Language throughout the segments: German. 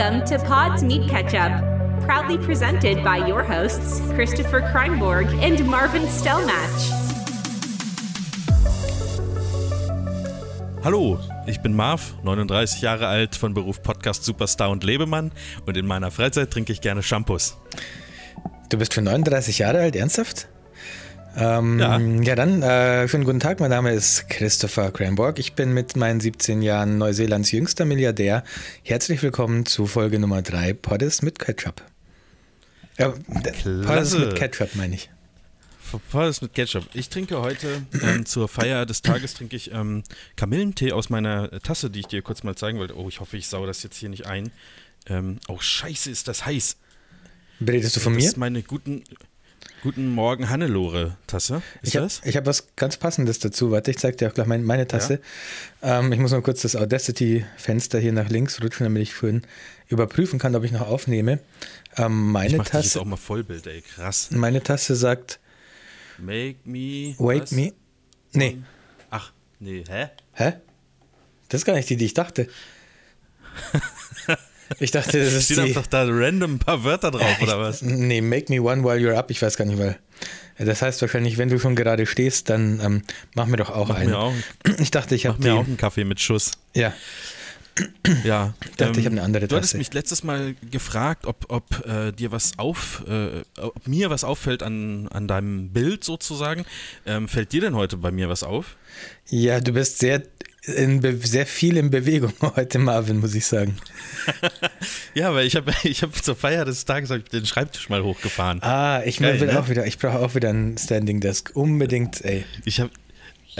Welcome to Pod's Meat Ketchup, proudly presented by your hosts, Christopher Kreinborg and Marvin Stellmatch. Hallo, ich bin Marv, 39 Jahre alt, von Beruf Podcast Superstar und Lebemann und in meiner Freizeit trinke ich gerne Shampoos. Du bist schon 39 Jahre alt, ernsthaft? Ähm, Ja. ja, dann, äh, schönen guten Tag, mein Name ist Christopher Cranborg. Ich bin mit meinen 17 Jahren Neuseelands jüngster Milliardär. Herzlich willkommen zu Folge Nummer 3, Poddes mit Ketchup. Ja, d- Poddes mit Ketchup meine ich. Volles mit Ketchup. Ich trinke heute ähm, zur Feier des Tages trinke ich ähm, Kamillentee aus meiner Tasse, die ich dir kurz mal zeigen wollte. Oh, ich hoffe, ich sau das jetzt hier nicht ein. Ähm, oh, scheiße, ist das heiß. Redest du von das mir? ist meine guten, guten Morgen Hannelore-Tasse. Ist Ich habe hab was ganz Passendes dazu. Warte, ich zeig dir auch gleich mein, meine Tasse. Ähm, ich muss mal kurz das Audacity-Fenster hier nach links rutschen, damit ich schön überprüfen kann, ob ich noch aufnehme. Ähm, Ich meine, mach dich jetzt Tasse, auch mal Vollbild, ey. Krass. meine Tasse sagt Make me. Wake was? me. Nee, Ach, nee, hä? Hä? Das ist gar nicht die, die ich dachte. Ich dachte, das ist Steht die. einfach da random ein paar Wörter drauf, oder was? Nee, make me one while you're up. Ich weiß gar nicht, weil. Das heißt wahrscheinlich, wenn du schon gerade stehst, dann ähm, mach mir doch auch Mach einen. mir auch, Ich dachte, ich mach habe mir auch einen Kaffee mit Schuss. Ja, Ja. Ich dachte, ich habe eine andere Du hattest Tasse. mich letztes Mal gefragt, ob, ob äh, dir was auf, äh, ob mir was auffällt an, an deinem Bild sozusagen. Ähm, fällt dir denn heute bei mir was auf? ja, du bist sehr, sehr viel in Bewegung heute, Marvin, muss ich sagen. Ja, weil ich habe ich hab zur Feier des Tages ich den Schreibtisch mal hochgefahren. Ah, ich Geil, will ne? auch wieder, ich brauche auch wieder ein Standing Desk. Unbedingt, ey. Ich habe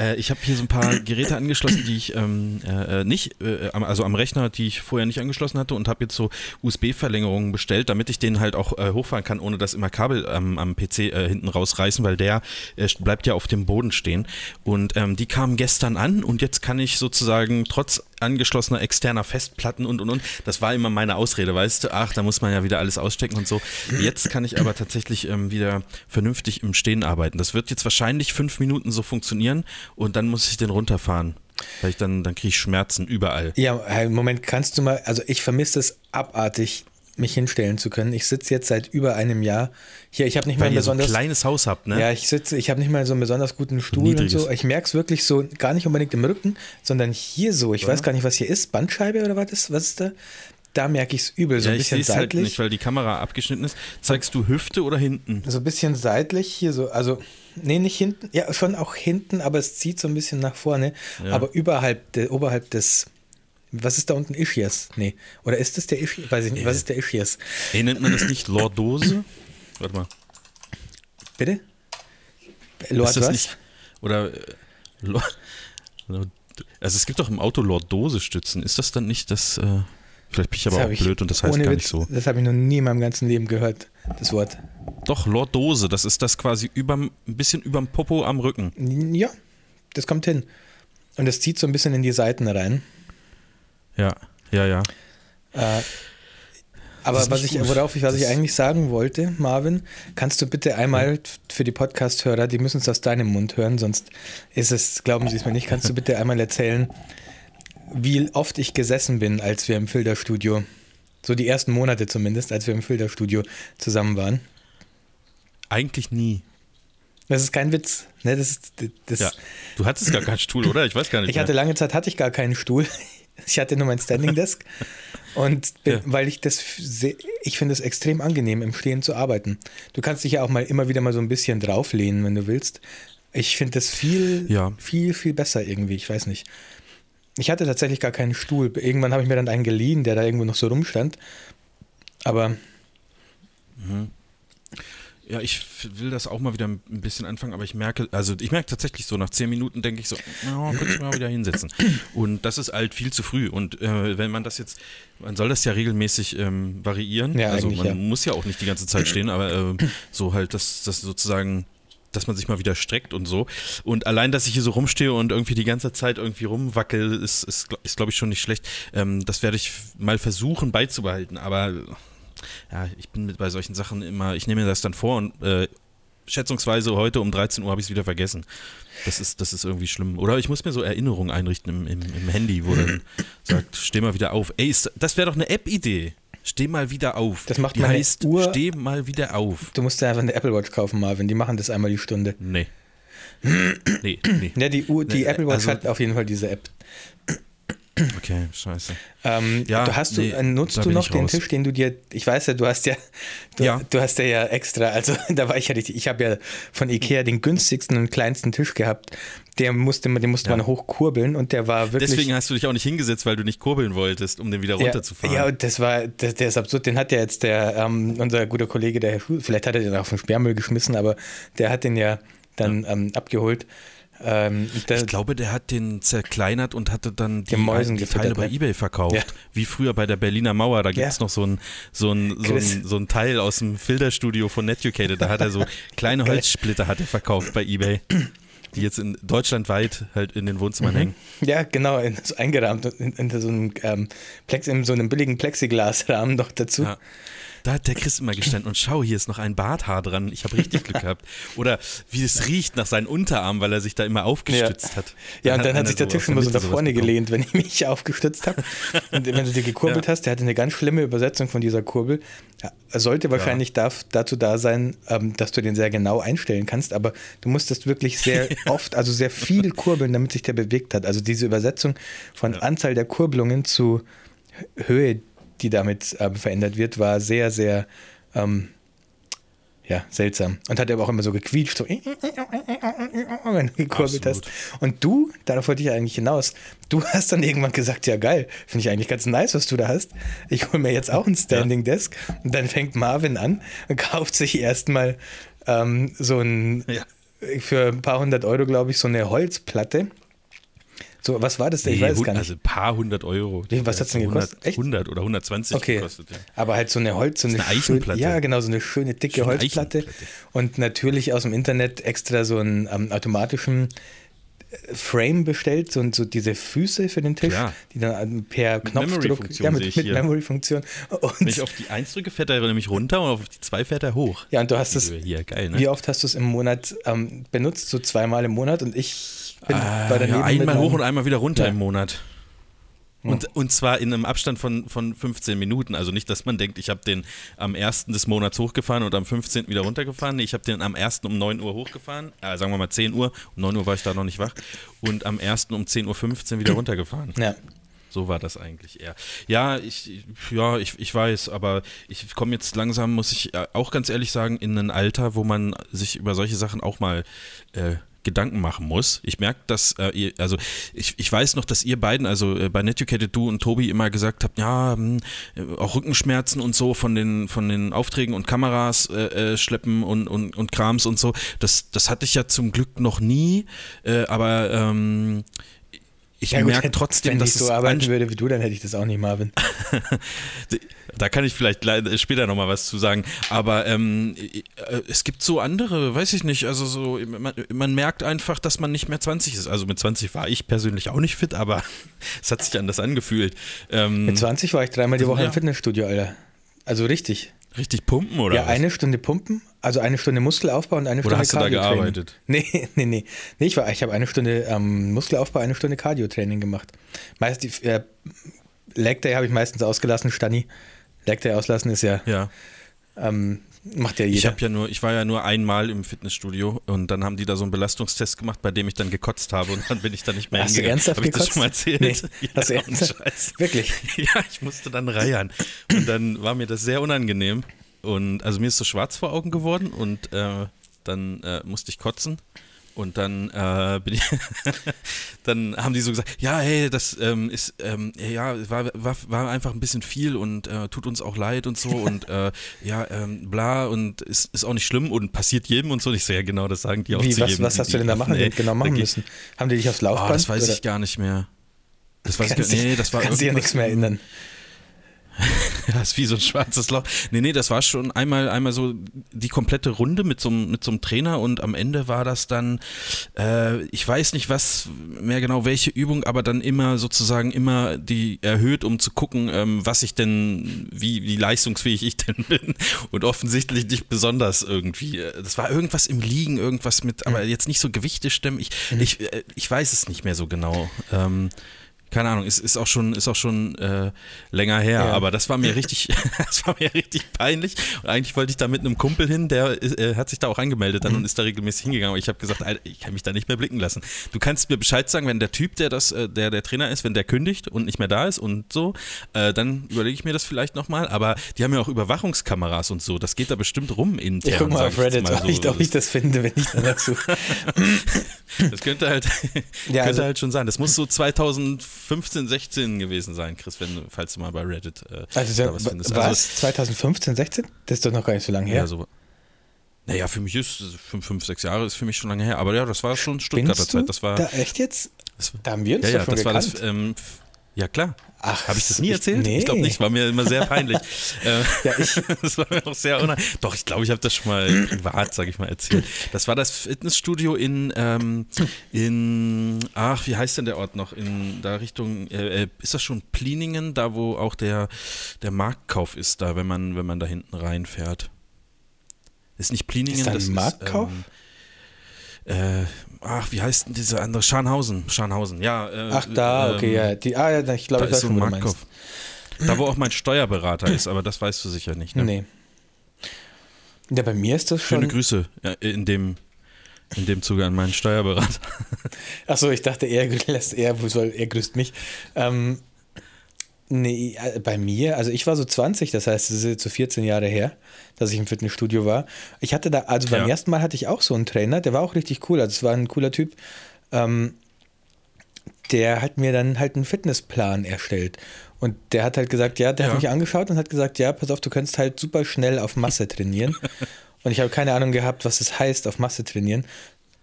äh, ich habe hier so ein paar Geräte angeschlossen, die ich ähm, äh, äh, nicht, äh, am- also am Rechner, die ich vorher nicht angeschlossen hatte und habe jetzt so USB-Verlängerungen bestellt, damit ich den halt auch äh, hochfahren kann, ohne dass immer Kabel ähm, am PC äh, hinten rausreißen, weil der äh, bleibt ja auf dem Boden stehen. Und ähm, die kamen gestern an und jetzt kann ich sozusagen trotz angeschlossener externer Festplatten und und und, das war immer meine Ausrede, weißt du, ach, da muss man ja wieder alles ausstecken und so. Jetzt kann ich aber tatsächlich ähm, wieder vernünftig im Stehen arbeiten. Das wird jetzt wahrscheinlich fünf Minuten so funktionieren und dann muss ich den runterfahren, weil ich dann, dann kriege ich Schmerzen überall. Ja, Moment, kannst du mal, also ich vermisse es abartig, mich hinstellen zu können. Ich sitze jetzt seit über einem Jahr hier. Ich habe nicht mal Weil ein ihr so ein besonders. kleines Haus habt, ne? Ja, ich sitze, ich habe nicht mal so einen besonders guten Stuhl Niedriges. und so. Ich merke es wirklich so, gar nicht unbedingt im Rücken, sondern hier so. Ich weiß gar nicht, was hier ist. Bandscheibe oder was ist, was ist da? Da merke ich es übel, so ja ein ich bisschen es halt seitlich. nicht, weil die Kamera abgeschnitten ist. Zeigst du Hüfte oder hinten? so ein bisschen seitlich hier so, also, nee, nicht hinten, ja, schon auch hinten, aber es zieht so ein bisschen nach vorne. Ja. Aber überhalb, de, oberhalb des, was ist da unten Ischias? Nee. Oder ist das der Ischias? Weiß ich nicht, was ist der Ischias? Ey, nennt man das nicht Lordose? Warte mal. Bitte? Lord ist das was? nicht? Oder äh, Lord, also es gibt doch im Auto Lordose-Stützen. Ist das dann nicht das? Äh, vielleicht bin ich aber Das auch hab ich blöd und das heißt gar Witz, nicht so. Das habe ich noch nie in meinem ganzen Leben gehört, das Wort. Doch Lordose, das ist das quasi überm, ein bisschen überm Popo am Rücken. Ja, das kommt hin. Und das zieht so ein bisschen in die Seiten rein. Ja, ja, ja. Äh, aber was ich, worauf ich, was ich eigentlich sagen wollte, Marvin, kannst du bitte einmal für die Podcast-Hörer, die müssen es aus deinem Mund hören, sonst ist es, glauben sie es mir nicht, kannst du bitte einmal erzählen, wie oft ich gesessen bin, als wir im Filterstudio, so die ersten Monate zumindest, als wir im Filterstudio zusammen waren. Eigentlich nie. Das ist kein Witz. Ne, das ist, das, Ja. Du hattest gar keinen Stuhl, oder? Ich weiß gar nicht. Ich hatte mehr. lange Zeit hatte ich gar keinen Stuhl. Ich hatte nur mein Standing Desk und bin, Ja. weil ich das ich finde es extrem angenehm im Stehen zu arbeiten. Du kannst dich ja auch mal immer wieder mal so ein bisschen drauflehnen, wenn du willst. Ich finde das viel Ja. viel viel besser irgendwie, ich weiß nicht. Ich hatte tatsächlich gar keinen Stuhl. Irgendwann habe ich mir dann einen geliehen, der da irgendwo noch so rumstand. Aber Ja, ich will das auch mal wieder ein bisschen anfangen, aber ich merke, also ich merke tatsächlich so, nach zehn Minuten denke ich so, oh, könnte ich mal wieder hinsetzen. Und das ist halt viel zu früh. Und äh, wenn man das jetzt, man soll das ja regelmäßig ähm, variieren. Ja, also man ja. muss ja auch nicht die ganze Zeit stehen, aber äh, so halt, dass das sozusagen dass man sich mal wieder streckt und so. Und allein, dass ich hier so rumstehe und irgendwie die ganze Zeit irgendwie rumwackel, ist, ist, ist glaube ich, schon nicht schlecht. Ähm, das werde ich mal versuchen beizubehalten. Aber ja, ich bin mit bei solchen Sachen immer, ich nehme mir das dann vor und äh, schätzungsweise heute um 13 Uhr habe ich es wieder vergessen. Das ist, das ist irgendwie schlimm. Oder ich muss mir so Erinnerungen einrichten im, im, im Handy, wo dann sagt, steh mal wieder auf. Ey, ist, das wäre doch eine App-Idee. Steh mal wieder auf. Das macht die meine heißt, Uhr- Steh mal wieder auf. Du musst dir einfach eine Apple Watch kaufen, Marvin. Die machen das einmal die Stunde. Nee. nee, nee. Ja, die, Uhr, die Nee, Apple Watch also- hat auf jeden Fall diese App. Okay, scheiße. Ähm, Ja, du hast nee, äh, nutzt du noch den raus. Tisch, den du dir, ich weiß ja, du hast ja, du, Ja. du hast ja, ja extra, also da war ich ja richtig, ich habe ja von Ikea den günstigsten und kleinsten Tisch gehabt, der musste den musste Ja. man hochkurbeln und der war wirklich. Deswegen hast du dich auch nicht hingesetzt, weil du nicht kurbeln wolltest, um den wieder runterzufahren. Ja, und das war, das, der ist absurd. Den hat ja jetzt der, ähm, unser guter Kollege, der Herr Schuh, vielleicht hat er den auch auf den Sperrmüll geschmissen, aber der hat den ja dann Ähm, abgeholt. Ähm, da, Ich glaube, der hat den zerkleinert und hatte dann die, Mäusen die Teile bei ne? Ebay verkauft. Ja. Wie früher bei der Berliner Mauer. Da gibt es Ja. noch so ein, so, ein, so, ein, so ein Teil aus dem Filterstudio von Netucated. Da hat er so kleine. Holzsplitter hat er verkauft bei Ebay. Die jetzt in deutschlandweit halt in den Mhm. Wohnzimmern hängen. ja, genau, in, so eingerahmt in, in so einem ähm, Plex, in so einem billigen Plexiglasrahmen noch dazu. Ja. Da hat der Chris immer gestanden und schau, hier ist noch ein Barthaar dran. Ich habe richtig Glück gehabt. Oder wie es riecht nach seinen Unterarmen, weil er sich da immer aufgestützt hat. Ja, und dann hat einer sich der Tisch immer so da vorne gelehnt, wenn ich mich aufgestützt habe. Und wenn du dir gekurbelt hast, der hatte eine ganz schlimme Übersetzung von dieser Kurbel. Ja, er sollte wahrscheinlich darf, dazu da sein, ähm, dass du den sehr genau einstellen kannst, aber du musstest wirklich sehr oft, also sehr viel kurbeln, damit sich der bewegt hat. Also diese Übersetzung von Anzahl der Kurbelungen zu Höhe, die damit ähm, verändert wird, war sehr, sehr ähm, ja, seltsam. Und hat aber auch immer so gequietscht, so wenn du gekurbelt hast. Und du, darauf wollte ich eigentlich hinaus, du hast dann irgendwann gesagt, ja geil, finde ich eigentlich ganz nice, was du da hast. Ich hole mir jetzt auch ein Standing Desk. Und dann fängt Marvin an und kauft sich erstmal ähm, so ein, Ja. für ein paar hundert Euro, glaube ich, so eine Holzplatte. So, was war das denn? Ich Nee, weiß es hun- gar nicht. Also ein paar hundert Euro. Wie, was hat's denn 100, gekostet? Echt? 100 oder 120 Okay, gekostet. Ja. aber halt so eine Holz, so eine, eine schön- Eichenplatte. ja, genau, so eine schöne dicke Schöne Holzplatte Eichenplatte. und natürlich aus dem Internet extra so einen ähm, automatischen äh, Frame bestellt, so, so diese Füße für den Tisch, Klar. die dann ähm, per Knopfdruck, Memory-Funktion ja, mit, ich mit. Memory-Funktion. Und, Wenn ich auf die 1 drücke, fährt er nämlich runter und auf die 2 fährt er hoch. ja, und du hast es, Hier, geil, ne? wie oft hast du es im Monat ähm, benutzt? So zweimal im Monat und ich bin Äh, ja, einmal hoch und einmal wieder runter Ja. im Monat. Und, und zwar in einem Abstand von, von 15 Minuten. Also nicht, dass man denkt, ich habe den am 1. des Monats hochgefahren und am 15. wieder runtergefahren. Nee, ich habe den am 1. um 9 Uhr hochgefahren. Äh, sagen wir mal 10 Uhr. Um 9 Uhr war ich da noch nicht wach. Und am 1. um 10.15 Uhr wieder runtergefahren. Ja. So war das eigentlich eher. Ja, ich, ja, ich, ich weiß, aber ich komme jetzt langsam, muss ich äh, auch ganz ehrlich sagen, in ein Alter, wo man sich über solche Sachen auch mal äh, Gedanken machen muss. Ich merke, dass äh, ihr, also ich, ich weiß noch, dass ihr beiden, also äh, bei Netucated, du und Tobi immer gesagt habt, ja, hm, äh, auch Rückenschmerzen und so von den, von den Aufträgen und Kameras äh, äh, schleppen und, und, und Krams und so. Das, das hatte ich ja zum Glück noch nie, äh, aber ähm, ich Ja, merke trotzdem, wenn dass ich so es arbeiten würde wie du, dann hätte ich das auch nicht, Marvin. da kann ich vielleicht später nochmal was zu sagen. Aber ähm, äh, es gibt so andere, weiß ich nicht, also so, man, man merkt einfach, dass man nicht mehr 20 ist. Also mit 20 war ich persönlich auch nicht fit, aber es hat sich anders angefühlt. Ähm, Mit 20 war ich dreimal die Woche Ja. im Fitnessstudio, Alter. Also richtig. richtig pumpen oder ja, was? eine Stunde pumpen, also eine Stunde Muskelaufbau und eine Stunde Oder hast du da gearbeitet? Nee, nee, nee. nee ich war, ich habe eine Stunde ähm, Muskelaufbau, eine Stunde Cardio-Training gemacht. Meist die äh, Leg Day habe ich meistens ausgelassen, Stani. Leg Day auslassen ist ja, Ja. ähm, macht ja Ich jeder. habe ja nur, ich war ja nur einmal im Fitnessstudio und dann haben die da so einen Belastungstest gemacht, bei dem ich dann gekotzt habe und dann bin ich da nicht mehr Hast du hingegangen. ernsthaft Hab ich das gekotzt? schon mal erzählt? Nee. Ja, Hast du ernsthaft? Wirklich? Ja, ich musste dann reiern. Und dann war mir das sehr unangenehm. Und also mir ist so schwarz vor Augen geworden und äh, dann äh, musste ich kotzen. Und dann äh, bin ich, dann haben die so gesagt, ja, hey, das ähm, ist, ähm, ja, war, war, war einfach ein bisschen viel und äh, tut uns auch leid und so und äh, ja, ähm, bla und ist, ist auch nicht schlimm und passiert jedem und so. Und Ich so, ja, genau, das sagen die auch Wie, zu was, jedem. was hast du denn da machen, ey. genau machen müssen? Haben die dich aufs Oh, Laufband? das weiß oder? ich gar nicht mehr. Das weiß ich gar Kannst dich- Nee, das war kannst dich ja nichts mehr erinnern. Ja, ist wie so ein schwarzes Loch. Nee, nee, das war schon einmal, einmal so die komplette Runde mit so, einem- mit so einem Trainer und am Ende war das dann, äh, ich weiß nicht was mehr genau, welche Übung, aber dann immer sozusagen immer die erhöht, um zu gucken, ähm, was ich denn, wie, wie leistungsfähig ich denn bin. Und offensichtlich nicht besonders irgendwie. Das war irgendwas im Liegen, irgendwas mit, aber jetzt nicht so Gewichte stemmen. Ich, ich, äh, ich weiß es nicht mehr so genau. Ähm, keine Ahnung, ist, ist auch schon, ist auch schon äh, länger her, Ja. aber das war mir richtig, das war mir richtig peinlich. Und eigentlich wollte ich da mit einem Kumpel hin, der äh, hat sich da auch angemeldet dann und ist da regelmäßig hingegangen. Aber ich habe gesagt, Alter, ich kann mich da nicht mehr blicken lassen. Du kannst mir Bescheid sagen, wenn der Typ, der das, äh, der der Trainer ist, wenn der kündigt und nicht mehr da ist und so, äh, dann überlege ich mir das vielleicht nochmal. Aber die haben ja auch Überwachungskameras und so. Das geht da bestimmt rum intern. Ich guck mal auf Reddit, mal ob, ich, ob ich das finde, wenn ich danach suche. Das könnte halt, Ja, könnte also- halt schon sein. Das muss so 2015, 16 gewesen sein, Chris, wenn, falls du mal bei Reddit äh, Also, da was findest. was? Also, 2015, 16? Das ist doch noch gar nicht so lange her. ja, so. Naja, für mich ist fünf, fünf, sechs Jahre ist für mich schon lange her. Aber ja, das war schon Stuttgarter Zeit. Das war, da echt jetzt? das, Da haben wir uns ja, ja, schon das war gekannt. das. Ähm, ja klar. Ach, Habe ich das nie ich- erzählt? nee. Ich glaube nicht. War mir immer sehr peinlich. Ja, ich, das war mir auch sehr unheimlich. Doch, ich glaube, ich habe das schon mal privat, sage ich mal, erzählt. Das war das Fitnessstudio in, ähm, in, ach, wie heißt denn der Ort noch? In da Richtung, äh, äh, ist das schon Pliningen, da wo auch der, der Marktkauf ist, da, wenn man, wenn man da hinten reinfährt? Ist nicht Pliningen, Ist da ein das Marktkauf? Ist, ähm, äh, ach, wie heißt denn diese andere? Scharnhausen, Scharnhausen, ja. Äh, ach, da, okay, ähm, ja. Die, ah, ja, ich glaube, Da ich weiß ist so. Marktkauf. Da, wo auch mein Steuerberater ist, aber das weißt du sicher nicht. Ne? Nee. Ja, bei mir ist das schon. Schöne Grüße ja, in dem, in dem Zuge an meinen Steuerberater. Achso, ich dachte, er lässt er, soll, er grüßt mich. Ähm, nee, äh, bei mir, also ich war so 20, das heißt, es ist jetzt so 14 Jahre her, dass ich im Fitnessstudio war. Ich hatte da, also beim Ja. ersten Mal hatte ich auch so einen Trainer, der war auch richtig cool, also es war ein cooler Typ. Ähm, der hat mir dann halt einen Fitnessplan erstellt. Und der hat halt gesagt, ja, der Ja. hat mich angeschaut und hat gesagt, ja, pass auf, du kannst halt super schnell auf Masse trainieren. und ich habe keine Ahnung gehabt, was das heißt, auf Masse trainieren.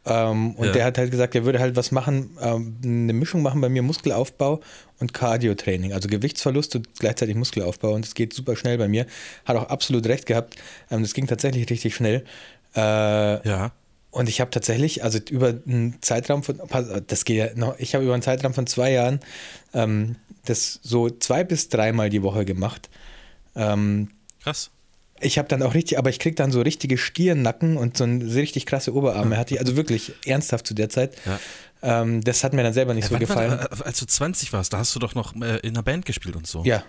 Ähm, und Ja. der hat halt gesagt, er würde halt was machen, ähm, eine Mischung machen bei mir, Muskelaufbau und Cardio-Training. Also Gewichtsverlust und gleichzeitig Muskelaufbau. Und das geht super schnell bei mir. Hat auch absolut recht gehabt. Ähm, das ging tatsächlich richtig schnell. Äh, Ja. und ich habe tatsächlich, also über einen Zeitraum von, das geht ja noch, ich habe über einen Zeitraum von zwei Jahren ähm, das so zwei bis dreimal die Woche gemacht. Ähm, Krass. Ich habe dann auch richtig, aber ich krieg dann so richtige Stiernacken und so ein so richtig krasse Oberarme hatte ich, also wirklich ernsthaft zu der Zeit. Ja. Ähm, das hat mir dann selber nicht so Wann war gefallen. da, als du 20 warst, da hast du doch noch äh, in einer Band gespielt und so. Ja,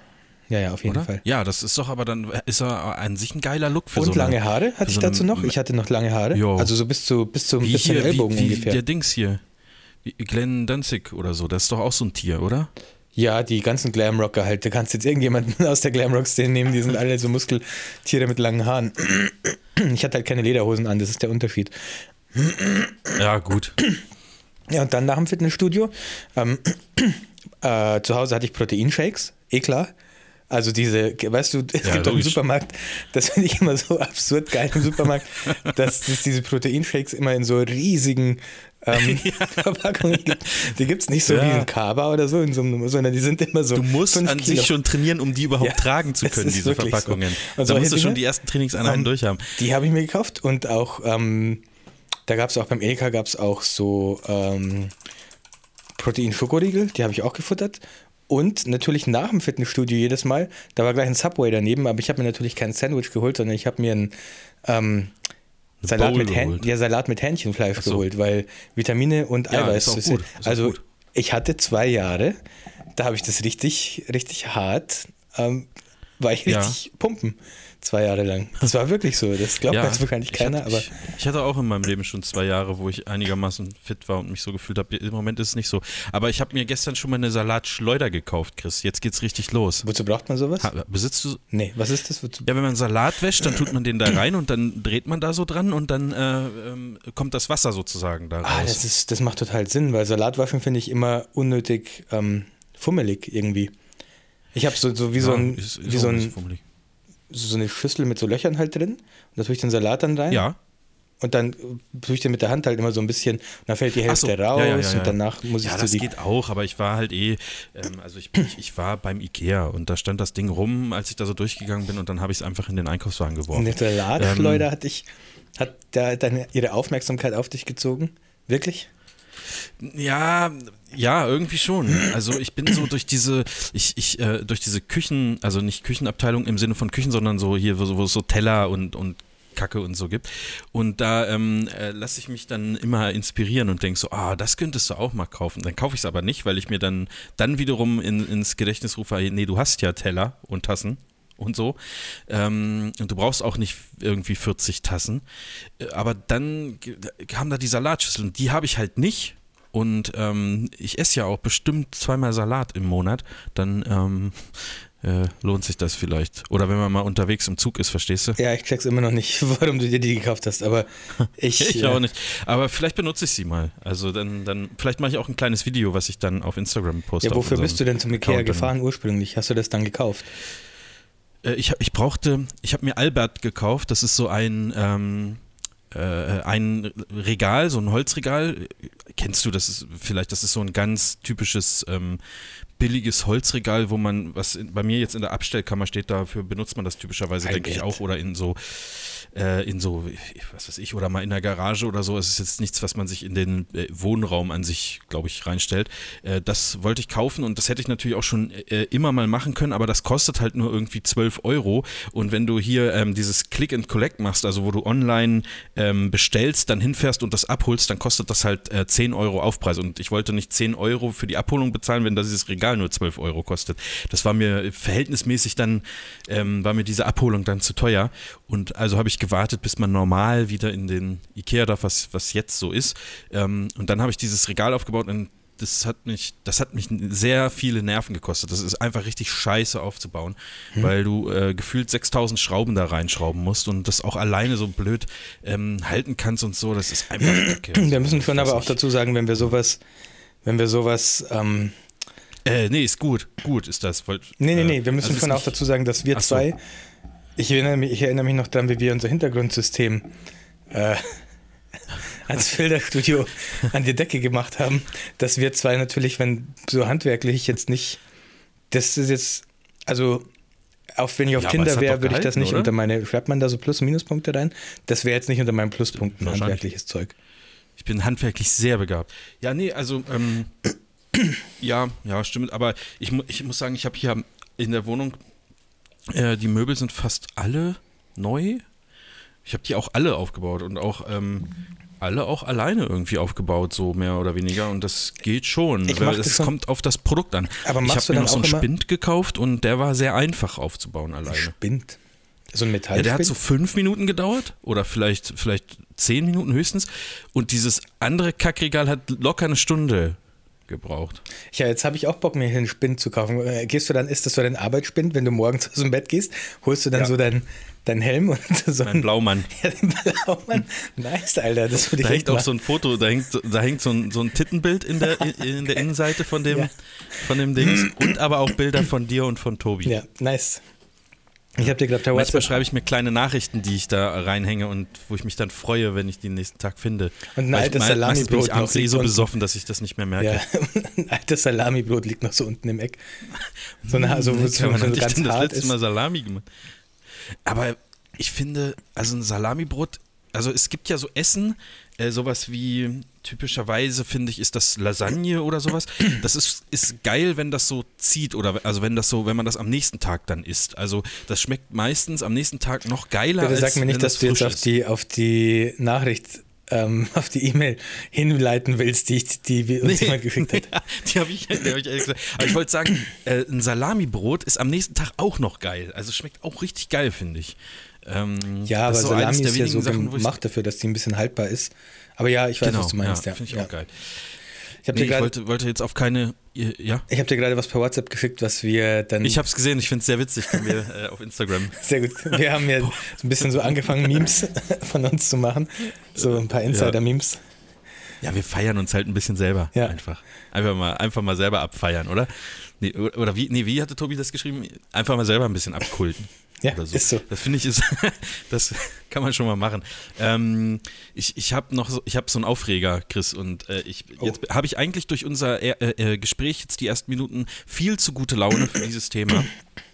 ja, ja, auf jeden oder? Fall. Ja, das ist doch aber dann, ist er an sich ein geiler Look für Und so eine, lange Haare hatte für ich so dazu noch. Ich hatte noch lange Haare. Jo. Also so bis zu bis zum wie bis zum hier, Ellbogen wie, wie ungefähr. der Dings hier. Glenn Danzig oder so, das ist doch auch so ein Tier, oder? Ja, die ganzen Glamrocker halt. Du kannst jetzt irgendjemanden aus der Glamrock-Szene nehmen, die sind alle so Muskeltiere mit langen Haaren. Ich hatte halt keine Lederhosen an, das ist der Unterschied. Ja, gut. Ja, und dann nach dem Fitnessstudio. Ähm, äh, zu Hause hatte ich Proteinshakes, eh klar. Also diese, weißt du, es Ja, gibt doch im. Supermarkt, das finde ich immer so absurd geil im Supermarkt, dass es diese Proteinshakes immer in so riesigen ähm, gibt. Die gibt es nicht so Ja. wie ein Kaba oder so, in so einem, sondern die sind immer so. Du musst an Kilo. sich schon trainieren, um die überhaupt Ja, tragen zu können, diese so. Verpackungen. Und Da musst du schon die ersten Trainingseinheiten ähm, durchhaben. Die habe ich mir gekauft und auch, ähm, da gab es auch beim Edeka gab es auch so ähm, Protein-Schokoriegel, die habe ich auch gefuttert. Und natürlich nach dem Fitnessstudio jedes Mal, da war gleich ein Subway daneben, aber ich habe mir natürlich kein Sandwich geholt, sondern ich habe mir ein ähm, Salat, Bowl mit geholt. ja, Salat mit Hähnchenfleisch so. geholt, weil Vitamine und Ja, Eiweiß. ist gut, ist also gut. ich hatte zwei Jahre, da habe ich das richtig, richtig hart, ähm, war ich Ja. richtig pumpen. Zwei Jahre lang. Das war wirklich so. Das glaubt jetzt wahrscheinlich ich keiner, hatte, aber. Ich, ich hatte auch in meinem Leben schon zwei Jahre, wo ich einigermaßen fit war und mich so gefühlt habe. Im Moment ist es nicht so. Aber ich habe mir gestern schon mal eine Salatschleuder gekauft, Chris. Jetzt geht's richtig los. Wozu braucht man sowas? Ha, besitzt du. Nee, was ist das? Wozu? Ja, wenn man Salat wäscht, dann tut man den da rein und dann dreht man da so dran und dann äh, ähm, kommt das Wasser sozusagen da raus. Ah, das, ist, das macht total Sinn, weil Salatwaschen finde ich immer unnötig ähm, fummelig irgendwie. Ich habe so, so wie so, Ja, ein, ist- ist wie so, ein, fummelig. So eine Schüssel mit so Löchern halt drin. Und da tue ich den Salat dann rein. Ja. Und dann tue ich den mit der Hand halt immer so ein bisschen. Und dann fällt die so, Hälfte ja, raus ja, ja, ja. und danach muss ich Ja, so das geht auch, aber ich war halt eh, ähm, also ich, ich, ich war beim Ikea und da stand das Ding rum, als ich da so durchgegangen bin und dann habe ich es einfach in den Einkaufswagen geworfen. Eine Salatschleuder Ähm, hat dich, hat da deine, ihre Aufmerksamkeit auf dich gezogen? Wirklich? Ja, ja, irgendwie schon. Also ich bin so durch diese, ich, ich, äh, durch diese Küchen, also nicht Küchenabteilung im Sinne von Küchen, sondern so hier, wo, wo es so Teller und, und Kacke und so gibt. Und da ähm, äh, lasse ich mich dann immer inspirieren und denke so, ah, das könntest du auch mal kaufen. Dann kaufe ich es aber nicht, weil ich mir dann, dann wiederum in, ins Gedächtnis rufe, nee, du hast ja Teller und Tassen und so. Ähm, und du brauchst auch nicht irgendwie 40 Tassen. Äh, aber dann kam da die Salatschüsseln. Die habe ich halt nicht. Und ähm, ich esse ja auch bestimmt zweimal Salat im Monat. Dann ähm, äh, lohnt sich das vielleicht. Oder wenn man mal unterwegs im Zug ist, verstehst du? Ja, ich check's immer noch nicht, warum du dir die gekauft hast, aber ich. ich auch nicht. Aber vielleicht benutze ich sie mal. Also dann, dann vielleicht mache ich auch ein kleines Video, was ich dann auf Instagram poste. Ja, wofür bist du denn zum Ikea gefahren ursprünglich? Hast du das dann gekauft? Äh, ich, ich brauchte, ich habe mir Albert gekauft. Das ist so ein. Ähm, äh, ein Regal, so ein Holzregal. Kennst du das? Ist, vielleicht, das ist so ein ganz typisches ähm, billiges Holzregal, wo man, was bei mir jetzt in der Abstellkammer steht, dafür benutzt man das typischerweise, denke ich, auch. Oder in so äh, in so, was weiß ich, oder mal in der Garage oder so. Es ist jetzt nichts, was man sich in den äh, Wohnraum an sich, glaube ich, reinstellt. Äh, das wollte ich kaufen und das hätte ich natürlich auch schon äh, immer mal machen können, aber das kostet halt nur irgendwie 12 Euro. Und wenn du hier ähm, dieses Click and Collect machst, also wo du online ähm, bestellst, dann hinfährst und das abholst, dann kostet das halt 10 äh, Euro Aufpreis. Und ich wollte nicht 10 Euro für die Abholung bezahlen, wenn das dieses Regal nur 12 Euro kostet. Das war mir verhältnismäßig dann, ähm, war mir diese Abholung dann zu teuer. Und also habe ich gewartet, bis man normal wieder in den Ikea darf, was, was jetzt so ist. Ähm, und dann habe ich dieses Regal aufgebaut und das hat mich, das hat mich sehr viele Nerven gekostet. Das ist einfach richtig scheiße aufzubauen, hm. weil du äh, gefühlt 6000 Schrauben da reinschrauben musst und das auch alleine so blöd ähm, halten kannst und so. Das ist einfach kacke. Wir müssen schon aber auch dazu sagen, wenn wir sowas, wenn wir sowas, ähm äh, nee, ist gut. Gut ist das. Wollt, nee, nee, nee. Wir müssen also schon auch dazu sagen, dass wir so. zwei ich erinnere mich, ich erinnere mich noch daran, wie wir unser Hintergrundsystem äh, als Filterstudio an die Decke gemacht haben, dass wir zwei natürlich, wenn so handwerklich jetzt nicht, das ist jetzt, also auch wenn ich auf ja, Tinder wäre, würde ich das nicht oder? unter meine, schreibt man da so Plus- und Minuspunkte rein? Das wäre jetzt nicht unter meinen Pluspunkten handwerkliches Zeug. Ich bin handwerklich sehr begabt. Ja, nee, also, ähm, ja, ja, stimmt, aber ich, ich muss sagen, ich habe hier in der Wohnung äh, die Möbel sind fast alle neu. Ich habe die auch alle aufgebaut und auch ähm, alle auch alleine irgendwie aufgebaut, so mehr oder weniger. Und das geht schon. Es kommt auf das Produkt an. Aber ich habe mir noch so einen Spind gekauft und der war sehr einfach aufzubauen alleine. Spind? So ein Metall. Ja, der hat so fünf Minuten gedauert oder vielleicht, vielleicht zehn Minuten höchstens. Und dieses andere Kackregal hat locker eine Stunde gebraucht. Ja, jetzt habe ich auch Bock, mir hier einen Spind zu kaufen. Äh, gehst du dann, ist das so dein Arbeitsspind, wenn du morgens aus dem Bett gehst, holst du dann ja. so deinen dein Helm und so ein Blaumann. Ja, den Blaumann. Nice, Alter. Das würde ich Da hängt auch so ein Foto, da hängt, da hängt so, ein, so ein Tittenbild in der, in der Innenseite von dem, ja. von dem Dings und aber auch Bilder von dir und von Tobi. Ja, nice. Ich habe dir gerade per WhatsApp. Manchmal schreibe ich mir kleine Nachrichten, die ich da reinhänge und wo ich mich dann freue, wenn ich die nächsten Tag finde. Und ein altes Salami-Brot. bin ich abends eh so besoffen, dass ich das nicht mehr merke. Ja, ein altes Salami-Brot liegt noch so unten im Eck. So eine, also, hm, so, so ganz das hart letzte ist. Mal Salami gemacht. Aber ich finde, also ein Salamibrot, also es gibt ja so Essen, äh, sowas wie typischerweise finde ich ist das Lasagne oder sowas. Das ist, ist geil, wenn das so zieht oder also wenn das so, wenn man das am nächsten Tag dann isst. Also das schmeckt meistens am nächsten Tag noch geiler. Bitte sag mir nicht, dass das du jetzt auf die, auf die Nachricht ähm, auf die E-Mail hinleiten willst, die, ich, die uns nee, jemand geschickt hat. Ja, die habe ich, hab ich ehrlich gesagt. Aber ich wollte sagen, äh, ein Salamibrot ist am nächsten Tag auch noch geil. Also schmeckt auch richtig geil, finde ich. Ähm, ja, aber so Salami ist ja so Sachen, gemacht dafür, dass die ein bisschen haltbar ist. Aber ja, ich weiß, genau, was du meinst. Ja, finde ich ja. auch geil. Ich, nee, ich wollte, wollte, jetzt auf keine. Ja. Ich habe dir gerade was per WhatsApp geschickt, was wir dann. Ich habe es gesehen, ich finde es sehr witzig, können wir äh, auf Instagram. Sehr gut. Wir haben ja so ein bisschen so angefangen, Memes von uns zu machen. So ein paar Insider-Memes. Ja, wir feiern uns halt ein bisschen selber. Ja. Einfach. Einfach mal, einfach mal selber abfeiern, oder? Nee, oder wie, nee, wie hatte Tobi das geschrieben? Einfach mal selber ein bisschen abkulten. Ja, so. ist so. Das finde ich ist, das kann man schon mal machen. Ähm, ich ich habe noch, so, ich habe so einen Aufreger, Chris, und äh, ich oh. jetzt habe ich eigentlich durch unser äh, äh, Gespräch jetzt die ersten Minuten viel zu gute Laune für dieses Thema.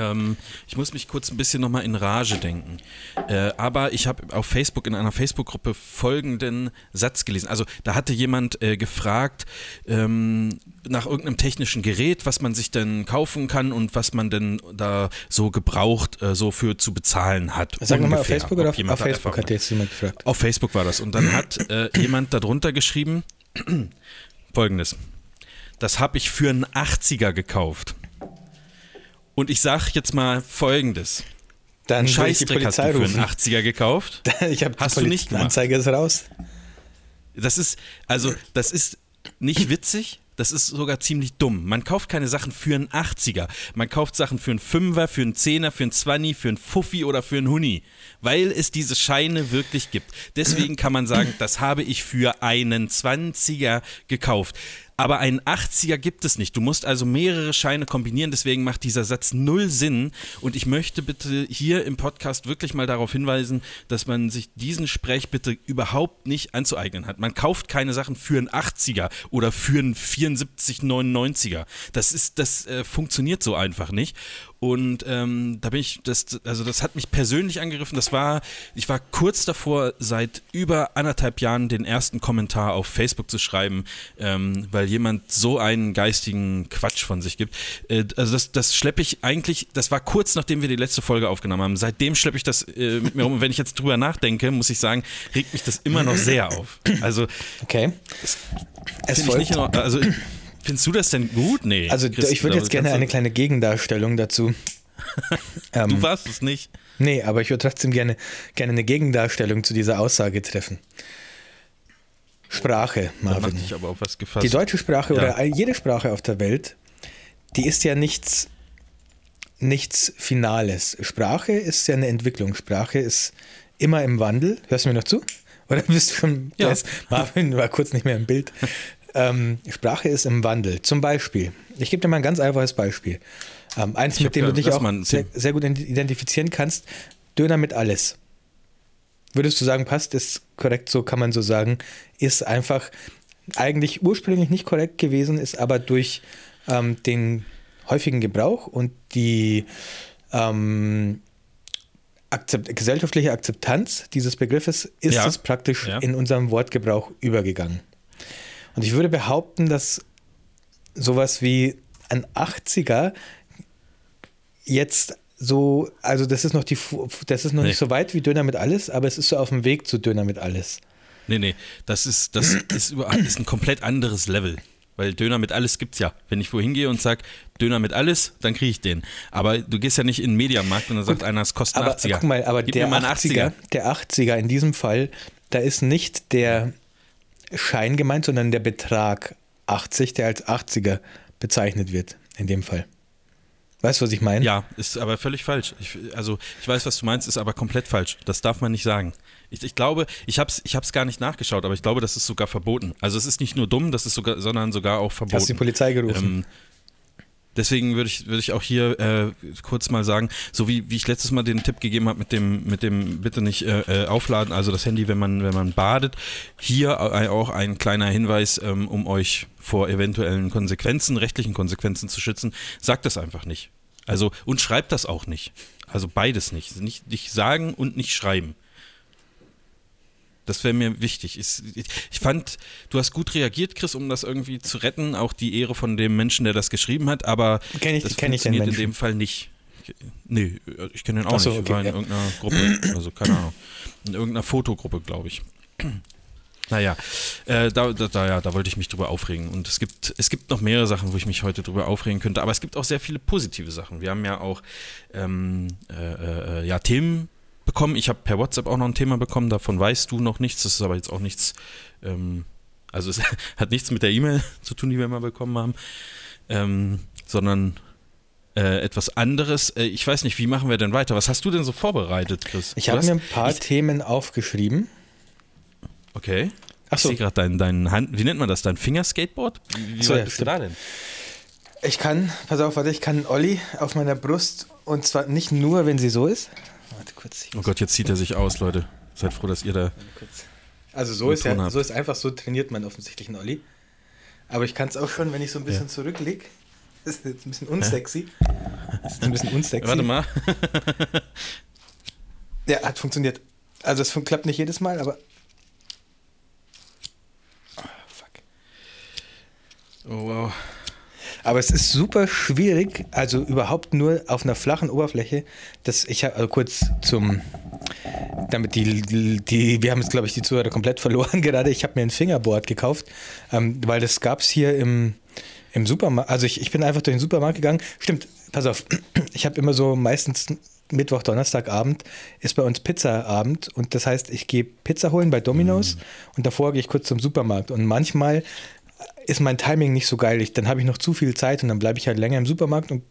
Ähm, ich muss mich kurz ein bisschen nochmal in Rage denken. Äh, aber ich habe auf Facebook in einer Facebook-Gruppe folgenden Satz gelesen. Also da hatte jemand äh, gefragt ähm, nach irgendeinem technischen Gerät, was man sich denn kaufen kann und was man denn da so gebraucht, äh, so für zu bezahlen hat. Sagen wir mal auf Facebook oder auf, auf Facebook hat jetzt jemand gefragt? Auf Facebook war das. Und dann hat äh, jemand darunter geschrieben, folgendes. Das habe ich für einen 80er gekauft. Und ich sag jetzt mal folgendes. Dann Scheißdreck hast du für einen 80er gekauft. ich habe hast du nicht gemacht. Anzeige ist raus. Das ist, also, das ist nicht witzig, das ist sogar ziemlich dumm. Man kauft keine Sachen für einen 80er. Man kauft Sachen für einen Fünfer, für einen Zehner, für einen Zwanni, für einen Fuffi oder für einen Huni. Weil es diese Scheine wirklich gibt. Deswegen kann man sagen, das habe ich für einen 20er gekauft. Aber einen 80er gibt es nicht. Du musst also mehrere Scheine kombinieren, deswegen macht dieser Satz null Sinn. Und ich möchte bitte hier im Podcast wirklich mal darauf hinweisen, dass man sich diesen Sprech bitte überhaupt nicht anzueignen hat. Man kauft keine Sachen für einen 80er oder für einen 74, 99er. Das ist, das äh, funktioniert so einfach nicht. Und ähm, da bin ich, das, also das hat mich persönlich angegriffen. Das war, ich war kurz davor, seit über anderthalb Jahren den ersten Kommentar auf Facebook zu schreiben, ähm, weil jemand so einen geistigen Quatsch von sich gibt. Äh, also das, das schleppe ich eigentlich, das war kurz nachdem wir die letzte Folge aufgenommen haben. Seitdem schleppe ich das äh, mit mir rum. Und wenn ich jetzt drüber nachdenke, muss ich sagen, regt mich das immer noch sehr auf. Also, okay. Es folgt. Nicht in, also Findest du das denn gut? Nee. Also Chris, ich würde jetzt gerne eine kleine Gegendarstellung dazu. ähm, du warst es nicht. Nee, aber ich würde trotzdem gerne, gerne eine Gegendarstellung zu dieser Aussage treffen. Sprache, Marvin. Da ich aber auf was gefasst. Die deutsche Sprache ja. oder jede Sprache auf der Welt, die ist ja nichts, nichts Finales. Sprache ist ja eine Entwicklung. Sprache ist immer im Wandel. Hörst du mir noch zu? Oder bist du schon. Ja. Marvin war kurz nicht mehr im Bild. Ähm, Sprache ist im Wandel. Zum Beispiel, ich gebe dir mal ein ganz einfaches Beispiel. Ähm, eins, ich mit dem du dich auch sehr, sehr, gut identifizieren kannst. Döner mit alles. Würdest du sagen, passt, ist korrekt, so kann man so sagen, ist einfach eigentlich ursprünglich nicht korrekt gewesen, ist aber durch ähm, den häufigen Gebrauch und die ähm, Akzept gesellschaftliche Akzeptanz dieses Begriffes ist ja. es praktisch ja. in unserem Wortgebrauch übergegangen. Und ich würde behaupten, dass sowas wie ein 80er jetzt so, also das ist noch die, das ist noch nee. nicht so weit wie Döner mit alles, aber es ist so auf dem Weg zu Döner mit alles. Nee, nee, das ist, das ist, über, ist ein komplett anderes Level. Weil Döner mit alles gibt's ja. Wenn ich wohin gehe und sage, Döner mit alles, dann kriege ich den. Aber du gehst ja nicht in den Mediamarkt und dann sagt einer, es kostet aber, 80er. Guck mal, aber Gib der 80er, 80er, der 80er in diesem Fall, da ist nicht der, Schein gemeint, sondern der Betrag 80, der als 80er bezeichnet wird, in dem Fall. Weißt du, was ich meine? Ja, ist aber völlig falsch. Ich, also, ich weiß, was du meinst, ist aber komplett falsch. Das darf man nicht sagen. Ich, ich glaube, ich habe es ich hab's gar nicht nachgeschaut, aber ich glaube, das ist sogar verboten. Also, es ist nicht nur dumm, das ist sogar, sondern sogar auch verboten. Hast die Polizei gerufen? Ähm, Deswegen würde ich, würde ich auch hier äh, kurz mal sagen, so wie, wie ich letztes Mal den Tipp gegeben habe mit dem, mit dem bitte nicht äh, äh aufladen, also das Handy, wenn man, wenn man badet, hier auch ein kleiner Hinweis, ähm, um euch vor eventuellen Konsequenzen, rechtlichen Konsequenzen zu schützen, sagt das einfach nicht. Also und schreibt das auch nicht. Also beides nicht. Nicht, nicht sagen und nicht schreiben. Das wäre mir wichtig. Ich, ich, fand, du hast gut reagiert, Chris, um das irgendwie zu retten, auch die Ehre von dem Menschen, der das geschrieben hat, aber kenn ich, das kenn funktioniert in dem Fall nicht. Nee, ich kenne den auch so, nicht. Okay, war in ja. irgendeiner Gruppe, also keine Ahnung. In irgendeiner Fotogruppe, glaube ich. Naja, äh, da, da, da, ja, da wollte ich mich drüber aufregen. Und es gibt, es gibt noch mehrere Sachen, wo ich mich heute drüber aufregen könnte, aber es gibt auch sehr viele positive Sachen. Wir haben ja auch ähm, äh, äh, ja, Themen bekommen. Ich habe per WhatsApp auch noch ein Thema bekommen, davon weißt du noch nichts. Das ist aber jetzt auch nichts, ähm, also es hat nichts mit der E-Mail zu tun, die wir mal bekommen haben, ähm, sondern äh, etwas anderes. Äh, ich weiß nicht, wie machen wir denn weiter? Was hast du denn so vorbereitet, Chris? Ich habe mir ein paar ich, Themen aufgeschrieben. Okay. Ach so. Ich sehe gerade dein, dein Hand, wie nennt man das, dein Fingerskateboard? Wie, wie so, weit bist du da denn? Ich kann, pass auf, warte, ich kann Olli auf meiner Brust und zwar nicht nur, wenn sie so ist, Warte kurz. Oh Gott, jetzt zieht er sich aus, Leute. Seid froh, dass ihr da. Also so ist ja, so ist einfach so trainiert man offensichtlich einen Olli. Aber ich kann es auch schon, wenn ich so ein bisschen ja. zurücklege. Das ist jetzt ein bisschen unsexy. Das ist ein bisschen unsexy. Warte mal. Ja, hat funktioniert. Also es klappt nicht jedes Mal, aber. Ah, fuck. Oh, wow. Aber es ist super schwierig, also überhaupt nur auf einer flachen Oberfläche. Das, ich habe also kurz zum, damit die, die wir haben jetzt glaube ich die Zuhörer komplett verloren gerade. Ich habe mir ein Fingerboard gekauft, ähm, weil das gab es hier im, im Supermarkt. Also ich, ich bin einfach durch den Supermarkt gegangen. Stimmt, pass auf, ich habe immer so meistens Mittwoch, Donnerstagabend ist bei uns Pizzaabend und das heißt, ich gehe Pizza holen bei Domino's und davor gehe ich kurz zum Supermarkt und manchmal ist mein Timing nicht so geil. Ich, dann habe ich noch zu viel Zeit und dann bleibe ich halt länger im Supermarkt und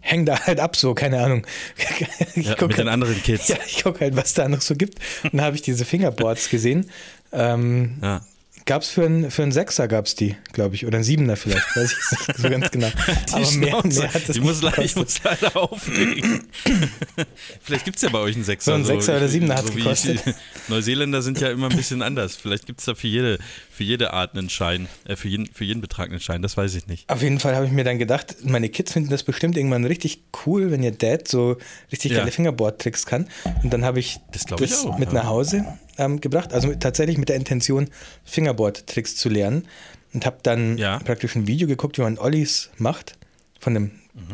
hänge da halt ab, so, keine Ahnung. Ich Ja, guck mit den halt, anderen Kids. Ja, ich gucke halt, was da noch so gibt. Und dann habe ich diese Fingerboards gesehen. Ähm, Ja. Gab es für einen für einen Sechser, gab es die, glaube ich, oder einen Siebener vielleicht, weiß ich nicht so ganz genau. Die Aber mehr, mehr hat das ich, muss leider, ich muss leider auflegen. Vielleicht gibt es ja bei euch einen Sechser. So ein Sechser oder ich- Siebener hat's wie ich- gekostet. Neuseeländer sind ja immer ein bisschen anders. Vielleicht gibt es da für jede, für jede Art einen Schein, äh, für, jeden, für jeden Betrag einen Schein, das weiß ich nicht. Auf jeden Fall habe ich mir dann gedacht, meine Kids finden das bestimmt irgendwann richtig cool, wenn ihr Dad so richtig Ja. geile Fingerboard-Tricks kann. Und dann habe ich Das glaub ich auch, mit ja. nach Hause ähm, gebracht, also tatsächlich mit der Intention, Fingerboard-Tricks zu lernen. Und habe dann Ja. praktisch ein Video geguckt, wie man Ollies macht, von einem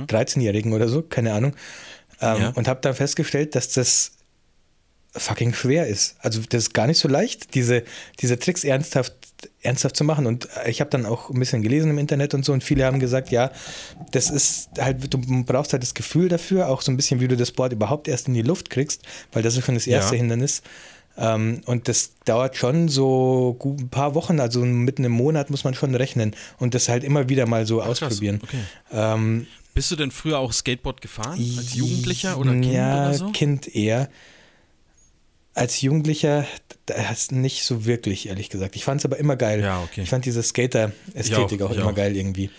13-Jährigen oder so, keine Ahnung. Ähm, Mhm. Und habe dann festgestellt, dass das fucking schwer ist. Also das ist gar nicht so leicht, diese, diese Tricks ernsthaft, ernsthaft zu machen. Und ich habe dann auch ein bisschen gelesen im Internet und so und viele haben gesagt, ja, das ist halt, du brauchst halt das Gefühl dafür, auch so ein bisschen, wie du das Board überhaupt erst in die Luft kriegst, weil das ist schon das erste Ja. Hindernis. Ähm, und das dauert schon so gut ein paar Wochen, also mitten im Monat muss man schon rechnen und das halt immer wieder mal so krass, ausprobieren. okay. Ähm, Bist du denn früher auch Skateboard gefahren? Als Jugendlicher oder Kind ja, oder so? Kind eher. Als Jugendlicher das nicht so wirklich, ehrlich gesagt. Ich fand es aber immer geil. Ja, okay. Ich fand diese Skater-Ästhetik auch, auch, immer auch. geil irgendwie.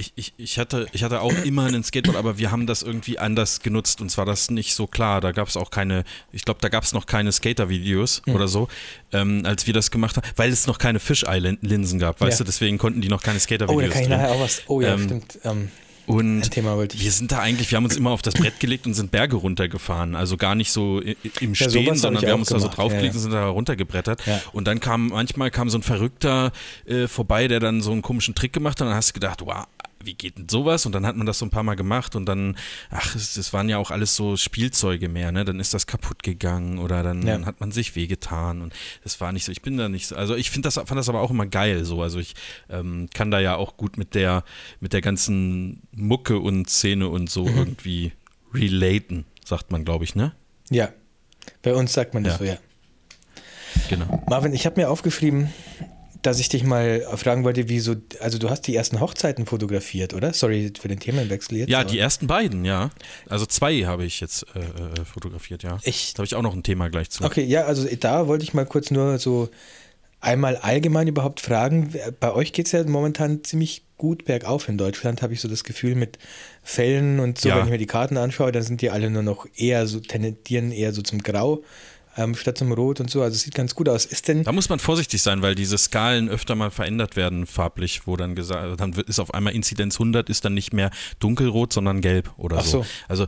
Ich, ich, ich, hatte, ich hatte auch immer einen Skateboard, aber wir haben das irgendwie anders genutzt und zwar das nicht so klar. Da gab es auch keine, ich glaube, da gab es noch keine Skater-Videos Hm. oder so, ähm, als wir das gemacht haben, weil es noch keine Fisheye-Linsen gab, weißt Ja. du, deswegen konnten die noch keine Oh, da Skater-Videos kann ich nachher auch was. Oh ja, Ähm, stimmt. Ähm, Und ein Thema wollte ich. wir sind da eigentlich, wir haben uns immer auf das Brett gelegt und sind Berge runtergefahren. Also gar nicht so im Ja, Stehen, hab sondern wir haben uns da so gemacht. draufgelegt Ja, ja. und sind da runtergebrettert. Ja. Und dann kam, manchmal kam so ein Verrückter äh, vorbei, der dann so einen komischen Trick gemacht hat. Und dann hast du gedacht, wow, wie geht denn sowas? Und dann hat man das so ein paar Mal gemacht und dann, ach, es, es waren ja auch alles so Spielzeuge mehr, ne? Dann ist das kaputt gegangen oder dann Ja. hat man sich wehgetan und das war nicht so. Ich bin da nicht so, also ich finde das, fand das aber auch immer geil so. Also ich ähm, kann da ja auch gut mit der, mit der ganzen Mucke und Szene und so Mhm. irgendwie relaten, sagt man, glaube ich, ne? Ja. Bei uns sagt man das Ja. so, ja. Genau. Marvin, ich habe mir aufgeschrieben, dass ich dich mal fragen wollte, wie so, also du hast die ersten Hochzeiten fotografiert, oder? Sorry für den Themenwechsel jetzt. Ja, aber die ersten beiden, ja. Also zwei habe ich jetzt äh, äh, fotografiert, ja. Ich- da habe ich auch noch ein Thema gleich zu. Okay, ja, also da wollte ich mal kurz nur so einmal allgemein überhaupt fragen. Bei euch geht es ja momentan ziemlich gut bergauf in Deutschland, habe ich so das Gefühl, mit Fällen und so, Ja. wenn ich mir die Karten anschaue, dann sind die alle nur noch eher so, tendieren eher so zum Grau ähm, statt zum Rot und so. Also es sieht ganz gut aus. Ist denn, Da muss man vorsichtig sein, weil diese Skalen öfter mal verändert werden farblich, wo dann gesagt, dann wird, ist auf einmal Inzidenz 100, ist dann nicht mehr dunkelrot, sondern gelb oder Ach so. so. Also,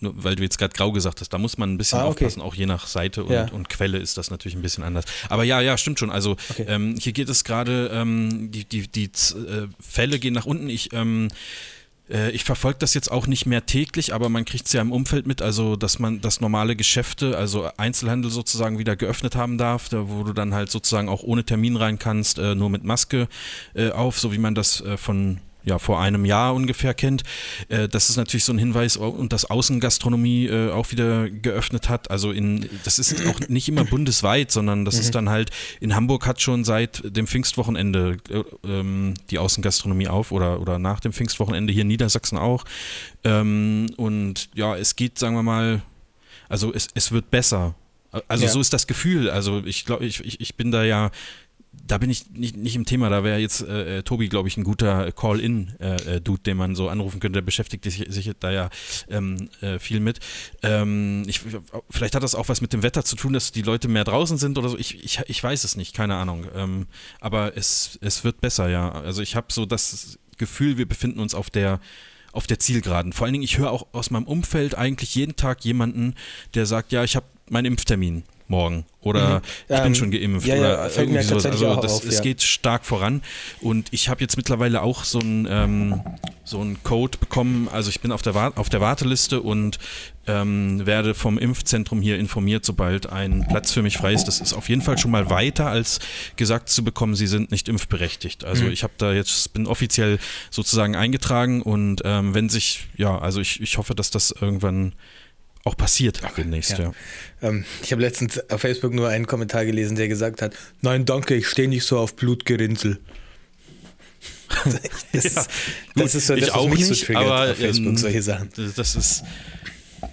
weil du jetzt gerade grau gesagt hast, da muss man ein bisschen Ah, okay. aufpassen, auch je nach Seite und, Ja. und Quelle ist das natürlich ein bisschen anders. Aber ja, ja, stimmt schon. Also Okay. ähm, hier geht es gerade, ähm, die, die, die äh, Fälle gehen nach unten. Ich ähm, äh, ich verfolge das jetzt auch nicht mehr täglich, aber man kriegt es ja im Umfeld mit, also dass man das normale Geschäfte, also Einzelhandel sozusagen wieder geöffnet haben darf, da wo du dann halt sozusagen auch ohne Termin rein kannst, äh, nur mit Maske äh, auf, so wie man das äh, von ja, vor einem Jahr ungefähr kennt. Äh, das ist natürlich so ein Hinweis und dass Außengastronomie äh, auch wieder geöffnet hat. Also in, das ist auch nicht immer bundesweit, sondern das ist dann halt, in Hamburg hat schon seit dem Pfingstwochenende äh, ähm, die Außengastronomie auf oder, oder nach dem Pfingstwochenende hier in Niedersachsen auch. Ähm, und ja, es geht, sagen wir mal, also es, es wird besser. Also Ja. so ist das Gefühl. Also ich glaube, ich, ich, ich bin da ja da bin ich nicht, nicht im Thema. Da wäre jetzt äh, Tobi, glaube ich, ein guter Call-In-Dude, äh, den man so anrufen könnte. Der beschäftigt sich, sich da ja ähm, äh, viel mit. Ähm, ich, vielleicht hat das auch was mit dem Wetter zu tun, dass die Leute mehr draußen sind oder so. Ich, ich, ich weiß es nicht, keine Ahnung. Ähm, aber es, es wird besser, ja. Also ich habe so das Gefühl, wir befinden uns auf der auf der Zielgeraden. Vor allen Dingen, ich höre auch aus meinem Umfeld eigentlich jeden Tag jemanden, der sagt, ja, ich habe meinen Impftermin morgen oder mhm. ich bin ähm, schon geimpft ja, oder ja, irgendwie sowas. Also das, auf, es ja. geht stark voran und ich habe jetzt mittlerweile auch so einen ähm, so Code bekommen. Also ich bin auf der, auf der Warteliste und ähm, werde vom Impfzentrum hier informiert, sobald ein Platz für mich frei ist. Das ist auf jeden Fall schon mal weiter als gesagt zu bekommen, Sie sind nicht impfberechtigt. Also mhm. ich habe da jetzt bin offiziell sozusagen eingetragen und ähm, wenn sich ja, also ich, ich hoffe, dass das irgendwann auch passiert okay, demnächst, ja. ja. Ähm, ich habe letztens auf Facebook nur einen Kommentar gelesen, der gesagt hat, nein, danke, ich stehe nicht so auf Blutgerinnsel. das, ja, ist, das ist so das, ich auch nicht, so aber auf Facebook, ähm, solche Sachen. Das ist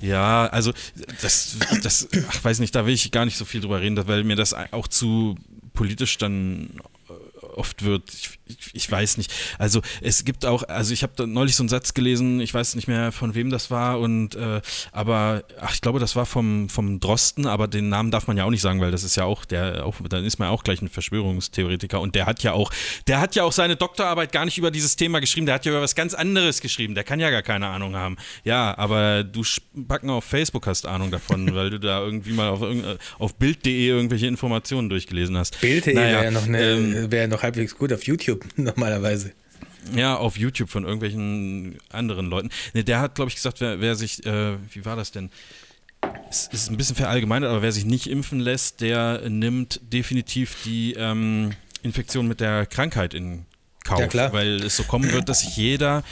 ja, also das, das, ach, weiß nicht, da will ich gar nicht so viel drüber reden, weil mir das auch zu politisch dann oft wird. Ich, ich, ich, weiß nicht. Also es gibt auch, also ich habe neulich so einen Satz gelesen, ich weiß nicht mehr von wem das war und äh, aber ach, ich glaube, das war vom, vom Drosten, aber den Namen darf man ja auch nicht sagen, weil das ist ja auch, der auch, dann ist man auch gleich ein Verschwörungstheoretiker und der hat ja auch, der hat ja auch seine Doktorarbeit gar nicht über dieses Thema geschrieben, der hat ja über was ganz anderes geschrieben, der kann ja gar keine Ahnung haben. Ja, aber du Backen auf Facebook hast Ahnung davon, weil du da irgendwie mal auf, auf Bild.de irgendwelche Informationen durchgelesen hast. Bild.de naja, wäre ja noch, ähm, wär noch halbwegs gut auf YouTube normalerweise. Ja, auf YouTube von irgendwelchen anderen Leuten. Ne, der hat, glaube ich, gesagt, wer, wer sich, äh, wie war das denn? Es ist ein bisschen verallgemeinert, aber wer sich nicht impfen lässt, der nimmt definitiv die ähm, Infektion mit der Krankheit in Kauf. Ja, klar. Weil es so kommen wird, dass sich jeder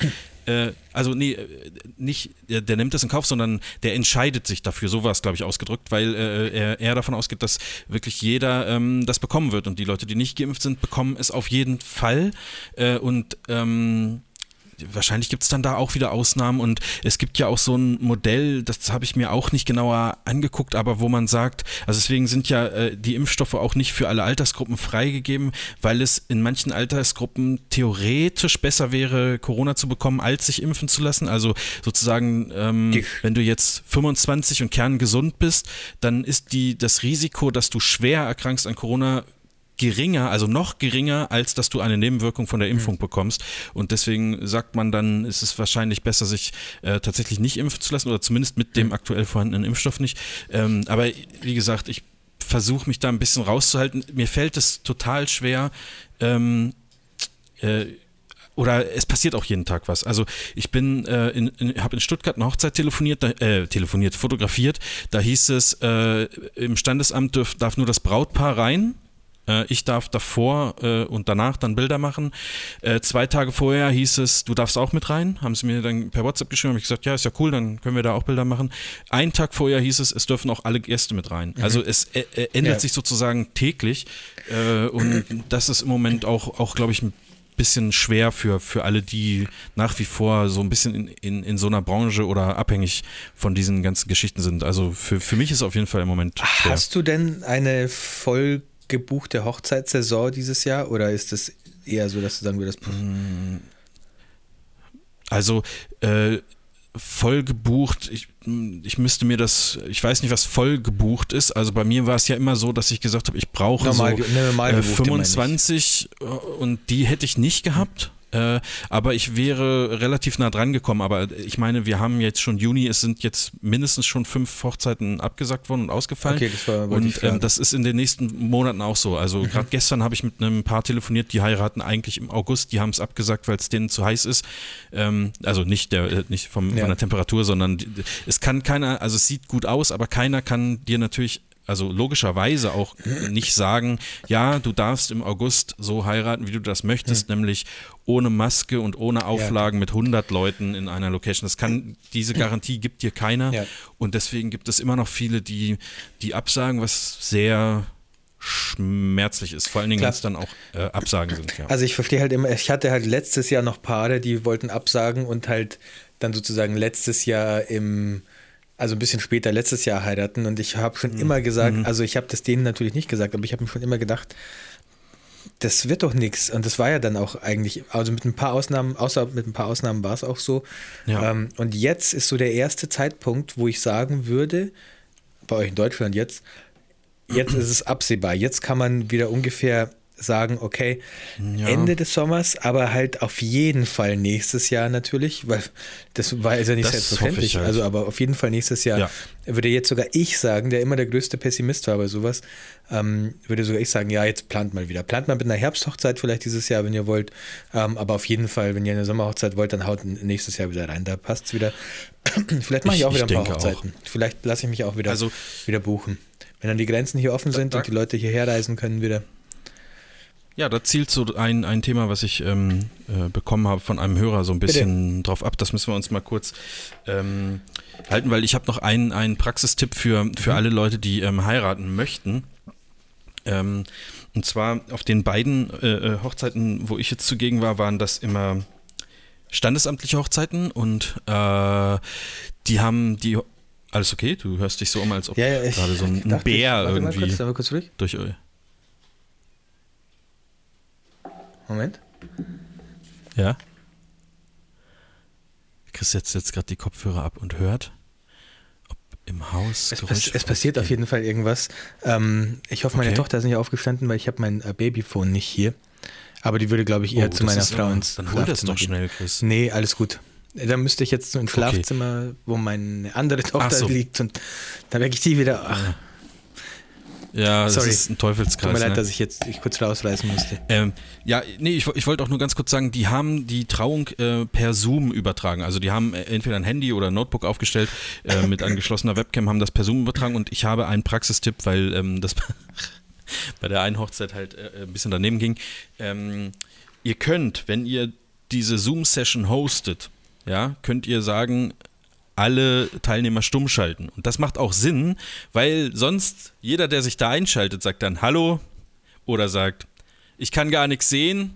äh, also nee, äh, nicht, der, der, nimmt das in Kauf, sondern der entscheidet sich dafür, so war es, glaube ich, ausgedrückt, weil äh, er, er, davon ausgeht, dass wirklich jeder ähm, das bekommen wird. Und die Leute, die nicht geimpft sind, bekommen es auf jeden Fall. Äh, und ähm, wahrscheinlich gibt es dann da auch wieder Ausnahmen und es gibt ja auch so ein Modell, das habe ich mir auch nicht genauer angeguckt, aber wo man sagt, also deswegen sind ja äh, die Impfstoffe auch nicht für alle Altersgruppen freigegeben, weil es in manchen Altersgruppen theoretisch besser wäre, Corona zu bekommen, als sich impfen zu lassen. Also sozusagen, ähm, wenn du jetzt 25 und kerngesund bist, dann ist die, das Risiko, dass du schwer erkrankst an Corona geringer, also noch geringer, als dass du eine Nebenwirkung von der mhm. Impfung mhm. bekommst. Und deswegen sagt man dann, ist es wahrscheinlich besser, sich äh, tatsächlich nicht impfen zu lassen oder zumindest mit dem mhm. aktuell vorhandenen Impfstoff nicht. Ähm, aber wie gesagt, ich versuche mich da ein bisschen rauszuhalten. Mir fällt es total schwer, ähm, äh, oder es passiert auch jeden Tag was. Also ich bin, äh, in, in, habe in Stuttgart eine Hochzeit telefoniert, da, äh, telefoniert, fotografiert. Da hieß es, äh, im Standesamt dürf, darf nur das Brautpaar rein ich darf davor äh, und danach dann Bilder machen. Äh, zwei Tage vorher hieß es, du darfst auch mit rein. Haben sie mir dann per WhatsApp geschrieben, habe ich gesagt, ja, ist ja cool, dann können wir da auch Bilder machen. Ein Tag vorher hieß es, es dürfen auch alle Gäste mit rein. Mhm. Also es ändert ja. sich sozusagen täglich und das ist im Moment auch, auch glaube ich, ein bisschen schwer für, für alle, die nach wie vor so ein bisschen in, in, in so einer Branche oder abhängig von diesen ganzen Geschichten sind. Also für, für mich ist es auf jeden Fall im Moment schwer. Hast du denn eine voll gebuchte Hochzeitssaison dieses Jahr oder ist es eher so, dass du sagen würdest? Mm. Also äh, voll gebucht, ich, ich müsste mir das, ich weiß nicht, was voll gebucht ist. Also bei mir war es ja immer so, dass ich gesagt habe, ich brauche normal, so äh, 25 und die hätte ich nicht gehabt. Äh, aber ich wäre relativ nah dran gekommen. Aber ich meine, wir haben jetzt schon Juni, es sind jetzt mindestens schon fünf Hochzeiten abgesagt worden und ausgefallen. Okay, das war Und ähm, das ist in den nächsten Monaten auch so. Also mhm. gerade gestern habe ich mit einem Paar telefoniert, die heiraten eigentlich im August, die haben es abgesagt, weil es denen zu heiß ist. Ähm, also nicht, der, äh, nicht vom, ja. von der Temperatur, sondern die, es kann keiner, also es sieht gut aus, aber keiner kann dir natürlich also logischerweise auch nicht sagen, ja, du darfst im August so heiraten, wie du das möchtest, hm. nämlich ohne Maske und ohne Auflagen ja. mit 100 Leuten in einer Location. Das kann, diese Garantie gibt dir keiner ja. und deswegen gibt es immer noch viele, die, die absagen, was sehr schmerzlich ist, vor allen Dingen, wenn es dann auch äh, Absagen sind. Ja. Also ich verstehe halt immer, ich hatte halt letztes Jahr noch Paare, die wollten absagen und halt dann sozusagen letztes Jahr im also ein bisschen später letztes Jahr heiraten und ich habe schon mhm. immer gesagt, mhm. also ich habe das denen natürlich nicht gesagt, aber ich habe mir schon immer gedacht, das wird doch nichts. Und das war ja dann auch eigentlich, also mit ein paar Ausnahmen, außer mit ein paar Ausnahmen war es auch so. Ja. Ähm, und jetzt ist so der erste Zeitpunkt, wo ich sagen würde, bei euch in Deutschland jetzt, jetzt ist es absehbar. Jetzt kann man wieder ungefähr sagen, okay, Ja. Ende des Sommers, aber halt auf jeden Fall nächstes Jahr natürlich, weil das war ja nicht Das selbstverständlich. halt. Also aber auf jeden Fall nächstes Jahr Ja. würde jetzt sogar ich sagen, der immer der größte Pessimist war bei sowas, ähm, würde sogar ich sagen, ja, jetzt plant mal wieder. Plant mal mit einer Herbsthochzeit vielleicht dieses Jahr, wenn ihr wollt. Ähm, aber auf jeden Fall, wenn ihr eine Sommerhochzeit wollt, dann haut nächstes Jahr wieder rein. Da passt es wieder. vielleicht mache ich, Ich- auch wieder ich ein paar Hochzeiten. Vielleicht lasse ich mich auch wieder, Also- wieder buchen. Wenn dann die Grenzen hier offen sind da- und die Leute hierher reisen können wieder. Ja, da zielt so ein, ein Thema, was ich ähm, äh, bekommen habe von einem Hörer, so ein bisschen drauf ab. Das müssen wir uns mal kurz ähm, halten, weil ich habe noch einen, einen Praxistipp für, für alle Leute, die ähm, heiraten möchten. Ähm, und zwar auf den beiden äh, äh, Hochzeiten, wo ich jetzt zugegen war, waren das immer standesamtliche Hochzeiten und äh, die haben die. Alles okay? Du hörst dich so um, als ob Ja, ja, ich gerade so ein, ein Bär mal irgendwie Kurz, mal kurz durch. durch. Moment. Ja. Chris setzt jetzt gerade die Kopfhörer ab und hört, ob im Haus Es, pass es passiert auf jeden Fall irgendwas. Ähm, ich hoffe, meine Okay. Tochter ist nicht aufgestanden, weil ich habe mein äh, Babyphone nicht hier. Aber die würde, glaube ich, eher Oh, zu meiner Frau ins Dann hol das doch gehen. schnell, Chris. Nee, alles gut. Da müsste ich jetzt so ins Okay. Schlafzimmer, wo meine andere Tochter so. liegt und dann wecke ich die wieder. Ach, Ja, das Sorry. ist ein tut mir Teufelskreis. leid, ne? dass ich jetzt ich kurz rausreißen musste. Ähm, ja, nee, ich, ich wollte auch nur ganz kurz sagen, die haben die Trauung äh, per Zoom übertragen. Also die haben äh, entweder ein Handy oder ein Notebook aufgestellt äh, mit angeschlossener Webcam, haben das per Zoom übertragen und ich habe einen Praxistipp, weil ähm, das bei der einen Hochzeit halt äh, ein bisschen daneben ging. Ähm, ihr könnt, wenn ihr diese Zoom-Session hostet, ja, könnt ihr sagen, alle Teilnehmer stumm schalten. Und das macht auch Sinn, weil sonst jeder, der sich da einschaltet, sagt dann Hallo oder sagt, ich kann gar nichts sehen,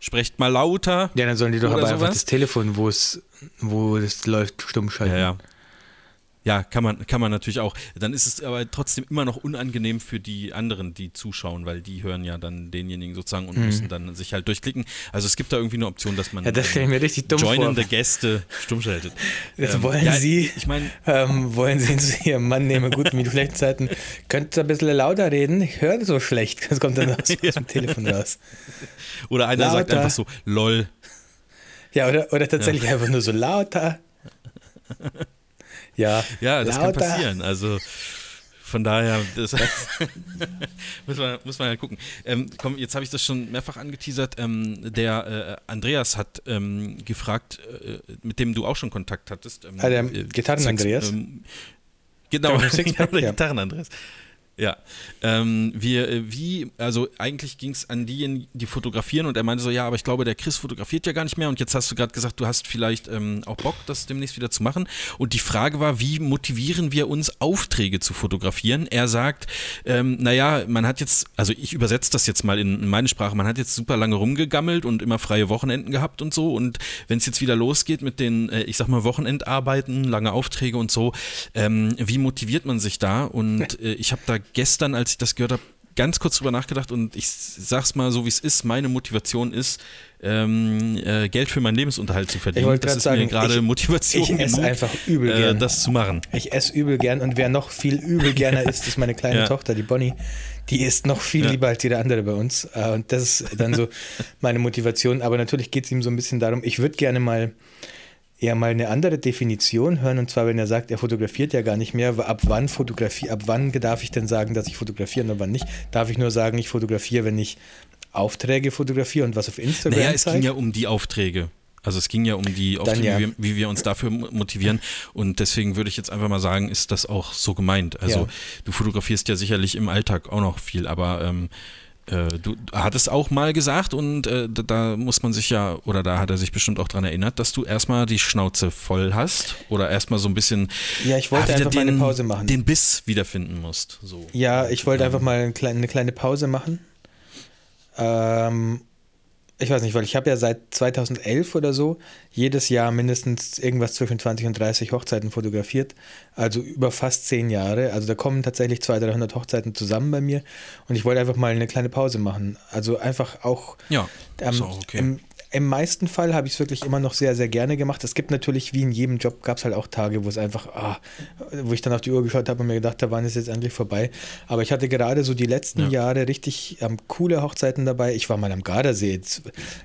sprecht mal lauter. Ja, dann sollen die doch aber einfach sowas? das Telefon, wo es, wo es läuft, stumm schalten. Ja, ja. Ja, kann man, kann man natürlich auch. Dann ist es aber trotzdem immer noch unangenehm für die anderen, die zuschauen, weil die hören ja dann denjenigen sozusagen und müssen dann sich halt durchklicken. Also es gibt da irgendwie eine Option, dass man Mhm. Ja, das ich mir richtig dumm vor. joinende Gäste stumm schaltet. Jetzt Ähm, wollen ja, Sie, Ich meine, ähm, wollen Sie zu Ihrem Mann nehmen, gut mit schlechten Zeiten, könnt ihr ein bisschen lauter reden? Ich höre so schlecht. Das kommt dann aus, aus dem Telefon raus. oder einer sagt Lauter. einfach so, lol. Ja, oder, oder tatsächlich einfach nur so lauter. Ja, Ja, das lauter. kann passieren. Also von daher, das muss, man, muss man halt gucken. Ähm, komm, jetzt habe ich das schon mehrfach angeteasert. Ähm, der äh, Andreas hat ähm, gefragt, äh, mit dem du auch schon Kontakt hattest. Ähm, Ah, der äh, Gitarren-Andreas? Ähm, genau, Der ja. Gitarren-Andreas. Ja, ähm, wir, äh, wie, also eigentlich ging es an diejenigen, die fotografieren und er meinte so, ja, aber ich glaube, der Chris fotografiert ja gar nicht mehr und jetzt hast du gerade gesagt, du hast vielleicht ähm, auch Bock, das demnächst wieder zu machen und die Frage war, wie motivieren wir uns, Aufträge zu fotografieren? Er sagt, ähm, naja, man hat jetzt, also ich übersetze das jetzt mal in, in meine Sprache, man hat jetzt super lange rumgegammelt und immer freie Wochenenden gehabt und so und wenn es jetzt wieder losgeht mit den, äh, ich sag mal, Wochenendarbeiten, lange Aufträge und so, ähm, wie motiviert man sich da? Und äh, ich habe da gestern, als ich das gehört habe, ganz kurz drüber nachgedacht und ich sag's mal so, wie es ist. Meine Motivation ist, ähm, äh, Geld für meinen Lebensunterhalt zu verdienen. Ich wollte das ist sagen, mir gerade Motivation ich esse einfach übel äh, gern. das zu machen. Ich esse übel gern und wer noch viel übel gerne isst, ist meine kleine Ja. Tochter, die Bonnie. Die isst noch viel Ja. lieber als jeder andere bei uns. Äh, Und das ist dann so meine Motivation. Aber natürlich geht es ihm so ein bisschen darum, ich würde gerne mal eher mal eine andere Definition hören. Und zwar, wenn er sagt, er fotografiert ja gar nicht mehr, ab wann Fotografie, ab wann darf ich denn sagen, dass ich fotografiere und ab wann nicht? Darf ich nur sagen, ich fotografiere, wenn ich Aufträge fotografiere und was auf Instagram Naja, es ging ja um die Aufträge. Also es ging ja um die Aufträge, ja. wie, wir, wie wir uns dafür mo- motivieren. Und deswegen würde ich jetzt einfach mal sagen, ist das auch so gemeint. Also Ja. du fotografierst ja sicherlich im Alltag auch noch viel, aber ähm, äh, du hattest auch mal gesagt und äh, da, muss man sich ja, oder da hat er sich bestimmt auch dran erinnert, dass du erstmal die Schnauze voll hast oder erstmal so ein bisschen Ja, ich wollte ah, einfach mal eine den, Pause machen. den Biss wiederfinden musst. So. Ja, ich wollte einfach mal eine kleine, eine kleine Pause machen. Ähm, ich weiß nicht, weil ich habe ja seit 2011 oder so jedes Jahr mindestens irgendwas zwischen 20 und 30 Hochzeiten fotografiert, also über fast zehn Jahre. Also da kommen tatsächlich 200, 300 Hochzeiten zusammen bei mir und ich wollte einfach mal eine kleine Pause machen. Also einfach auch, ja, ähm, auch okay. im, im meisten Fall habe ich es wirklich immer noch sehr, sehr gerne gemacht. Es gibt natürlich, wie in jedem Job, gab es halt auch Tage, wo es einfach, ah, wo ich dann auf die Uhr geschaut habe und mir gedacht habe, wann ist jetzt endlich vorbei. Aber ich hatte gerade so die letzten ja. Jahre richtig ähm, coole Hochzeiten dabei. Ich war mal am Gardasee.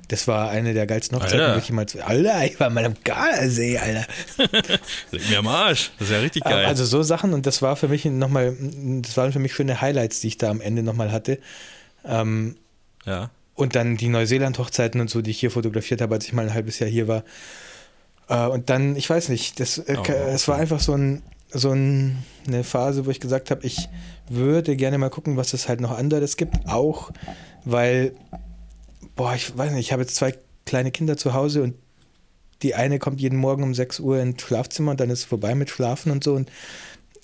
Das war eine der geilsten Hochzeiten, Alter. ich mal. Alter, ich war mal am Gardasee, Alter. Leg mir am Arsch. Das ist ja richtig geil. Also so Sachen und das war für mich nochmal, das waren für mich schöne Highlights, die ich da am Ende nochmal hatte. Ähm, ja. Und dann die Neuseeland-Hochzeiten und so, die ich hier fotografiert habe, als ich mal ein halbes Jahr hier war. Äh, und dann, ich weiß nicht, das, äh, oh, es war einfach so, ein, so ein, eine Phase, wo ich gesagt habe, ich würde gerne mal gucken, was es halt noch anderes gibt. Auch weil, boah, ich weiß nicht, ich habe jetzt zwei kleine Kinder zu Hause und die eine kommt jeden Morgen um 6 Uhr ins Schlafzimmer und dann ist es vorbei mit Schlafen und so. Und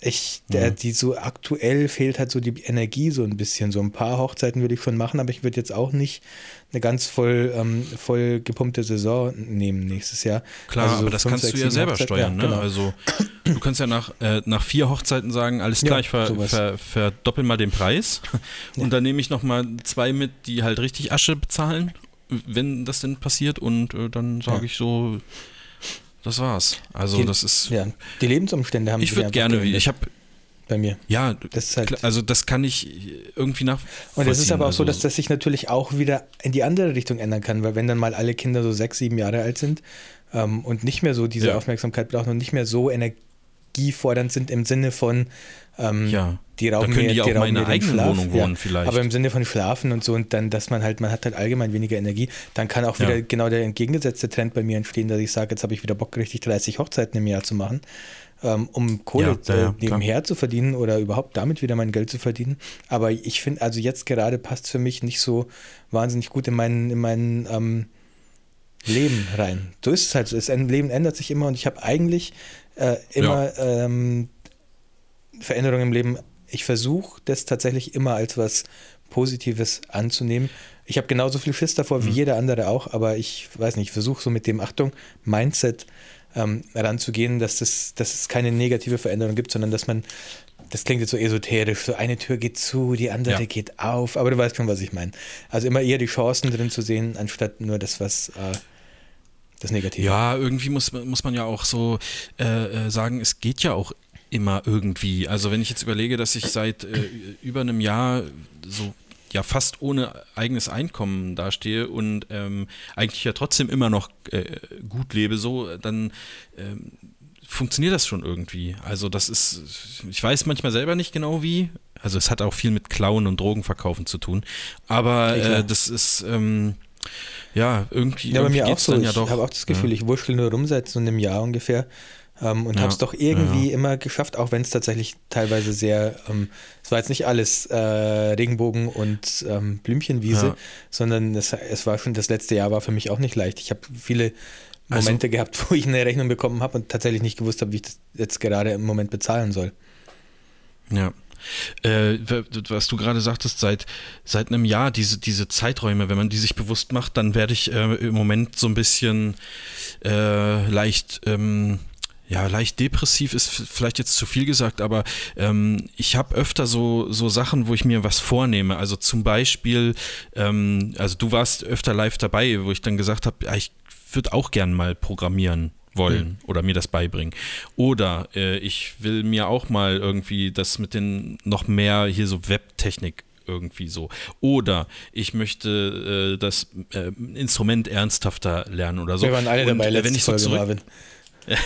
ich, der, mhm. die so aktuell fehlt halt so die Energie so ein bisschen. So ein paar Hochzeiten würde ich schon machen, aber ich würde jetzt auch nicht eine ganz voll, ähm, voll gepumpte Saison nehmen nächstes Jahr. Klar, also so aber das fünf, kannst sechs, du ja selber Hochzeiten. steuern. Ja, ne? genau. Also du kannst ja nach, äh, nach vier Hochzeiten sagen, alles klar, ja, ich ver, ver, verdoppel mal den Preis und ja. dann nehme ich nochmal zwei mit, die halt richtig Asche bezahlen, wenn das denn passiert und äh, dann sage ich so das war's. Also die, das ist. Ja, die Lebensumstände haben Ich würde gerne, ich habe bei mir. Ja, das halt also das kann ich irgendwie nach. Und es ist aber auch also so, dass das sich natürlich auch wieder in die andere Richtung ändern kann, weil wenn dann mal alle Kinder so sechs, sieben Jahre alt sind ähm, und nicht mehr so diese ja. Aufmerksamkeit brauchen und nicht mehr so energiefordernd sind im Sinne von ähm, ja. Die rauben da können mir, die auch die einer eigenen Schlaf, Wohnung wohnen ja. vielleicht. Aber im Sinne von Schlafen und so und dann, dass man halt, man hat halt allgemein weniger Energie, dann kann auch wieder genau der entgegengesetzte Trend bei mir entstehen, dass ich sage, jetzt habe ich wieder Bock, richtig 30 Hochzeiten im Jahr zu machen ähm, um Kohle ja, ja, äh, nebenher klar. zu verdienen oder überhaupt damit wieder mein Geld zu verdienen. Aber ich finde, also jetzt gerade passt für mich nicht so wahnsinnig gut in mein, in mein ähm, Leben rein. So ist es halt so. Das Leben ändert sich immer und ich habe eigentlich äh, immer ja. ähm, Veränderungen im Leben. Ich versuche das tatsächlich immer als was Positives anzunehmen. Ich habe genauso viel Schiss davor wie mhm. jeder andere auch, aber ich weiß nicht, ich versuche so mit dem Achtung, Mindset ähm, ranzugehen, dass, das, dass es keine negative Veränderung gibt, sondern dass man, das klingt jetzt so esoterisch, so eine Tür geht zu, die andere ja. geht auf, aber du weißt schon, was ich meine. Also immer eher die Chancen drin zu sehen, anstatt nur das, was äh, das Negative. Ja, irgendwie muss, muss man ja auch so äh, äh sagen, es geht ja auch immer irgendwie. Also wenn ich jetzt überlege, dass ich seit äh, über einem Jahr so ja fast ohne eigenes Einkommen dastehe und ähm, eigentlich ja trotzdem immer noch äh, gut lebe, so, dann ähm, funktioniert das schon irgendwie. Also das ist, ich weiß manchmal selber nicht genau wie. Also es hat auch viel mit Klauen und Drogenverkaufen zu tun. Aber äh, das ist ähm, ja irgendwie. Ja, bei mir auch so. Ja ich habe auch das Gefühl, ja. ich wurschtel nur rum seit so einem Jahr ungefähr ähm, und ja, habe es doch irgendwie ja. immer geschafft, auch wenn es tatsächlich teilweise sehr, ähm, es war jetzt nicht alles äh, Regenbogen und ähm, Blümchenwiese, ja. sondern es, es war schon, das letzte Jahr war für mich auch nicht leicht. Ich habe viele Momente also, gehabt, wo ich eine Rechnung bekommen habe und tatsächlich nicht gewusst habe, wie ich das jetzt gerade im Moment bezahlen soll. Ja. Äh, was du gerade sagtest, seit, seit einem Jahr, diese, diese Zeiträume, wenn man die sich bewusst macht, dann werde ich äh, im Moment so ein bisschen äh, leicht ähm, ja, leicht depressiv ist vielleicht jetzt zu viel gesagt, aber ähm, ich habe öfter so, so Sachen, wo ich mir was vornehme. Also zum Beispiel, ähm, also du warst öfter live dabei, wo ich dann gesagt habe, ja, ich würde auch gern mal programmieren wollen mhm. oder mir das beibringen. Oder äh, ich will mir auch mal irgendwie das mit den noch mehr hier so Webtechnik irgendwie so. Oder ich möchte äh, das äh, Instrument ernsthafter lernen oder so. Wir waren alle dabei, Und, äh, wenn ich so zurück, Marvin.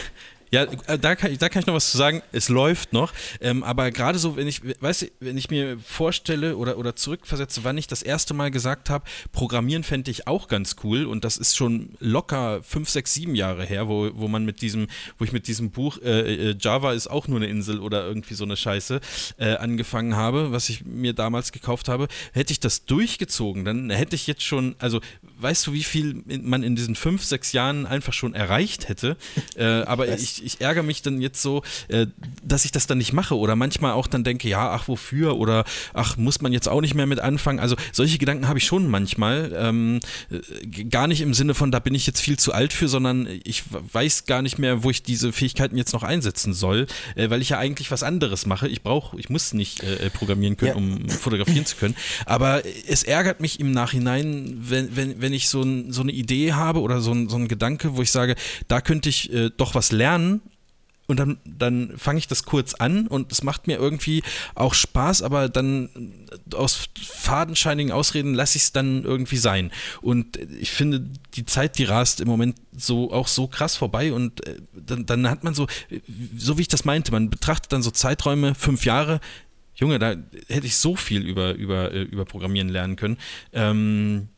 Ja, äh, da kann, ich, da kann ich noch was zu sagen. Es läuft noch. Ähm, aber gerade so, wenn ich, weißt wenn ich mir vorstelle oder, oder zurückversetze, wann ich das erste Mal gesagt habe, Programmieren fände ich auch ganz cool. Und das ist schon locker fünf, sechs, sieben Jahre her, wo, wo man mit diesem, wo ich mit diesem Buch äh, äh, Java ist auch nur eine Insel oder irgendwie so eine Scheiße äh, angefangen habe, was ich mir damals gekauft habe. Hätte ich das durchgezogen, dann hätte ich jetzt schon, also weißt du, wie viel man in diesen fünf, sechs Jahren einfach schon erreicht hätte? Äh, aber ich, ich, ich ärgere mich dann jetzt so, äh, dass ich das dann nicht mache oder manchmal auch dann denke, ja, ach, wofür oder ach, muss man jetzt auch nicht mehr mit anfangen. Also solche Gedanken habe ich schon manchmal. Ähm, äh, gar nicht im Sinne von, da bin ich jetzt viel zu alt für, sondern ich weiß gar nicht mehr, wo ich diese Fähigkeiten jetzt noch einsetzen soll, äh, weil ich ja eigentlich was anderes mache. Ich brauche, ich muss nicht äh, programmieren können, ja. um fotografieren zu können. Aber es ärgert mich im Nachhinein, wenn, wenn, wenn ich so, ein, so eine Idee habe oder so ein, so ein Gedanke, wo ich sage, da könnte ich äh, doch was lernen, und dann, dann fange ich das kurz an und es macht mir irgendwie auch Spaß, aber dann aus fadenscheinigen Ausreden lasse ich es dann irgendwie sein. Und ich finde, die Zeit, die rast im Moment so auch so krass vorbei und äh, dann, dann hat man so, so wie ich das meinte, man betrachtet dann so Zeiträume, fünf Jahre, Junge, da hätte ich so viel über, über, äh, über Programmieren lernen können. Ähm,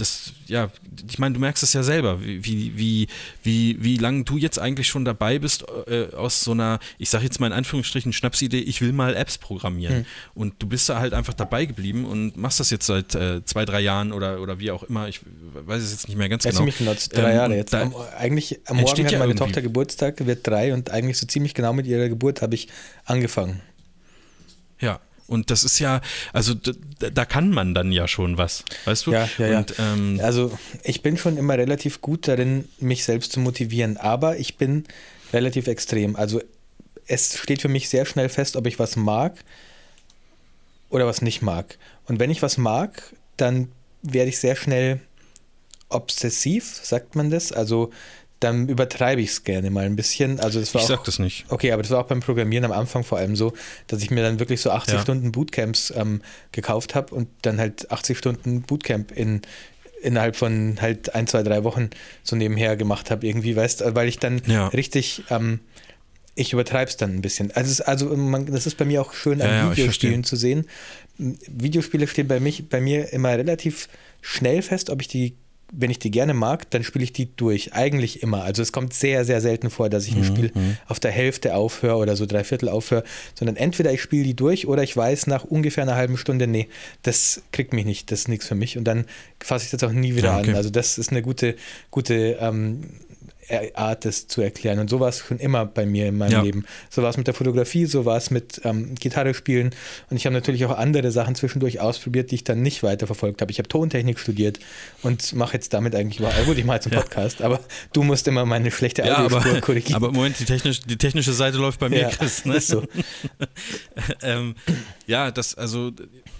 das, ja, ich meine, du merkst es ja selber, wie, wie, wie, wie lange du jetzt eigentlich schon dabei bist, äh, aus so einer, ich sage jetzt mal in Anführungsstrichen, Schnapsidee, ich will mal Apps programmieren. Mhm. Und du bist da halt einfach dabei geblieben und machst das jetzt seit äh, zwei, drei Jahren oder, oder wie auch immer. Ich weiß es jetzt nicht mehr ganz ja, genau. Ziemlich genau, drei ähm, Jahre jetzt. Am, eigentlich am Morgen hat ja meine Tochter Geburtstag, wird drei und eigentlich so ziemlich genau mit ihrer Geburt habe ich angefangen. Ja, und das ist ja, also da, da, kann man dann ja schon was, weißt du? Ja, ja, Und, ja. Ähm, also ich bin schon immer relativ gut darin, mich selbst zu motivieren, aber ich bin relativ extrem. Also es steht für mich sehr schnell fest, ob ich was mag oder was nicht mag. Und wenn ich was mag, dann werde ich sehr schnell obsessiv, sagt man das. Also dann übertreibe ich es gerne mal ein bisschen. Also das war ich auch, sag das nicht. Okay, aber das war auch beim Programmieren am Anfang vor allem so, dass ich mir dann wirklich so 80 ja. Stunden Bootcamps ähm, gekauft habe und dann halt 80 Stunden Bootcamp in, innerhalb von halt ein, zwei, drei Wochen so nebenher gemacht habe, irgendwie, weißt du, weil ich dann ja. richtig, ähm, ich übertreibe es dann ein bisschen. Also, also man, das ist bei mir auch schön an ja, Videospielen zu sehen. Videospiele stehen bei, mich, bei mir immer relativ schnell fest, ob ich die wenn ich die gerne mag, dann spiele ich die durch. Eigentlich immer. Also es kommt sehr, sehr selten vor, dass ich ein mhm. Spiel mhm. auf der Hälfte aufhöre oder so drei Viertel aufhöre, sondern entweder ich spiele die durch oder ich weiß nach ungefähr einer halben Stunde, nee, das kriegt mich nicht, das ist nichts für mich. Und dann fasse ich das auch nie wieder ja, okay. an. Also das ist eine gute, gute ähm, Art, das zu erklären. Und so war es schon immer bei mir in meinem ja. Leben. So war es mit der Fotografie, so war es mit ähm, Gitarre spielen. Und ich habe natürlich auch andere Sachen zwischendurch ausprobiert, die ich dann nicht weiterverfolgt habe. Ich habe Tontechnik studiert und mache jetzt damit eigentlich überall. Gut, ich mache jetzt einen Podcast, aber du musst immer meine schlechte ja, aber, korrigieren. Aber im Moment, die, technisch, die technische Seite läuft bei mir, ja, Chris. Ne? Ist so. ähm, ja, das, also,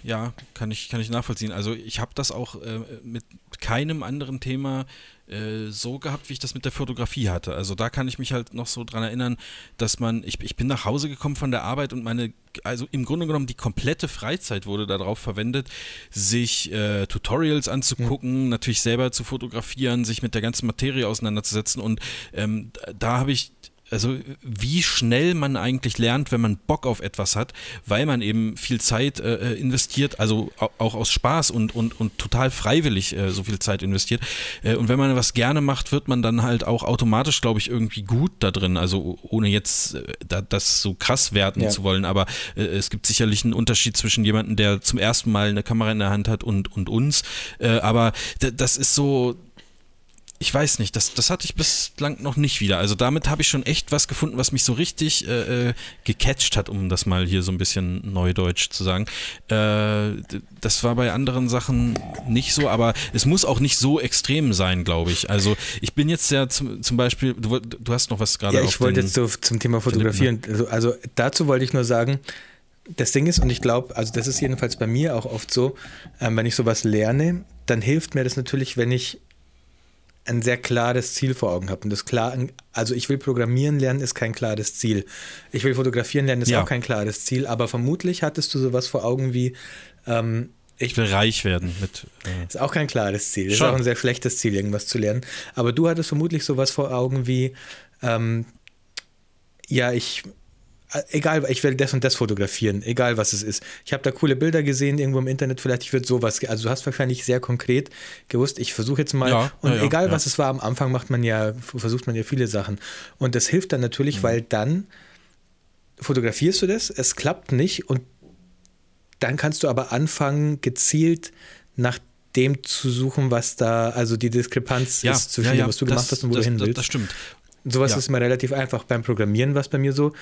ja, kann ich, kann ich nachvollziehen. Also ich habe das auch äh, mit keinem anderen Thema äh, so gehabt, wie ich das mit der Fotografie hatte. Also da kann ich mich halt noch so dran erinnern, dass man, ich, ich bin nach Hause gekommen von der Arbeit und meine, also im Grunde genommen die komplette Freizeit wurde darauf verwendet, sich äh, Tutorials anzugucken, mhm. natürlich selber zu fotografieren, sich mit der ganzen Materie auseinanderzusetzen und ähm, da habe ich also wie schnell man eigentlich lernt, wenn man Bock auf etwas hat, weil man eben viel Zeit äh, äh investiert, also auch aus Spaß und, und, und total freiwillig äh, so viel Zeit investiert. Äh, und wenn man was gerne macht, wird man dann halt auch automatisch, glaube ich, irgendwie gut da drin. Also ohne jetzt äh, da, das so krass werten ja. zu wollen, aber äh, es gibt sicherlich einen Unterschied zwischen jemandem, der zum ersten Mal eine Kamera in der Hand hat und, und uns. aber das ist so, ich weiß nicht, das, das hatte ich bislang noch nicht wieder. Also damit habe ich schon echt was gefunden, was mich so richtig äh, äh, gecatcht hat, um das mal hier so ein bisschen neudeutsch zu sagen. Äh, das war bei anderen Sachen nicht so, aber es muss auch nicht so extrem sein, glaube ich. Also ich bin jetzt ja zum, zum Beispiel, du, du hast noch was gerade. Ja, ich wollte jetzt so zum Thema Fotografieren, also, also dazu wollte ich nur sagen, das Ding ist, und ich glaube, also das ist jedenfalls bei mir auch oft so, ähm, wenn ich sowas lerne, dann hilft mir das natürlich, wenn ich ein sehr klares Ziel vor Augen habe. Und das klar, also ich will programmieren lernen, ist kein klares Ziel. Ich will fotografieren lernen, ist ja. auch kein klares Ziel. Aber vermutlich hattest du sowas vor Augen wie ähm, ich will reich werden mit. Äh ist auch kein klares Ziel. Ist auch ein sehr schlechtes Ziel, irgendwas zu lernen. Aber du hattest vermutlich sowas vor Augen wie, ähm, ja, ich egal, ich will das und das fotografieren, egal was es ist. Ich habe da coole Bilder gesehen irgendwo im Internet, vielleicht ich würde sowas, also du hast wahrscheinlich sehr konkret gewusst, ich versuche jetzt mal ja, und ja, egal ja. was es war, am Anfang macht man ja, versucht man ja viele Sachen und das hilft dann natürlich, mhm. weil dann fotografierst du das, es klappt nicht und dann kannst du aber anfangen, gezielt nach dem zu suchen, was da, also die Diskrepanz ist zwischen dem, was du das, gemacht hast und wo das, du hin willst. Das stimmt. Sowas Ja. ist immer relativ einfach. Beim Programmieren war es bei mir so,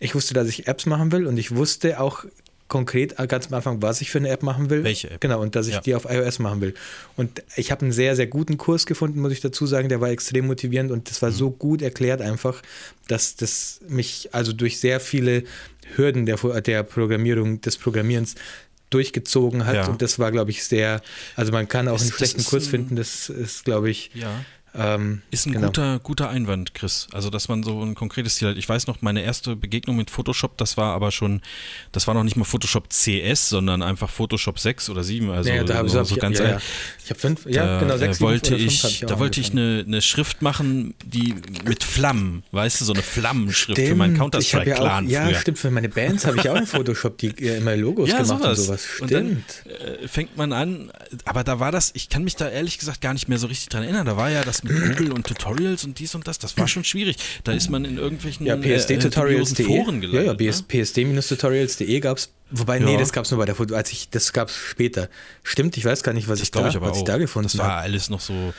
ich wusste, dass ich Apps machen will und ich wusste auch konkret äh, ganz am Anfang, was ich für eine App machen will. Welche App? Genau, und dass ich Ja. die auf iOS machen will. Und ich habe einen sehr, sehr guten Kurs gefunden, muss ich dazu sagen. Der war extrem motivierend und Mhm. das war so gut erklärt einfach, dass das mich also durch sehr viele Hürden der, der Programmierung, des Programmierens durchgezogen hat. Ja. Und das war, glaube ich, sehr, also man kann auch Ist- einen das schlechten Kurs finden, das ist, glaube ich, Ja. Ähm, Ist ein genau. guter, guter Einwand, Chris. Also, dass man so ein konkretes Ziel hat. Ich weiß noch, meine erste Begegnung mit Photoshop, das war aber schon, das war noch nicht mal Photoshop CS, sondern einfach Photoshop 6 oder 7. Also ja, da habe ich, so, hab so ich, ganz ja, alt. ja. Ich habe fünf, ja, da, genau, sechs, wollte ich, ich da wollte ich eine, eine Schrift machen, die mit Flammen, weißt du, so eine Flammenschrift für meinen Stimmt, ich hab ja Counter-Strike-Clan auch, Ja, früher. stimmt, für meine Bands habe ich auch in Photoshop die äh, immer Logos Ja, gemacht sowas. und sowas. Und dann Stimmt. äh, fängt man an, aber da war das, ich kann mich da ehrlich gesagt gar nicht mehr so richtig dran erinnern. Da war ja das mit Google und Tutorials und dies und das, das war schon schwierig. Da ist man in irgendwelchen ja, äh, äh, psdtutorials.de. Foren ja, ja, gelandet. PS, psd-tutorials.de gab es. Wobei, Ja. nee, das gab es nur bei der Foto, als ich, das gab es später. Stimmt, ich weiß gar nicht, was Das ich, da, glaube ich aber was ich da gefunden das war habe. alles noch so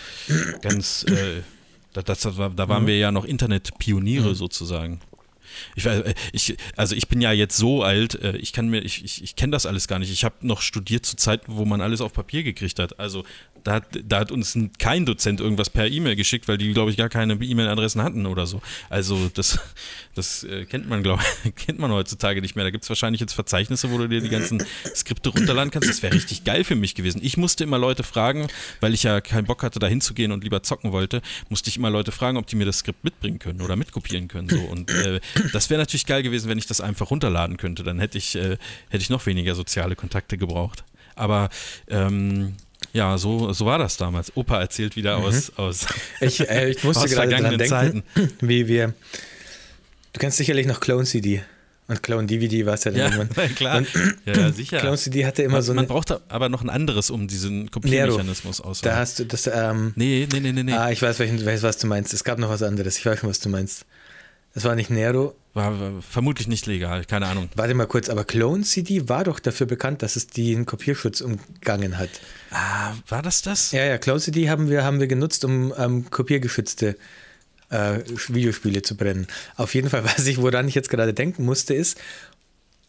ganz, äh, da, das, das war, da waren wir ja noch Internetpioniere sozusagen. Ich, äh, ich, also ich bin ja jetzt so alt, äh, ich kann mir, ich, ich, ich kenne das alles gar nicht. Ich habe noch studiert zu Zeiten, wo man alles auf Papier gekriegt hat. Also da hat, da hat uns kein Dozent irgendwas per E-Mail geschickt, weil die, glaube ich, gar keine E-Mail-Adressen hatten oder so. Also das, das äh, kennt man, glaube kennt man heutzutage nicht mehr. Da gibt es wahrscheinlich jetzt Verzeichnisse, wo du dir die ganzen Skripte runterladen kannst. Das wäre richtig geil für mich gewesen. Ich musste immer Leute fragen, weil ich ja keinen Bock hatte, da hinzugehen und lieber zocken wollte, musste ich immer Leute fragen, ob die mir das Skript mitbringen können oder mitkopieren können. So. Und äh, das wäre natürlich geil gewesen, wenn ich das einfach runterladen könnte. Dann hätte ich, äh, hätte ich noch weniger soziale Kontakte gebraucht. Aber ähm, ja, so, so war das damals. Opa erzählt wieder aus, aus, Ich, äh, ich musste aus gerade vergangenen denken, wie wir. Du kennst sicherlich noch Clone CD. Und Clone DVD war es ja dann Ja, irgendwann. klar. Und ja, ja, sicher. Clone CD hatte immer man, so man eine. braucht da aber noch ein anderes, um diesen Kopiermechanismus Da auszuhalten. hast du das. Ähm, Nee, nee, nee, nee, nee. Ah, ich weiß, welchen, weiß, was du meinst. Es gab noch was anderes. Ich weiß schon, was du meinst. Das war nicht Nero. War, war vermutlich nicht legal, keine Ahnung. Warte mal kurz, aber Clone CD war doch dafür bekannt, dass es den Kopierschutz umgangen hat. Ah, war das das? Ja, ja, Clone CD haben wir, haben wir genutzt, um ähm, kopiergeschützte äh, Videospiele zu brennen. Auf jeden Fall, was ich, woran ich jetzt gerade denken musste, ist,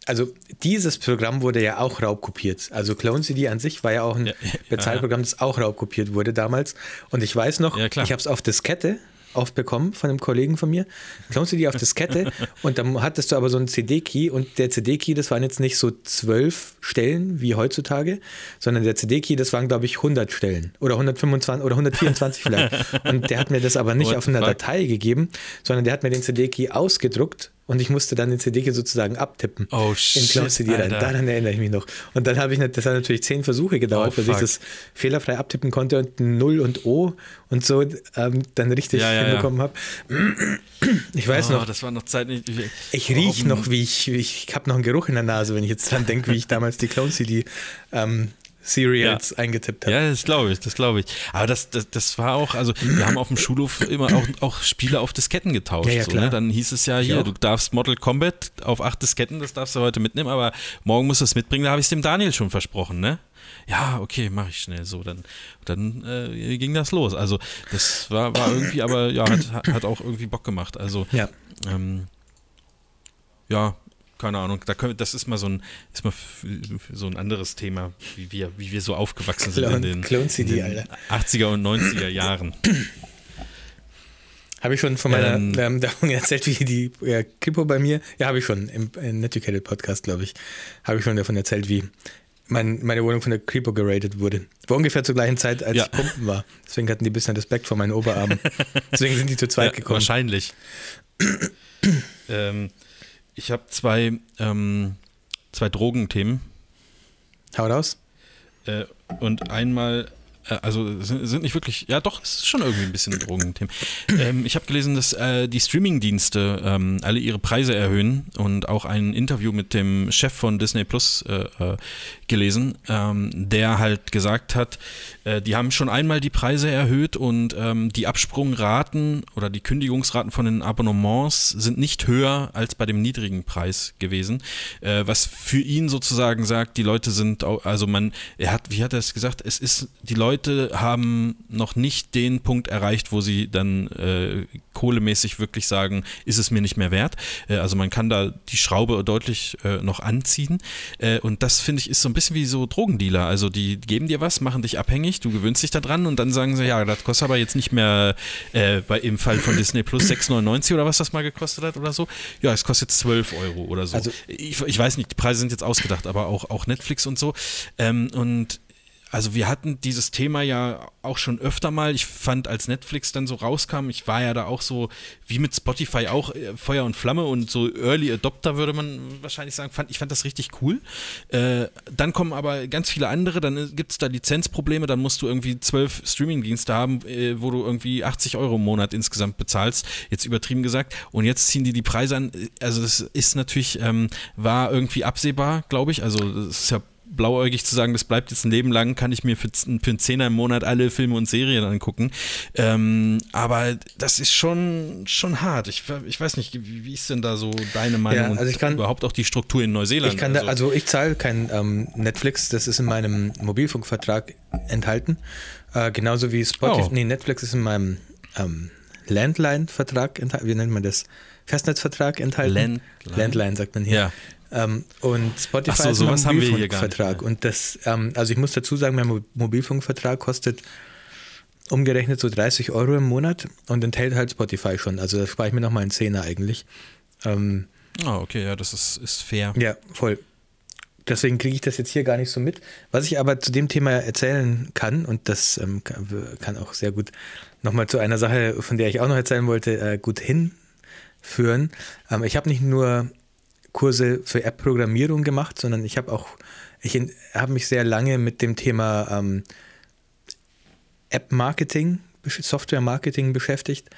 also dieses Programm wurde ja auch raubkopiert. Also Clone CD an sich war ja auch ein Ja, ja, Bezahlprogramm, das auch raubkopiert wurde damals. Und ich weiß noch, Ja, ich habe es auf Diskette aufbekommen von einem Kollegen von mir. Clone CD auf Diskette und dann hattest du aber so einen CD-Key und der CD-Key, das waren jetzt nicht so zwölf Stellen wie heutzutage, sondern der CD-Key, das waren glaube ich 100 Stellen oder 125 oder 124 vielleicht. Und der hat mir das aber nicht What auf einer? Datei gegeben, sondern der hat mir den CD-Key ausgedruckt und ich musste dann den CD-Key sozusagen abtippen. Oh, in shit, Clone CD rein. Alter. Daran erinnere ich mich noch. Und dann habe ich, das hat natürlich zehn Versuche gedauert, Oh, bis ich das fehlerfrei abtippen konnte und ein Null und O und so ähm, dann richtig Ja, ja, ja. hinbekommen habe. Ich weiß oh, noch, das war noch Zeit nicht. ich rieche noch, wie ich, ich habe noch einen Geruch in der Nase, wenn ich jetzt dran denke, wie ich damals die Clone CD ähm, Serials eingetippt habe. Ja, das glaube ich, das glaube ich. Aber das, das, das war auch, also wir haben auf dem Schulhof immer auch, auch Spiele auf Disketten getauscht. Ja, ja, so, klar. ne? Dann hieß es ja hier, du darfst Mortal Kombat auf acht Disketten, das darfst du heute mitnehmen, aber morgen musst du es mitbringen, da habe ich es dem Daniel schon versprochen, ne? Ja, okay, mache ich schnell so. Dann, dann äh, ging das los. Also das war, war irgendwie, aber ja, hat, hat auch irgendwie Bock gemacht. Also Ja. ähm, ja, keine Ahnung. Da können, das ist mal so ein, ist mal so ein anderes Thema, wie wir, wie wir so aufgewachsen sind Clone- in den, Clone CD, in den Alter. 80er und 90er Jahren. Habe ich schon von meiner Ähm, ähm, davon erzählt, wie die ja, Kripo bei mir, ja, habe ich schon im, im Educated Podcast, glaube ich, habe ich schon davon erzählt, wie mein, meine Wohnung von der Kripo geratet wurde. War ungefähr zur gleichen Zeit, als Ja. ich pumpen war. Deswegen hatten die ein bisschen Respekt vor meinen Oberarmen. Deswegen sind die zu zweit Ja, gekommen. Wahrscheinlich. ähm, ich habe zwei, ähm, zwei Drogenthemen. Hau raus. Äh, und einmal, äh, also sind, sind nicht wirklich, ja doch, es ist schon irgendwie ein bisschen ein Drogenthema. Ähm, ich habe gelesen, dass äh, die Streaming-Dienste ähm, alle ihre Preise erhöhen und auch ein Interview mit dem Chef von Disney Plus äh, äh, gelesen, ähm, der halt gesagt hat, äh, die haben schon einmal die Preise erhöht und ähm, die Absprungraten oder die Kündigungsraten von den Abonnements sind nicht höher als bei dem niedrigen Preis gewesen, äh, was für ihn sozusagen sagt, die Leute sind, also man, er hat, wie hat er es gesagt, es ist, die Leute haben noch nicht den Punkt erreicht, wo sie dann äh, kohlemäßig wirklich sagen, ist es mir nicht mehr wert. Äh, also man kann da die Schraube deutlich äh, noch anziehen. Und das finde ich ist so ein bisschen wie so Drogendealer. Also die geben dir was, machen dich abhängig, du gewöhnst dich daran und dann sagen sie, ja, das kostet aber jetzt nicht mehr äh, bei, im Fall von Disney Plus 6,99 oder was das mal gekostet hat oder so. Ja, es kostet 12 Euro oder so. Also, ich, ich weiß nicht, die Preise sind jetzt ausgedacht, aber auch, auch Netflix und so. Ähm, und also wir hatten dieses Thema ja auch schon öfter mal. Ich fand, als Netflix dann so rauskam, ich war ja da auch so wie mit Spotify auch äh, Feuer und Flamme und so Early Adopter würde man wahrscheinlich sagen. Fand, ich fand das richtig cool. Äh, dann kommen aber ganz viele andere, dann gibt es da Lizenzprobleme, dann musst du irgendwie zwölf Streamingdienste haben, äh, wo du irgendwie 80 Euro im Monat insgesamt bezahlst, jetzt übertrieben gesagt. Und jetzt ziehen die die Preise an. Also das ist natürlich, ähm, war irgendwie absehbar, glaube ich. Also das ist ja blauäugig zu sagen, das bleibt jetzt ein Leben lang, kann ich mir für, für einen Zehner im Monat alle Filme und Serien angucken. Ähm, aber das ist schon, schon hart. Ich, ich weiß nicht, wie, wie ist denn da so deine Meinung ja, also ich kann, und überhaupt auch die Struktur in Neuseeland? Ich kann also, da, also ich zahle kein ähm, Netflix, das ist in meinem Mobilfunkvertrag enthalten. Äh, genauso wie Spotify. Oh. Nee, Netflix ist in meinem ähm, Landline-Vertrag enthalten. Wie nennt man das? Festnetzvertrag enthalten. Landline, Landline sagt man hier. Ja. Ähm, und Spotify so, ist ein Mobilfunkvertrag. Und das, ähm, also ich muss dazu sagen, mein Mobilfunkvertrag kostet umgerechnet so 30 Euro im Monat und enthält halt Spotify schon. Also da spare ich mir nochmal einen Zehner eigentlich. Ähm, ah, okay, ja, das ist, ist fair. Ja, voll. Deswegen kriege ich das jetzt hier gar nicht so mit. Was ich aber zu dem Thema erzählen kann, und das ähm, kann, kann, auch sehr gut nochmal zu einer Sache, von der ich auch noch erzählen wollte, äh, gut hinführen. Ähm, ich habe nicht nur Kurse für App-Programmierung gemacht, sondern ich habe auch, ich habe mich sehr lange mit dem Thema ähm, App-Marketing, Software-Marketing beschäftigt.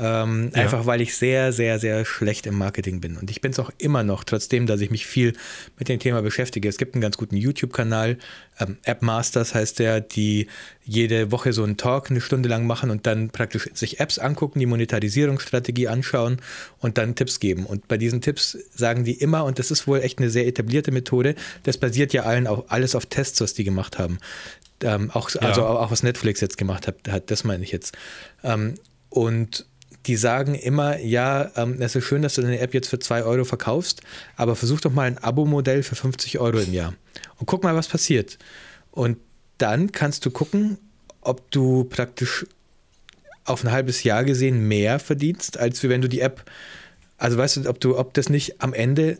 Ähm, ja. Einfach weil ich sehr, sehr, sehr schlecht im Marketing bin. Und ich bin es auch immer noch, trotzdem, dass ich mich viel mit dem Thema beschäftige. Es gibt einen ganz guten YouTube-Kanal, ähm, App Masters heißt der, die jede Woche so einen Talk eine Stunde lang machen und dann praktisch sich Apps angucken, die Monetarisierungsstrategie anschauen und dann Tipps geben. Und bei diesen Tipps sagen die immer, und das ist wohl echt eine sehr etablierte Methode, das basiert ja allen auch alles auf Tests, was die gemacht haben. Ähm, auch, also ja. auch was Netflix jetzt gemacht hat, hat das meine ich jetzt. Ähm, und die sagen immer, ja, ähm, es ist schön, dass du deine App jetzt für 2 Euro verkaufst, aber versuch doch mal ein Abo-Modell für 50 Euro im Jahr und guck mal, was passiert. Und dann kannst du gucken, ob du praktisch auf ein halbes Jahr gesehen mehr verdienst, als wenn du die App, also weißt du, ob du, ob das nicht am Ende,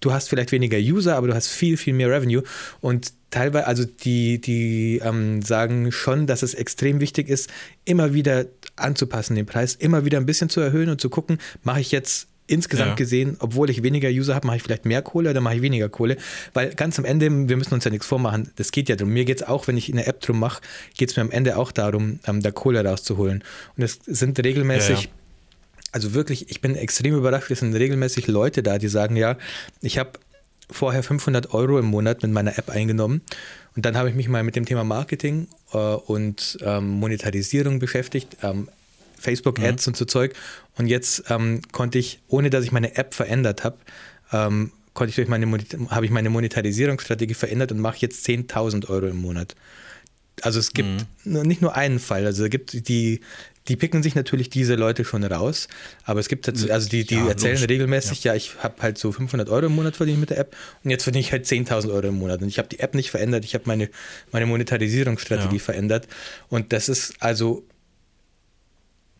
du hast vielleicht weniger User, aber du hast viel, viel mehr Revenue und teilweise, also die, die ähm, sagen schon, dass es extrem wichtig ist, immer wieder anzupassen, den Preis, immer wieder ein bisschen zu erhöhen und zu gucken, mache ich jetzt insgesamt ja. gesehen, obwohl ich weniger User habe, mache ich vielleicht mehr Kohle oder mache ich weniger Kohle. Weil ganz am Ende, wir müssen uns ja nichts vormachen, das geht ja darum. Mir geht es auch, wenn ich eine App drum mache, geht es mir am Ende auch darum, ähm, da Kohle rauszuholen. Und es sind regelmäßig. Ja, ja. Also wirklich, ich bin extrem überrascht, es sind regelmäßig Leute da, die sagen, ja, ich habe vorher 500 Euro im Monat mit meiner App eingenommen. Und dann habe ich mich mal mit dem Thema Marketing äh, und ähm, Monetarisierung beschäftigt, ähm, Facebook-Ads mhm. und so Zeug. Und jetzt ähm, konnte ich, ohne dass ich meine App verändert habe, ähm, konnte ich durch meine habe ich meine Monetarisierungsstrategie verändert und mache jetzt 10.000 Euro im Monat. Also es gibt mhm. nicht nur einen Fall, also es gibt die die picken sich natürlich diese Leute schon raus, aber es gibt dazu, also die, die ja, erzählen logisch. regelmäßig, ja, ja ich habe halt so 500 Euro im Monat verdient mit der App und jetzt verdiene ich halt 10.000 Euro im Monat und ich habe die App nicht verändert, ich habe meine, meine Monetarisierungsstrategie ja. verändert und das ist also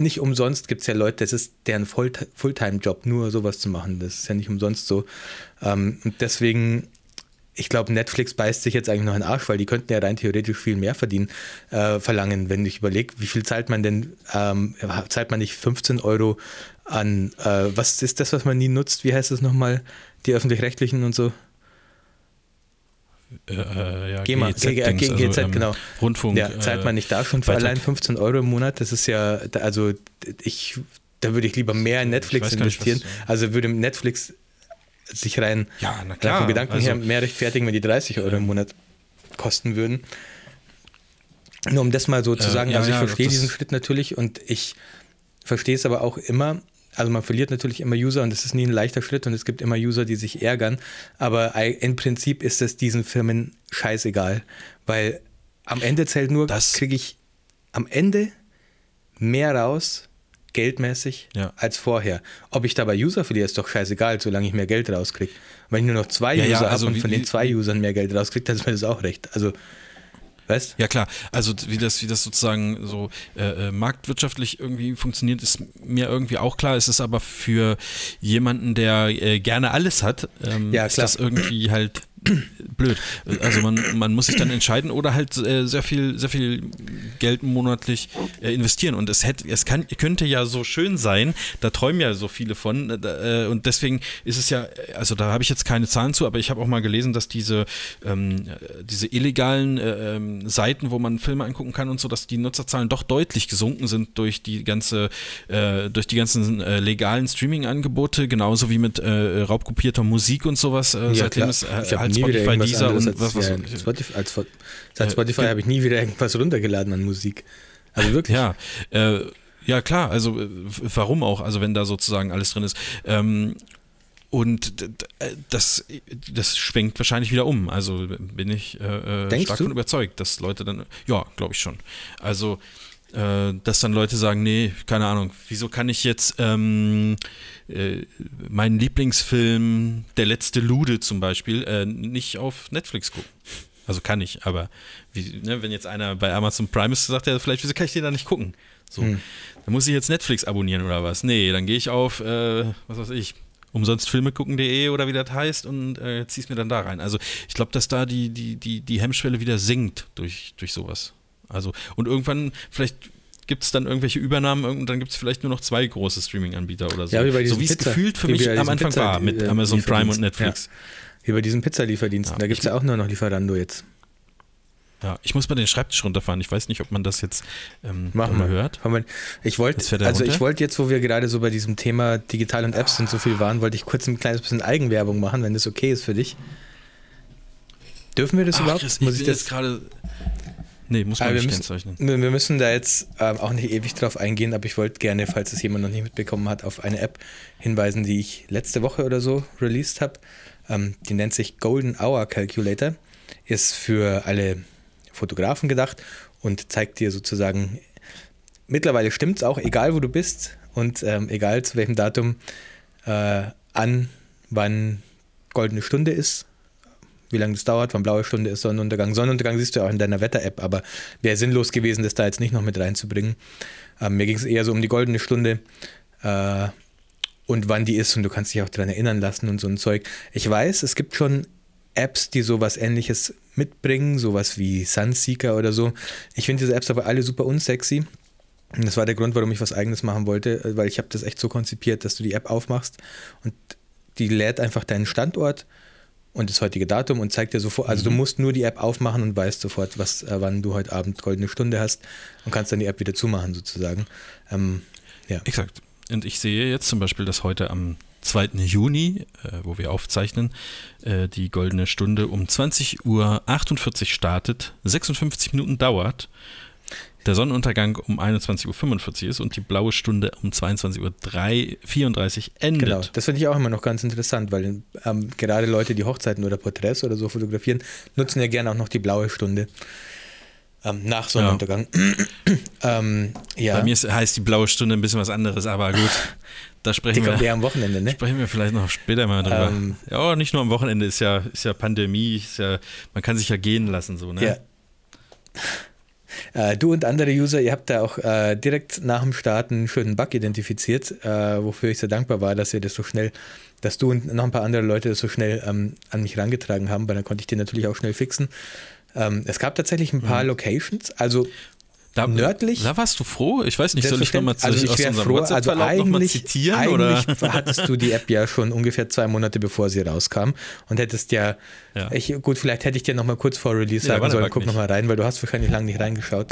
nicht umsonst gibt es ja Leute, das ist deren Fulltime-Job, nur sowas zu machen. Das ist ja nicht umsonst so. Ähm, und deswegen ich glaube, Netflix beißt sich jetzt eigentlich noch in den Arsch, weil die könnten ja rein theoretisch viel mehr verdienen, äh, verlangen, wenn ich überlege, wie viel zahlt man denn, ähm, zahlt man nicht 15 Euro an, äh, was ist das, was man nie nutzt, wie heißt das nochmal, die Öffentlich-Rechtlichen und so? Äh, äh ja, GEMA, GZ, GZ, also, GZ ähm, genau. Rundfunk. Ja, zahlt man nicht da schon für allein 15 Euro im Monat? Das ist ja, also ich, da würde ich lieber mehr in Netflix investieren. Nicht, also würde Netflix sich rein ja, na klar. vom Gedanken also, her mehr rechtfertigen, wenn die 30 Euro im Monat kosten würden. Nur um das mal so zu äh, sagen, ja, also ich ja, verstehe diesen Schritt natürlich und ich verstehe es aber auch immer. Also man verliert natürlich immer User und es ist nie ein leichter Schritt und es gibt immer User, die sich ärgern. Aber im Prinzip ist es diesen Firmen scheißegal, weil am Ende zählt nur, Das- kriege ich am Ende mehr raus, geldmäßig, Ja. als vorher. Ob ich dabei User verliere, ist doch scheißegal, solange ich mehr Geld rauskriege. Wenn ich nur noch zwei Ja, ja, User also habe und von den zwei Usern mehr Geld rauskriege, dann ist mir das auch recht. Also, weißt Ja klar, also wie das, wie das sozusagen so äh, äh, marktwirtschaftlich irgendwie funktioniert, ist mir irgendwie auch klar. Es ist aber für jemanden, der äh, gerne alles hat, ähm, Ja, ist das irgendwie halt blöd. Also man, man muss sich dann entscheiden oder halt äh, sehr viel, sehr viel Geld monatlich äh, investieren. Und es hätte, es kann, könnte ja so schön sein, da träumen ja so viele von. Äh, und deswegen ist es ja, also da habe ich jetzt keine Zahlen zu, aber ich habe auch mal gelesen, dass diese, ähm, äh, diese illegalen äh, ähm, Seiten, wo man Filme angucken kann und so, dass die Nutzerzahlen doch deutlich gesunken sind durch die ganze, äh, durch die ganzen äh, legalen Streaming-Angebote, genauso wie mit äh, raubkopierter Musik und sowas. Äh, seitdem es äh, ich habe halt nie wieder Spotify, irgendwas Deezer anderes und was, was, als, ja, Spotify, als, seit Äh, Spotify habe ich nie wieder irgendwas runtergeladen an Musik. Also wirklich. Ja, äh, ja klar, also äh, warum auch, also wenn da sozusagen alles drin ist. Ähm, und äh, das, das schwenkt wahrscheinlich wieder um. Also bin ich äh, stark du? von überzeugt, dass Leute dann, ja, glaube ich schon. Also, äh, dass dann Leute sagen, nee, keine Ahnung, wieso kann ich jetzt ähm, äh, meinen Lieblingsfilm, Der letzte Lude zum Beispiel, äh, nicht auf Netflix gucken? Also kann ich, aber wie, ne, wenn jetzt einer bei Amazon Prime ist, sagt er vielleicht, wieso kann ich den da nicht gucken? So, Hm. dann muss ich jetzt Netflix abonnieren oder was? Nee, dann gehe ich auf, äh, was weiß ich, umsonstfilmegucken.de oder wie das heißt und äh, zieh's mir dann da rein. Also ich glaube, dass da die, die, die, die Hemmschwelle wieder sinkt durch, durch sowas. Also, und irgendwann, vielleicht gibt es dann irgendwelche Übernahmen und dann gibt es vielleicht nur noch zwei große Streaming-Anbieter oder so. Ja, wie bei so wie es gefühlt für mich am Anfang Pizza- war mit äh, Amazon Prime und. Netflix. Wie bei diesen Pizzalieferdiensten. Ja, da gibt es ja auch nur noch Lieferando jetzt. Ja, ich muss mal den Schreibtisch runterfahren. Ich weiß nicht, ob man das jetzt ähm, Machen wir. hört. Ich wollte, also ich wollte jetzt, wo wir gerade so bei diesem Thema digital und Apps und so viel waren, wollte ich kurz ein kleines bisschen Eigenwerbung machen, wenn das okay ist für dich. Dürfen wir das Ach, überhaupt? Chris, ich Muss bin ich jetzt das? gerade. Nee, muss man nicht müssen, kennzeichnen. wir wir müssen da jetzt ähm, auch nicht ewig drauf eingehen, aber ich wollte gerne, falls es jemand noch nicht mitbekommen hat, auf eine App hinweisen, die ich letzte Woche oder so released habe. Ähm, die nennt sich Golden Hour Calculator. Ist für alle Fotografen gedacht und zeigt dir sozusagen, mittlerweile stimmt es auch, egal wo du bist und ähm, egal zu welchem Datum, äh, an, wann goldene Stunde ist, wie lange das dauert, wann blaue Stunde ist, Sonnenuntergang. Sonnenuntergang siehst du ja auch in deiner Wetter-App, aber wäre sinnlos gewesen, das da jetzt nicht noch mit reinzubringen. Ähm, mir ging es eher so um die goldene Stunde äh, und wann die ist und du kannst dich auch daran erinnern lassen und so ein Zeug. Ich weiß, es gibt schon Apps, die sowas ähnliches mitbringen, sowas wie Sunseeker oder so. Ich finde diese Apps aber alle super unsexy. Und das war der Grund, warum ich was eigenes machen wollte, weil ich habe das echt so konzipiert, dass du die App aufmachst und die lädt einfach deinen Standort und das heutige Datum und zeigt dir sofort, also du musst nur die App aufmachen und weißt sofort, was, äh, wann du heute Abend goldene Stunde hast und kannst dann die App wieder zumachen sozusagen. Ähm, ja. Exakt. Und ich sehe jetzt zum Beispiel, dass heute am 2. Juni, äh, wo wir aufzeichnen, äh, die goldene Stunde um 20.48 Uhr startet, 56 Minuten dauert, der Sonnenuntergang um 21.45 Uhr ist und die blaue Stunde um 22.34 Uhr endet. Genau, das finde ich auch immer noch ganz interessant, weil ähm, gerade Leute, die Hochzeiten oder Porträts oder so fotografieren, nutzen ja gerne auch noch die blaue Stunde ähm, nach Sonnenuntergang. ähm, ja, Bei mir ist, heißt die blaue Stunde ein bisschen was anderes, aber gut, da die sprechen kommt wir, eher am Wochenende, ne? sprechen wir vielleicht noch später mal drüber. Ähm, ja, nicht nur am Wochenende, ist ja, ist ja Pandemie, ist ja, man kann sich ja gehen lassen, so, ne? Ja. Äh, du und andere User, ihr habt da auch äh, direkt nach dem Start einen schönen Bug identifiziert, äh, wofür ich sehr dankbar war, dass ihr das so schnell, dass du und noch ein paar andere Leute das so schnell ähm, an mich herangetragen haben, weil dann konnte ich den natürlich auch schnell fixen. Ähm, es gab tatsächlich ein paar Locations, also Da, Nördlich? Da warst du froh? Ich weiß nicht, soll ich nochmal also ich aus unserem froh, also eigentlich, zitieren? Oder? eigentlich hattest du die App ja schon ungefähr zwei Monate bevor sie rauskam und hättest ja, Ja. Ich, gut, vielleicht hätte ich dir nochmal kurz vor Release sagen der sollen, guck nochmal rein, weil du hast wahrscheinlich lange nicht reingeschaut.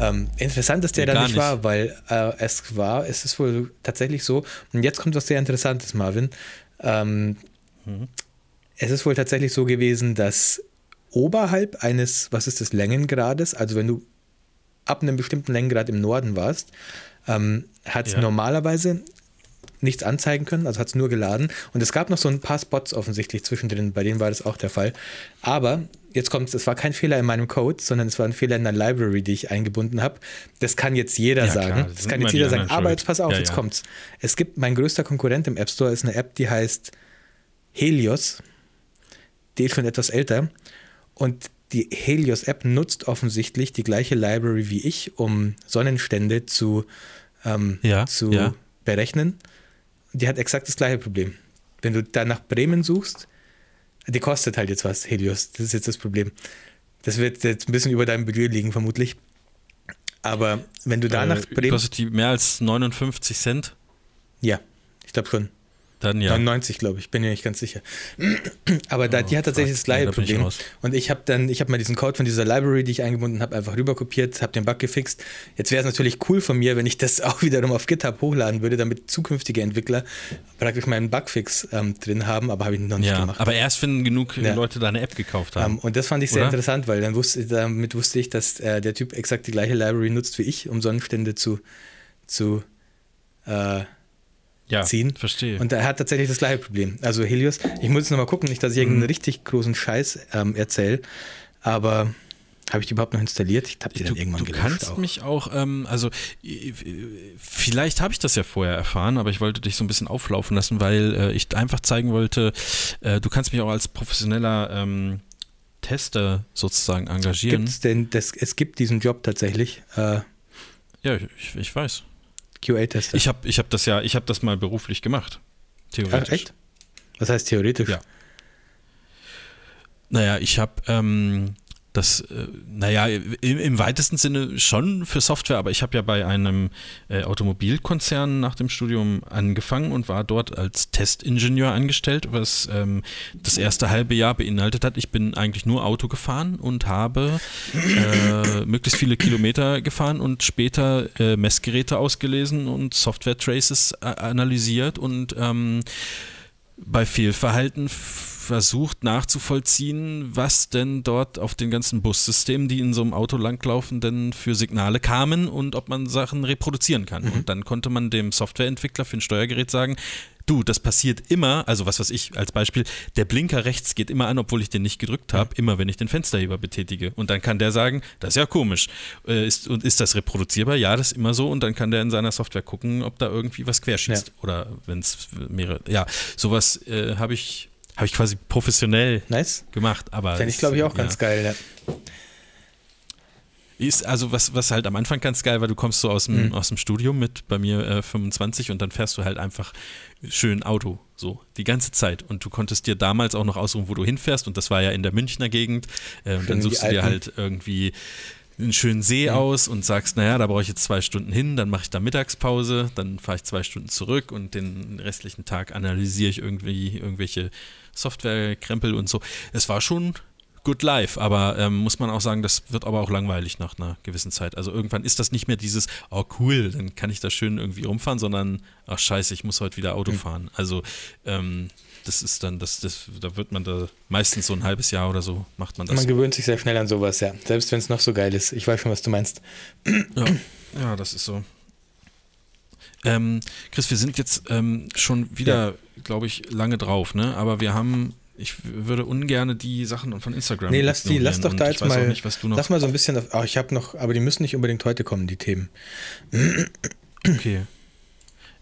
Ähm, interessant, dass der Nee, da nicht, nicht. war, weil äh, es war, es ist wohl tatsächlich so, und jetzt kommt was sehr Interessantes, Marvin. Ähm, Mhm. Es ist wohl tatsächlich so gewesen, dass oberhalb eines, was ist das, Längengrades, also wenn du ab einem bestimmten Längengrad im Norden warst, ähm, hat es Ja. normalerweise nichts anzeigen können, also hat es nur geladen. Und es gab noch so ein paar Spots offensichtlich zwischendrin, bei denen war das auch der Fall. Aber jetzt kommt es, es war kein Fehler in meinem Code, sondern es war ein Fehler in der Library, die ich eingebunden habe. Das kann jetzt jeder Ja, sagen. klar, das das kann jetzt jeder sagen. anderen Aber schuld. jetzt pass auf, Ja, jetzt ja. kommt's. Es gibt, mein größter Konkurrent im App Store ist eine App, die heißt Helios. Die ist schon etwas älter. Und die Helios-App nutzt offensichtlich die gleiche Library wie ich, um Sonnenstände zu, ähm, Ja, zu ja. berechnen. Die hat exakt das gleiche Problem. Wenn du da nach Bremen suchst, die kostet halt jetzt was, Helios. Das ist jetzt das Problem. Das wird jetzt ein bisschen über deinem Budget liegen, vermutlich. Aber wenn du da nach Äh, Bremen. kostet die mehr als 59 Cent? Ja, ich glaube schon. Dann ja. 99, glaube ich, bin mir nicht ganz sicher. Aber da, die hat tatsächlich fuck. das gleiche da ich Problem. raus. Und ich habe dann, ich habe mal diesen Code von dieser Library, die ich eingebunden habe, einfach rüberkopiert, habe den Bug gefixt. Jetzt wäre es natürlich cool von mir, wenn ich das auch wiederum auf GitHub hochladen würde, damit zukünftige Entwickler praktisch meinen Bugfix ähm, drin haben, aber habe ich noch nicht Ja, gemacht. aber erst wenn genug Ja. Leute deine App gekauft haben. Ähm, und das fand ich sehr Oder? interessant, weil dann wusste, damit wusste ich, dass äh, der Typ exakt die gleiche Library nutzt wie ich, um Sonnenstände zu, zu äh, ja, ziehen. verstehe. Und er hat tatsächlich das gleiche Problem. Also Helios, ich muss jetzt nochmal gucken, nicht, dass ich Mhm. irgendeinen richtig großen Scheiß ähm, erzähle, aber habe ich die überhaupt noch installiert? Ich habe die dann du, irgendwann du gelöscht kannst auch. mich auch, ähm, also vielleicht habe ich das ja vorher erfahren, aber ich wollte dich so ein bisschen auflaufen lassen, weil äh, ich einfach zeigen wollte, äh, du kannst mich auch als professioneller ähm, Tester sozusagen engagieren. Gibt's denn, das, es gibt diesen Job tatsächlich, äh, Ja, ich, ich weiß. QA-Tester. Ich habe ich hab das ja, ich habe das mal beruflich gemacht. Theoretisch. Ach, echt? Was heißt theoretisch? Ja. Naja, ich habe ähm, das, äh, naja, im, im weitesten Sinne schon für Software, aber ich habe ja bei einem äh, Automobilkonzern nach dem Studium angefangen und war dort als Testingenieur angestellt, was ähm, das erste halbe Jahr beinhaltet hat. Ich bin eigentlich nur Auto gefahren und habe äh, möglichst viele Kilometer gefahren und später äh, Messgeräte ausgelesen und Software-Traces äh, analysiert und ähm, bei Fehlverhalten versucht nachzuvollziehen, was denn dort auf den ganzen Bussystemen, die in so einem Auto langlaufen, denn für Signale kamen und ob man Sachen reproduzieren kann. Und dann konnte man dem Softwareentwickler für ein Steuergerät sagen, du, das passiert immer, also was weiß ich, als Beispiel, der Blinker rechts geht immer an, obwohl ich den nicht gedrückt habe, immer wenn ich den Fensterheber betätige. Und dann kann der sagen, das ist ja komisch. Äh, ist, und ist das reproduzierbar? Ja, das ist immer so. Und dann kann der in seiner Software gucken, ob da irgendwie was querschießt. Ja. Oder wenn es mehrere, ja, sowas äh, habe ich, habe ich quasi professionell Nice. gemacht. Aber Fände ich, glaube ich, auch ja. ganz geil. Ja. Ist also was, was halt am Anfang ganz geil war, du kommst so aus dem, Mhm. aus dem Studium mit bei mir äh, 25 und dann fährst du halt einfach schön Auto, so die ganze Zeit. Und du konntest dir damals auch noch aussuchen, wo du hinfährst und das war ja in der Münchner Gegend. Äh, und dann suchst du dir halt irgendwie einen schönen See Mhm. aus und sagst, naja, da brauche ich jetzt zwei Stunden hin, dann mache ich da Mittagspause, dann fahre ich zwei Stunden zurück und den restlichen Tag analysiere ich irgendwie irgendwelche Softwarekrempel und so. Es war schon good life, aber ähm, muss man auch sagen, das wird aber auch langweilig nach einer gewissen Zeit. Also irgendwann ist das nicht mehr dieses, oh cool, dann kann ich da schön irgendwie rumfahren, sondern, ach scheiße, ich muss heute wieder Auto Mhm. fahren. Also ähm, das ist dann, das, das, da wird man da meistens so ein halbes Jahr oder so macht man das. Man gewöhnt sich sehr schnell an sowas, ja. Selbst wenn es noch so geil ist. Ich weiß schon, was du meinst. Ja, ja das ist so. Ähm, Chris, wir sind jetzt ähm, schon wieder, glaube ich, lange drauf, ne? Aber wir haben, ich würde ungern die Sachen von Instagram. Nee, lass die, lass doch da jetzt mal. Nicht, was du noch. lass mal so ein bisschen. Auf, oh, ich habe noch, aber die müssen nicht unbedingt heute kommen, die Themen. Okay.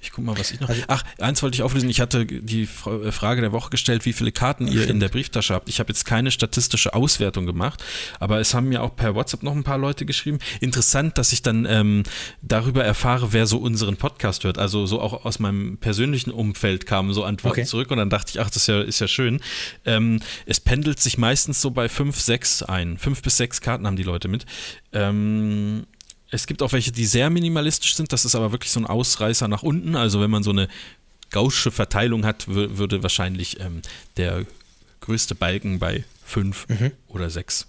Ich guck mal, was ich noch. Also- Ach, eins wollte ich auflösen. Ich hatte die äh, Frage der Woche gestellt, wie viele Karten ihr in Stimmt. der Brieftasche habt. Ich habe jetzt keine statistische Auswertung gemacht, aber es haben mir auch per WhatsApp noch ein paar Leute geschrieben. Interessant, dass ich dann ähm, darüber erfahre, wer so unseren Podcast hört. Also so auch aus meinem persönlichen Umfeld kamen so Antworten Okay. zurück und dann dachte ich, ach, das ist ja, ist ja schön. Ähm, es pendelt sich meistens so bei fünf, sechs ein. Fünf bis sechs Karten haben die Leute mit. Ähm, es gibt auch welche, die sehr minimalistisch sind. Das ist aber wirklich so ein Ausreißer nach unten. Also wenn man so eine gaussche Verteilung hat, wür- würde wahrscheinlich ähm, der größte Balken bei fünf oder sechs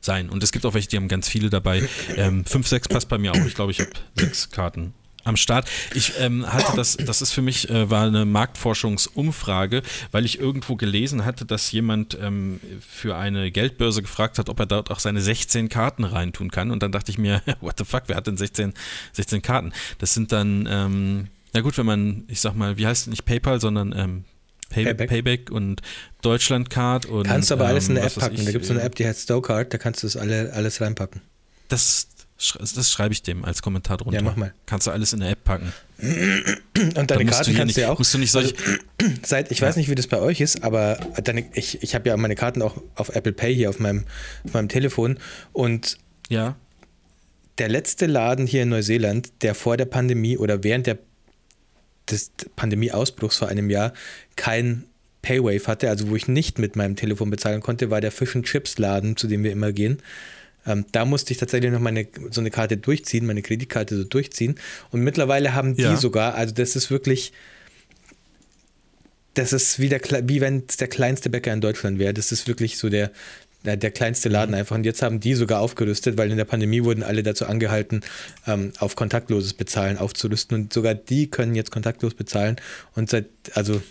sein. Und es gibt auch welche, die haben ganz viele dabei. Ähm, fünf, sechs passt bei mir auch. Ich glaube, ich habe sechs Karten am Start. Ich ähm, hatte das, das ist für mich, äh, war eine Marktforschungsumfrage, weil ich irgendwo gelesen hatte, dass jemand ähm, für eine Geldbörse gefragt hat, ob er dort auch seine 16 Karten reintun kann. Und dann dachte ich mir, what the fuck, wer hat denn 16, 16 Karten? Das sind dann, ähm, Na gut, wenn man, ich sag mal, wie heißt es nicht PayPal, sondern ähm, Pay Payback. Payback. und Deutschlandcard und. Kannst du aber alles in ähm, eine App was weiß packen. ich, da gibt es eine äh, App, die heißt Stowcard, da kannst du das alle, alles reinpacken. Das, das schreibe ich dem als Kommentar drunter. Ja, mach mal. Kannst du alles in der App packen. Und deine hier kannst du ja nicht, auch. Musst du nicht solche. Seit, ich weiß nicht, wie das bei euch ist, aber deine, ich, ich habe ja meine Karten auch auf Apple Pay hier auf meinem, auf meinem Telefon. Und ja. der letzte Laden hier in Neuseeland, der vor der Pandemie oder während der, des Pandemieausbruchs vor einem Jahr kein Paywave hatte, also wo ich nicht mit meinem Telefon bezahlen konnte, war der Fish and Chips Laden, zu dem wir immer gehen. Ähm, da musste ich tatsächlich noch meine, so eine Karte durchziehen, meine Kreditkarte so durchziehen. Und mittlerweile haben die Ja. sogar, also das ist wirklich, das ist wie, der, wie wenn es der kleinste Bäcker in Deutschland wäre. Das ist wirklich so der, der, der kleinste Laden einfach. Und jetzt haben die sogar aufgerüstet, weil in der Pandemie wurden alle dazu angehalten, ähm, auf kontaktloses Bezahlen aufzurüsten. Und sogar die können jetzt kontaktlos bezahlen. Und seit, also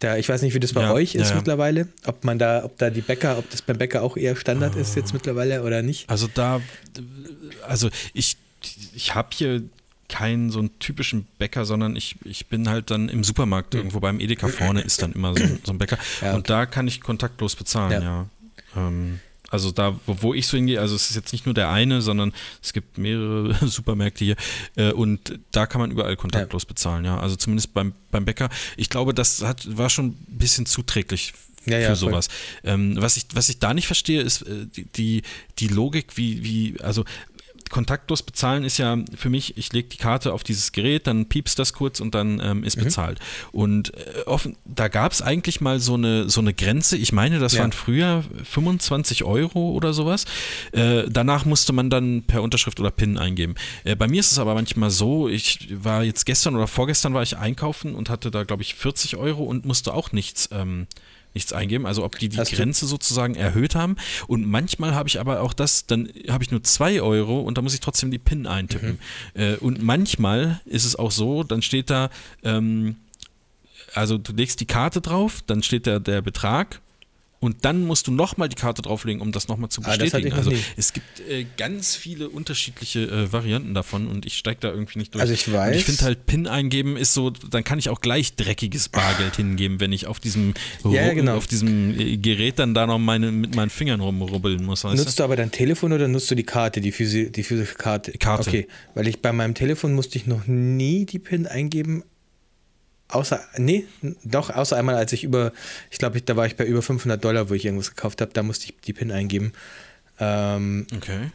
da, ich weiß nicht, wie das bei Ja, euch ist ja, mittlerweile, ob man da, ob da die Bäcker, ob das beim Bäcker auch eher Standard ist jetzt mittlerweile oder nicht. Also da, also ich, ich habe hier keinen so einen typischen Bäcker, sondern ich, ich bin halt dann im Supermarkt irgendwo beim Edeka vorne ist dann immer so, ein- so ein Bäcker Ja, und da kann ich kontaktlos bezahlen, ja. Ja. Ähm, also da, wo, ich so hingehe, also es ist jetzt nicht nur der eine, sondern es gibt mehrere Supermärkte hier äh, und da kann man überall kontaktlos bezahlen, ja. Also zumindest beim, beim Bäcker. Ich glaube, das hat, war schon ein bisschen zuträglich Ja, ja, für sowas. Ähm, was, ich, was ich da nicht verstehe, ist äh, die, die, die Logik, wie, wie, also kontaktlos bezahlen ist ja für mich, ich lege die Karte auf dieses Gerät, dann piepst das kurz und dann ähm, Mhm. ist bezahlt. Und äh, offen, da gab es eigentlich mal so eine, so eine Grenze. Ich meine, das Ja. waren früher 25 Euro oder sowas. Äh, danach musste man dann per Unterschrift oder PIN eingeben. Äh, bei mir ist es aber manchmal so, ich war jetzt gestern oder vorgestern war ich einkaufen und hatte da, glaube ich, 40 Euro und musste auch nichts. Ähm, nichts eingeben, also ob die die Hast du- Grenze sozusagen erhöht haben. Und manchmal habe ich aber auch das, dann habe ich nur 2 Euro und da muss ich trotzdem die PIN eintippen. Äh, und manchmal ist es auch so, dann steht da, ähm, also du legst die Karte drauf, dann steht da der Betrag und dann musst du nochmal die Karte drauflegen, um das nochmal zu Ah, bestätigen. noch also es gibt äh, ganz viele unterschiedliche äh, Varianten davon und ich steige da irgendwie nicht durch. Also ich Und weiß- ich finde halt PIN eingeben ist so, dann kann ich auch gleich dreckiges Bargeld hingeben, wenn ich auf diesem, Ja, genau. auf diesem äh, Gerät dann da noch meine, mit meinen Fingern rumrubbeln muss. Nutzt du? du aber dein Telefon oder nutzt du die Karte, die, physi die physische Karte? Karte. Okay, weil ich bei meinem Telefon musste ich noch nie die PIN eingeben. Außer, nee, doch, außer einmal, als ich über, ich glaube, da war ich bei über 500 Dollar, wo ich irgendwas gekauft habe, da musste ich die PIN eingeben. Ähm, Okay.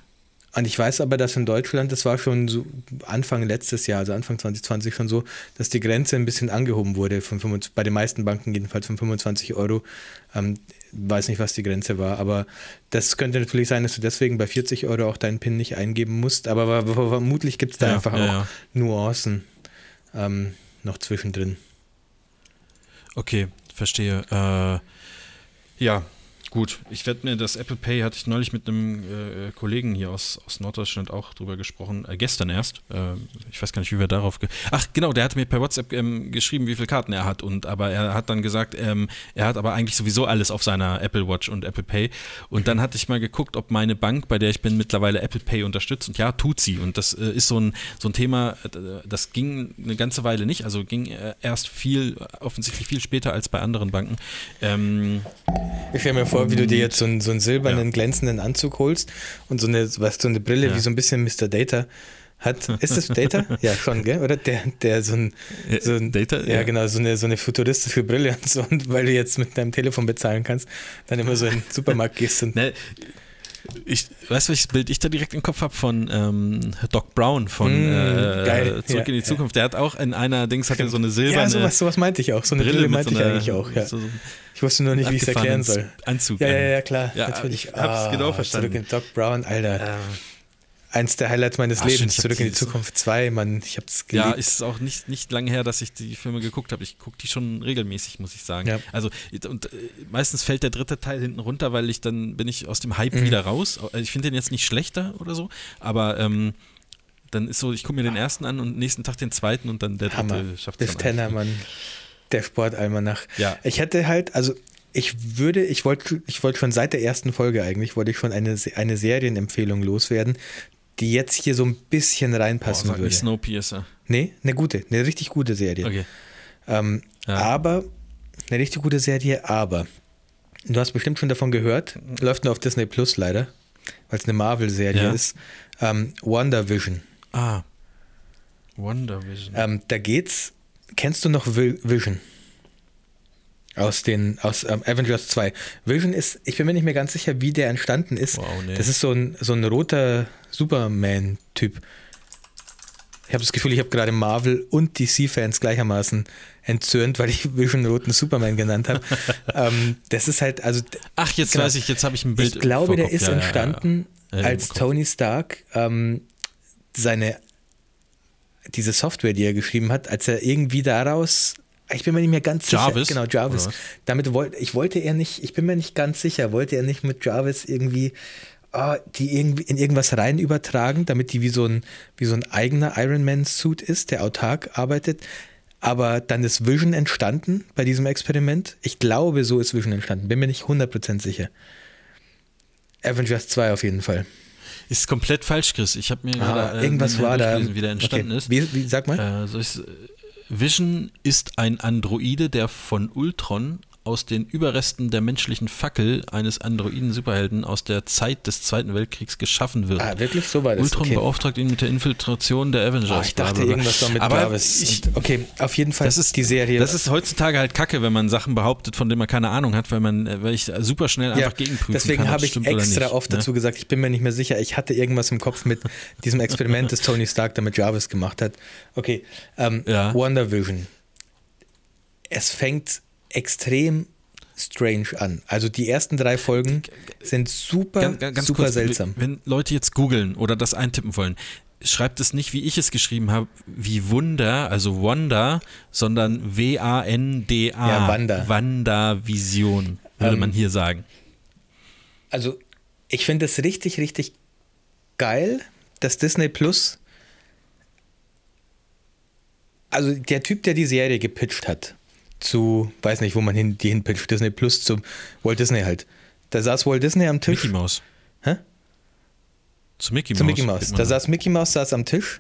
und ich weiß aber, dass in Deutschland, das war schon so Anfang letztes Jahr, also Anfang 2020 schon so, dass die Grenze ein bisschen angehoben wurde, von 25, bei den meisten Banken jedenfalls von 25 Euro. Ähm, weiß nicht, was die Grenze war, aber das könnte natürlich sein, dass du deswegen bei 40 Euro auch deinen PIN nicht eingeben musst, aber vermutlich gibt es da Ja, einfach ja, auch ja. Nuancen ähm, noch zwischendrin. Okay, verstehe. Äh, ja, gut. Ich werde mir das Apple Pay, hatte ich neulich mit einem äh, Kollegen hier aus, aus Norddeutschland auch drüber gesprochen, äh, gestern erst. Äh, ich weiß gar nicht, wie wir darauf. Ach, genau, der hatte mir per WhatsApp ähm, geschrieben, wie viele Karten er hat. Und aber er hat dann gesagt, ähm, er hat aber eigentlich sowieso alles auf seiner Apple Watch und Apple Pay. Und dann hatte ich mal geguckt, ob meine Bank, bei der ich bin, mittlerweile Apple Pay unterstützt. Und ja, tut sie. Und das äh, ist so ein, so ein Thema, äh, das ging eine ganze Weile nicht. Also ging äh, erst viel, offensichtlich viel später als bei anderen Banken. Ähm, Ich stelle mir vor, wie du dir jetzt so einen, so einen silbernen, Ja. glänzenden Anzug holst und so eine, was, so eine Brille, Ja. wie so ein bisschen Mr. Data hat. Ist das Data? ja, schon, gell? Oder der, der so ein, so ein Data? Ja, Ja. genau, so eine, so eine futuristische Brille und so. Und weil du jetzt mit deinem Telefon bezahlen kannst, dann immer so in den Supermarkt gehst und. Ne, ich weiß, welches Bild ich da direkt im Kopf habe von ähm, Doc Brown von Mm, äh. Zurück Ja, in die. Zukunft. Der hat auch in einer Dings hatte so eine silberne ja, sowas, sowas meinte ich auch. So eine Brille, Brille meinte so ich eigentlich auch. Ja. so Ich wusste nur nicht, wie ich es erklären soll. Anzug. Ja, ja, ja, klar. Ja, natürlich. ich hab's genau verstanden. Zurück in Doc Brown, Alter. Äh, Eins der Highlights meines Ah, stimmt, Lebens. Zurück in die Zukunft 2, Mann. Ich hab's ja, geliebt. ist auch nicht, nicht lange her, dass ich die Filme geguckt habe. Ich gucke die schon regelmäßig, muss ich sagen. Ja. Also und äh, meistens fällt der dritte Teil hinten runter, weil ich dann bin ich aus dem Hype Mhm. wieder raus. Ich finde den jetzt nicht schlechter oder so, aber ähm, dann ist so, ich gucke mir den ersten an und nächsten Tag den zweiten und dann der dritte Hammer. schafft Biff Tanner, Mann. Der Sportalmanach. Ja. Ich hätte halt, also ich würde, ich wollte ich wollte schon seit der ersten Folge eigentlich, wollte ich schon eine, eine Serienempfehlung loswerden, die jetzt hier so ein bisschen reinpassen Boah, sag nicht würde. Snowpiercer. Nee, eine gute, eine richtig gute Serie. Okay. Ähm, Ja. Aber, eine richtig gute Serie, aber. Du hast bestimmt schon davon gehört, läuft nur auf Disney Plus leider, weil es eine Marvel-Serie Ja. ist. Ähm, WandaVision. Ah. Wonder Vision. Ähm, da geht's. Kennst du noch Vi- Vision? Aus den, aus ähm, Avengers 2. Vision ist, ich bin mir nicht mehr ganz sicher, wie der entstanden ist. Wow, nee. Das ist so ein, so ein roter Superman-Typ. Ich habe das Gefühl, ich habe gerade Marvel und DC-Fans gleichermaßen entzürnt, weil ich Vision roten Superman genannt habe. ähm, das ist halt, also Ach, jetzt genau. weiß ich, jetzt habe ich ein Bild. ich glaube, der ist Ja, entstanden, Ja, ja, als. Tony Stark ähm, seine diese Software, die er geschrieben hat, als er irgendwie daraus, ich bin mir nicht mehr ganz Jarvis? sicher, genau Jarvis. Oder? Damit wollte ich wollte er nicht, ich bin mir nicht ganz sicher, wollte er nicht mit Jarvis irgendwie ah, die irgendwie in irgendwas rein übertragen, damit die wie so ein wie so ein eigener Iron Man Suit ist, der autark arbeitet. Aber dann ist Vision entstanden bei diesem Experiment. Ich glaube, so ist Vision entstanden. Bin mir nicht 100% sicher. Avengers 2 auf jeden Fall. Ist komplett falsch, Chris. Ich habe mir Ah, gerade äh, irgendwas war da. wie der entstanden okay. ist. Wie, wie, sag mal. Äh, soll ich's- Vision ist ein Androide, der von Ultron aus den Überresten der menschlichen Fackel eines Androiden-Superhelden aus der Zeit des Zweiten Weltkriegs geschaffen wird. ah, wirklich? So war das. Ultron okay. beauftragt ihn mit der Infiltration der Avengers. Ah, ich dachte irgendwas noch mit Aber Jarvis. Ich, Und- okay, auf jeden Fall das ist die Serie. Das ist heutzutage halt kacke, wenn man Sachen behauptet, von denen man keine Ahnung hat, weil man, äh, weil ich super schnell einfach gegenprüfen deswegen kann. ob habe ich extra nicht, oft ne? dazu gesagt, ich bin mir nicht mehr sicher. Ich hatte irgendwas im Kopf mit diesem Experiment, das Tony Stark da mit Jarvis gemacht hat. Okay, ähm, Ja. WandaVision. Es fängt extrem strange an. Also die ersten drei Folgen sind super, Ganz, ganz, super kurz, seltsam. Wenn Leute jetzt googeln oder das eintippen wollen, schreibt es nicht, wie ich es geschrieben habe, wie Wunder, also Wanda, sondern W-A-N-D-A. Ja, Wanda. Wanda-Vision, würde Ähm, man hier sagen. Also, ich finde es richtig, richtig geil, dass Disney Plus. Also, der Typ, der die Serie gepitcht hat, zu, weiß nicht, wo man hin, die hinpitcht, Disney Plus zu Walt Disney halt. Da saß Walt Disney am Tisch. Mickey Mouse. Hä? Zu Mickey Zu Mouse. Mickey Mouse. Da saß Mickey Mouse saß am Tisch.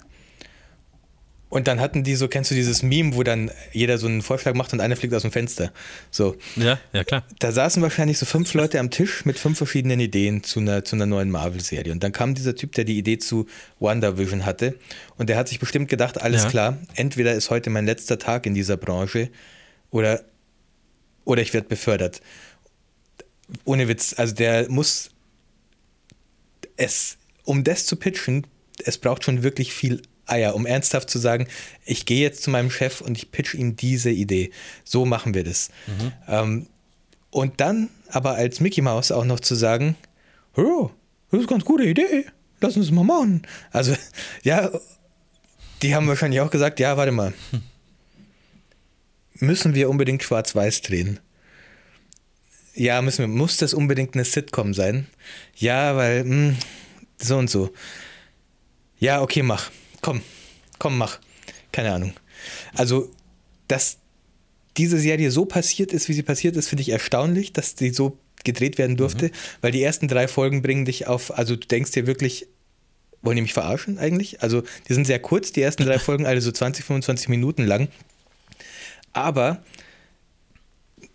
Und dann hatten die so, kennst du dieses Meme, wo dann jeder so einen Vorschlag macht und einer fliegt aus dem Fenster. So. Ja, ja, klar. Da saßen wahrscheinlich so fünf Leute am Tisch mit fünf verschiedenen Ideen zu einer, zu einer neuen Marvel-Serie. Und dann kam dieser Typ, der die Idee zu WandaVision hatte. Und der hat sich bestimmt gedacht, alles Ja. klar, entweder ist heute mein letzter Tag in dieser Branche oder, oder ich werde befördert. Ohne Witz, also der muss es, um das zu pitchen, es braucht schon wirklich viel Eier, um ernsthaft zu sagen, ich gehe jetzt zu meinem Chef und ich pitch ihm diese Idee. So machen wir das. Ähm, und dann aber als Mickey Mouse auch noch zu sagen, oh, das ist eine ganz gute Idee, lass uns mal machen. Also, ja, die haben wahrscheinlich auch gesagt, ja, warte mal. Müssen wir unbedingt schwarz-weiß drehen? Ja, müssen wir. Muss das unbedingt eine Sitcom sein? Ja, weil mh, so und so. Ja, okay, mach. Komm, komm, mach. Keine Ahnung. Also, dass diese Serie so passiert ist, wie sie passiert ist, finde ich erstaunlich, dass sie so gedreht werden durfte, weil die ersten drei Folgen bringen dich auf, also du denkst dir wirklich, wollen die mich verarschen eigentlich? Also, die sind sehr kurz, die ersten drei Folgen, alle so 20, 25 Minuten lang. Aber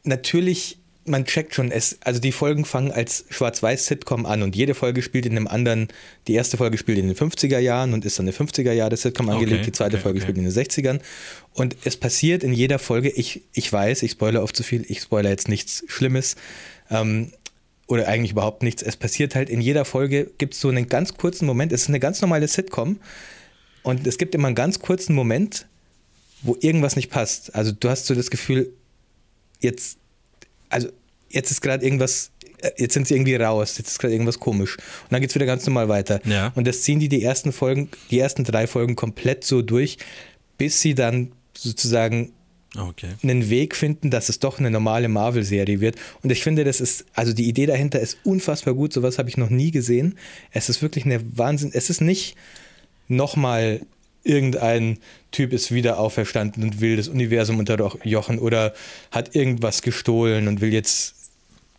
natürlich, man checkt schon, es, also die Folgen fangen als Schwarz-Weiß-Sitcom an und jede Folge spielt in einem anderen, die erste Folge spielt in den 50er Jahren und ist dann eine 50er Jahre Sitcom angelegt, Okay, die zweite okay, Folge okay. spielt in den 60ern und es passiert in jeder Folge, ich, ich weiß, ich spoilere oft zu viel, ich spoilere jetzt nichts Schlimmes ähm, oder eigentlich überhaupt nichts, es passiert halt in jeder Folge, gibt es so einen ganz kurzen Moment, es ist eine ganz normale Sitcom und es gibt immer einen ganz kurzen Moment, wo irgendwas nicht passt. Also du hast so das Gefühl, jetzt, also jetzt ist gerade irgendwas, äh, jetzt sind sie irgendwie raus, jetzt ist gerade irgendwas komisch. Und dann geht es wieder ganz normal weiter. Ja. Und das ziehen die die ersten Folgen, die ersten drei Folgen komplett so durch, bis sie dann sozusagen Okay. einen Weg finden, dass es doch eine normale Marvel-Serie wird. Und ich finde, das ist, also die Idee dahinter ist unfassbar gut. Sowas habe ich noch nie gesehen. Es ist wirklich eine Wahnsinn. Es ist nicht nochmal irgendein Typ ist wieder auferstanden und will das Universum unterjochen oder hat irgendwas gestohlen und will jetzt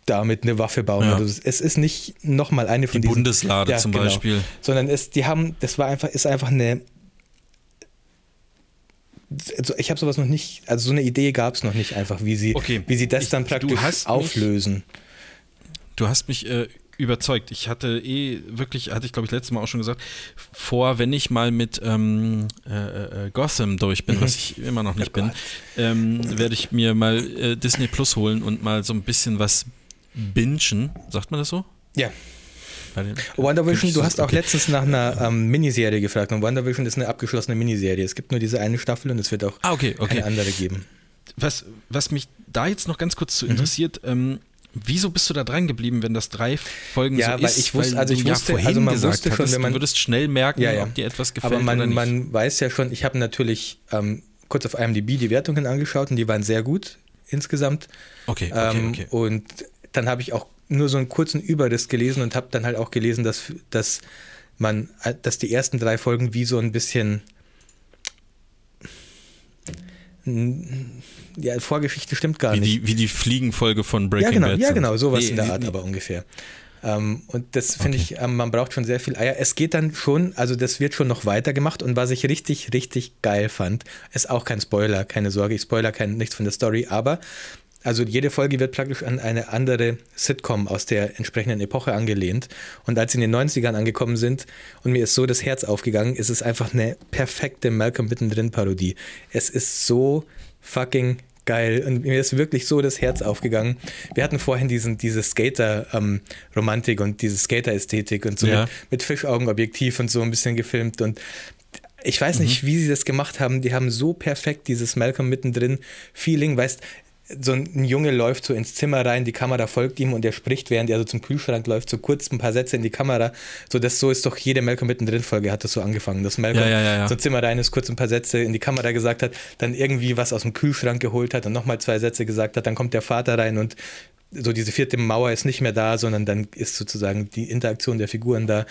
damit eine Waffe bauen. Ja. Oder so. Es ist nicht nochmal eine von Die diesen. Bundeslade zum Beispiel. Sondern es, die haben, das war einfach, ist einfach eine. Also ich habe sowas noch nicht, also so eine Idee gab es noch nicht einfach, wie sie, Okay. wie sie das Ich- dann du praktisch mich- auflösen. Du hast mich äh, überzeugt. Ich hatte eh wirklich, hatte ich glaube ich letztes Mal auch schon gesagt, vor, wenn ich mal mit ähm, äh, äh, Gotham durch bin, was ich immer noch nicht bin, ähm, werde ich mir mal äh, Disney Plus holen und mal so ein bisschen was bingen. Sagt man das so? Ja. Wonder Vision, du Okay. hast auch letztens nach einer ähm, Miniserie gefragt und Wonder Vision ist eine abgeschlossene Miniserie. Es gibt nur diese eine Staffel und es wird auch Ah, okay, okay. keine andere geben. Was, was mich da jetzt noch ganz kurz zu Mhm. interessiert, ähm, wieso bist du da dran geblieben, wenn das drei Folgen Ja, so weil ist? ich wusste- Weil also ich ja wusste- vorhin also man gesagt wusste schon, hattest, wenn man- du würdest schnell merken, Ja, ja. ob dir etwas gefällt Aber man, oder nicht. man weiß ja schon, ich habe natürlich ähm, kurz auf IMDb die Wertungen angeschaut und die waren sehr gut insgesamt. okay, okay, Ähm, okay. Und dann habe ich auch nur so einen kurzen Überriss gelesen und habe dann halt auch gelesen, dass, dass man, äh, dass die ersten drei Folgen wie so ein bisschen ja, Vorgeschichte stimmt gar Wie nicht. die, wie die Fliegenfolge von Breaking ja, genau, Bad. ja, genau, sowas Nee, in der nee, Art nee. aber ungefähr. Ähm, und das finde Okay. ich, ähm, man braucht schon sehr viel Eier. Es geht dann schon, also das wird schon noch weiter gemacht und was ich richtig, richtig geil fand, ist auch kein Spoiler, keine Sorge, ich spoiler kein, nichts von der Story, aber also jede Folge wird praktisch an eine andere Sitcom aus der entsprechenden Epoche angelehnt. Und als sie in den 90ern angekommen sind und mir ist so das Herz aufgegangen, ist es einfach eine perfekte Malcolm mittendrin Parodie. Es ist so fucking geil und mir ist wirklich so das Herz aufgegangen. Wir hatten vorhin diesen, diese Skater-Romantik und diese Skater-Ästhetik und so Ja. mit, mit Fischaugenobjektiv und so ein bisschen gefilmt und ich weiß Mhm. nicht, wie sie das gemacht haben. Die haben so perfekt dieses Malcolm mittendrin Feeling, weißt so ein Junge läuft so ins Zimmer rein, die Kamera folgt ihm und er spricht, während er so zum Kühlschrank läuft, so kurz ein paar Sätze in die Kamera. So, das so ist doch jede Malcolm mittendrin Folge hat das so angefangen, dass Malcolm Ja, ja, ja, so ein Zimmer rein ist, kurz ein paar Sätze in die Kamera gesagt hat, dann irgendwie was aus dem Kühlschrank geholt hat und nochmal zwei Sätze gesagt hat, dann kommt der Vater rein und so diese vierte Mauer ist nicht mehr da, sondern dann ist sozusagen die Interaktion der Figuren da.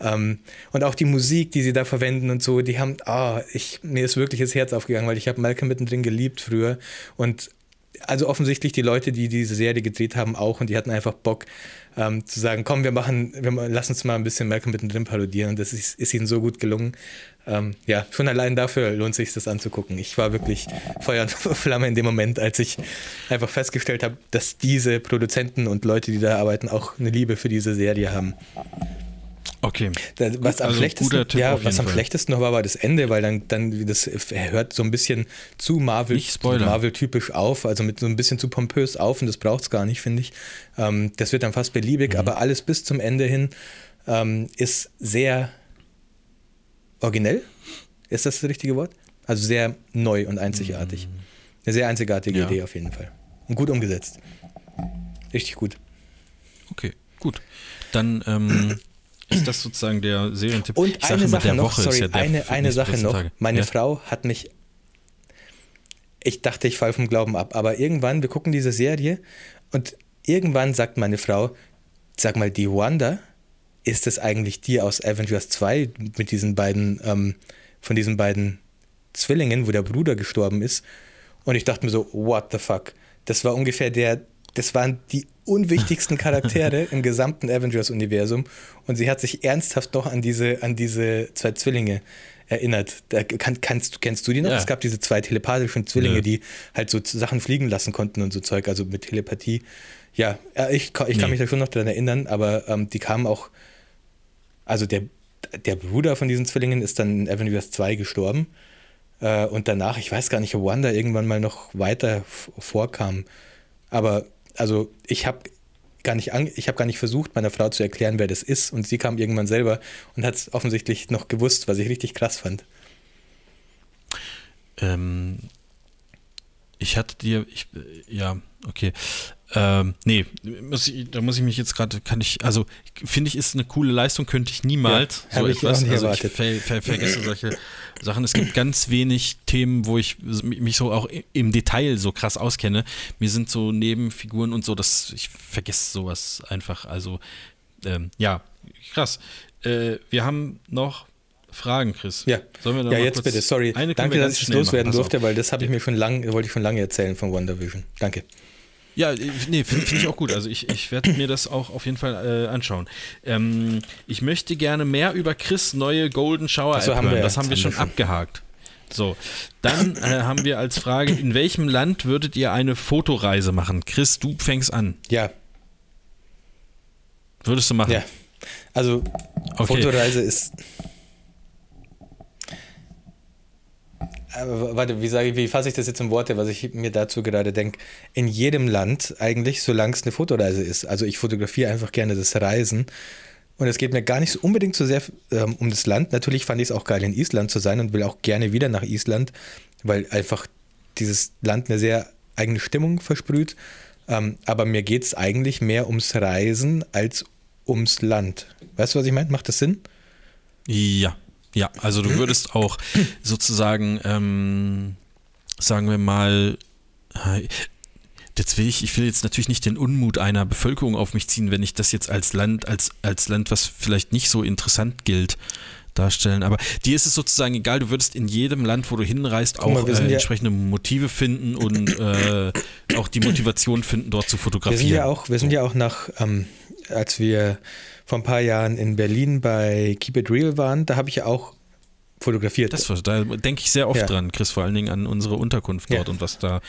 Ähm, und auch die Musik, die sie da verwenden und so, die haben, ah, ich, mir ist wirklich das Herz aufgegangen, weil ich habe Malcolm mittendrin geliebt früher und also offensichtlich die Leute, die diese Serie gedreht haben, auch und die hatten einfach Bock ähm, zu sagen, komm, wir machen, wir lass uns mal ein bisschen Malcolm mittendrin parodieren und das ist, ist ihnen so gut gelungen. Ähm, ja, schon allein dafür lohnt sich das anzugucken. Ich war wirklich Feuer und Flamme in dem Moment, als ich einfach festgestellt habe, dass diese Produzenten und Leute, die da arbeiten, auch eine Liebe für diese Serie haben. Okay. Was am also schlechtesten, ja, was am schlechtesten noch war, war das Ende, weil dann, dann das hört so ein bisschen zu Marvel. Marvel typisch auf, also mit so ein bisschen zu pompös auf und das braucht es gar nicht, finde ich. Ähm, das wird dann fast beliebig, Mhm. aber alles bis zum Ende hin ähm, ist sehr originell. Ist das das richtige Wort? Also sehr neu und einzigartig. Eine sehr einzigartige Mhm. Ja. Idee auf jeden Fall. Und gut umgesetzt. Richtig gut. Okay, gut. Dann ähm, ist das sozusagen der Serientipp. Und Ich eine Sache noch, sorry, ja eine, eine Sache 14 noch. Tage. Meine ja. Frau hat mich, ich dachte, ich falle vom Glauben ab, aber irgendwann, wir gucken diese Serie und irgendwann sagt meine Frau, sag mal, die Wanda, ist das eigentlich die aus Avengers 2 mit diesen beiden, ähm, von diesen beiden Zwillingen, wo der Bruder gestorben ist? Und ich dachte mir so, what the fuck? Das war ungefähr der, das waren die unwichtigsten Charaktere im gesamten Avengers-Universum und sie hat sich ernsthaft noch an diese, an diese zwei Zwillinge erinnert. Da, kann, kannst, kennst du die noch? Ja. Es gab diese zwei telepathischen Zwillinge, Nö. die halt so Sachen fliegen lassen konnten und so Zeug, also mit Telepathie. Ja, ich, ich kann Nee. mich da schon noch dran erinnern, aber ähm, die kamen auch, also der, der Bruder von diesen Zwillingen ist dann in Avengers 2 gestorben. Äh, und danach, ich weiß gar nicht, ob Wanda irgendwann mal noch weiter vorkam. Aber also ich habe gar nicht an, ich habe gar nicht versucht, meiner Frau zu erklären, wer das ist. Und sie kam irgendwann selber und hat es offensichtlich noch gewusst, was ich richtig krass fand. Ähm, ich hatte dir, ich, ja, okay. Ähm, nee, muss ich, da muss ich mich jetzt gerade, kann ich, also finde ich, ist eine coole Leistung, könnte ich niemals Ja, hab ich auch nicht also erwartet. ich ver, ver, vergesse solche Sachen. Es gibt ganz wenig Themen, wo ich mich so auch im Detail so krass auskenne. Mir sind so Nebenfiguren und so, dass ich vergesse sowas einfach. Also, ähm, ja, krass. Äh, wir haben noch Fragen, Chris. Ja, Sollen wir da ja jetzt bitte, sorry. Danke, dass ich loswerden durfte, weil das habe ich mir schon lange, wollte ich schon lange erzählen von WandaVision. Danke. Ja, nee, finde find ich auch gut. Also ich, ich werde mir das auch auf jeden Fall äh, anschauen. Ähm, ich möchte gerne mehr über Chris neue Golden Shower App hören. Das haben wir Das schon haben wir schon. abgehakt. So, dann äh, haben wir als Frage, in welchem Land würdet ihr eine Fotoreise machen? Chris, du fängst an. Ja, Würdest du machen? ja. Also Okay. Fotoreise ist. Aber warte, wie sage wie fasse ich das jetzt in Worte, was ich mir dazu gerade denke? In jedem Land eigentlich, solange es eine Fotoreise ist. Also ich fotografiere einfach gerne das Reisen. Und es geht mir gar nicht so unbedingt so sehr ähm, um das Land. Natürlich fand ich es auch geil, in Island zu sein und will auch gerne wieder nach Island, weil einfach dieses Land eine sehr eigene Stimmung versprüht. Ähm, aber mir geht es eigentlich mehr ums Reisen als ums Land. Weißt du, was ich meine? Macht das Sinn? Ja, ja. Also du würdest auch sozusagen, ähm, sagen wir mal, äh, jetzt will ich, ich will jetzt natürlich nicht den Unmut einer Bevölkerung auf mich ziehen, wenn ich das jetzt als Land, als, als Land, was vielleicht nicht so interessant gilt, darstellen. Aber dir ist es sozusagen egal, du würdest in jedem Land, wo du hinreist, Guck mal, auch wir sind äh, ja- entsprechende Motive finden und äh, auch die Motivation finden, dort zu Wir fotografieren. sind ja auch, wir sind ja auch nach, ähm, als wir vor ein paar Jahren in Berlin bei Keep It Real waren, da habe ich ja auch fotografiert. Das, war- da denke ich sehr oft Ja. dran, Chris, vor allen Dingen an unsere Unterkunft Ja. dort und was da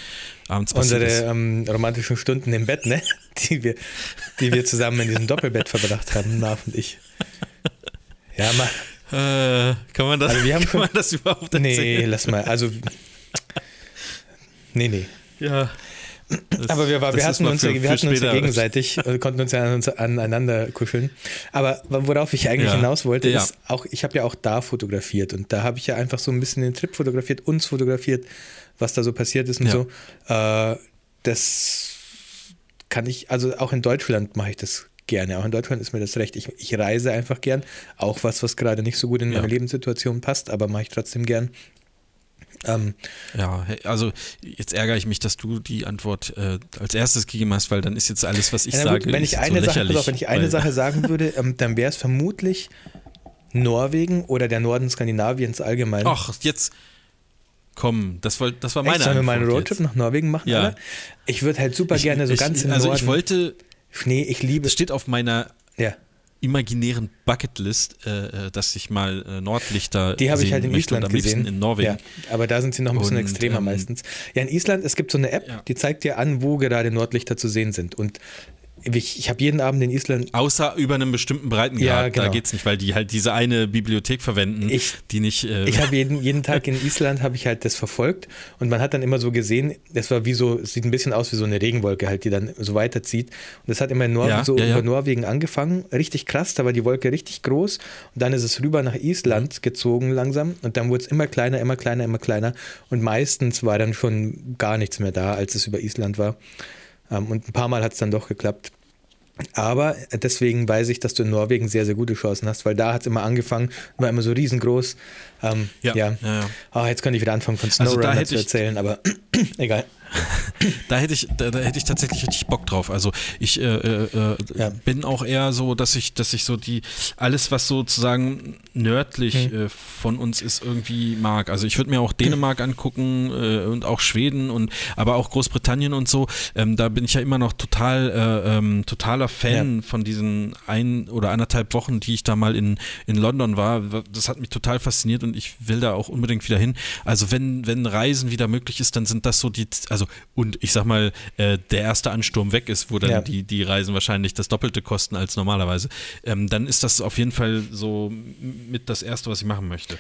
abends passiert Unsere ist. ähm, romantischen Stunden im Bett, ne? Die wir, die wir zusammen in diesem Doppelbett verbracht haben, Marv und ich. Ja, mal. Äh, kann man das, Also wir haben kann schon- man das überhaupt Nee, erzählen? lass mal. Also. Nee, nee. Ja. Das- Aber wir, war, wir hatten uns, für- ja, wir für hatten uns ja gegenseitig, äh, konnten uns ja uns aneinander kuscheln. Aber worauf ich eigentlich Ja. hinaus wollte, Ja. ist auch, ich habe ja auch da fotografiert und da habe ich ja einfach so ein bisschen den Trip fotografiert, uns fotografiert, was da so passiert ist und so. Äh, das kann ich, also auch in Deutschland mache ich das gerne. Auch in Deutschland ist mir das recht. Ich, ich reise einfach gern. Auch was, was gerade nicht so gut in meine Lebenssituation passt, aber mache ich trotzdem gern. Ähm, Ja, also jetzt ärgere ich mich, dass du die Antwort äh, als erstes gegeben hast, weil dann ist jetzt alles, was ich Ja, sage, gut, wenn ich eine so Sache, auf, wenn ich eine Sache sagen würde, ähm, dann wäre es vermutlich Norwegen oder der Norden Skandinaviens allgemein. Ach, jetzt komm, das, wollt, das war meine Echt, sollen wir mal einen Roadtrip jetzt. nach Norwegen machen? Ja. Alter? Ich würde halt super Ich- gerne so ich, ganz im Also Norden. ich wollte, Schnee, ich liebe. das steht auf meiner Ja, imaginären Bucketlist, äh, äh, dass ich mal äh, Nordlichter die habe ich halt in Island gesehen. in Norwegen. Ja, aber da sind sie noch ein bisschen Und, extremer ähm, meistens. Ja, in Island, es gibt so eine App, Ja. die zeigt dir an, wo gerade Nordlichter zu sehen sind. Und ich, ich habe jeden Abend in Island Außer über einem bestimmten Breitengrad, Ja, genau. da geht's nicht, weil die halt diese eine Bibliothek verwenden, Ich- die nicht. Äh, Ich habe jeden, jeden Tag in Island habe ich halt das verfolgt und man hat dann immer so gesehen, das war wie so, es sieht ein bisschen aus wie so eine Regenwolke halt, die dann so weiterzieht. Und das hat immer in Nor Ja, so ja, über Norwegen angefangen, richtig krass, da war die Wolke richtig groß und dann ist es rüber nach Island gezogen langsam und dann wurde es immer kleiner, immer kleiner, immer kleiner und meistens war dann schon gar nichts mehr da, als es über Island war. Ähm, Und ein paar Mal hat es dann doch geklappt. Aber deswegen weiß ich, dass du in Norwegen sehr, sehr gute Chancen hast, weil da hat es immer angefangen, war immer so riesengroß. Ähm, ja. Ja, ja, ja. Ah, jetzt könnte ich wieder anfangen von Also SnowRunner hätte zu erzählen, aber egal. Da hätte ich, da, da hätte ich tatsächlich richtig Bock drauf. Also ich äh, äh, äh, Ja. bin auch eher so, dass ich, dass ich so die alles, was sozusagen nördlich Hm. äh, von uns ist, irgendwie mag. Also ich würde mir auch Dänemark angucken äh, und auch Schweden und aber auch Großbritannien und so. Ähm, da bin ich ja immer noch total äh, ähm, totaler Fan von diesen ein oder anderthalb Wochen, die ich da mal in, in London war. Das hat mich total fasziniert und ich will da auch unbedingt wieder hin. Also wenn, wenn Reisen wieder möglich ist, dann sind das so die, also und ich sag mal, äh, der erste Ansturm weg ist, wo dann Ja. die, die Reisen wahrscheinlich das Doppelte kosten als normalerweise, ähm, dann ist das auf jeden Fall so mit das Erste, was ich machen möchte.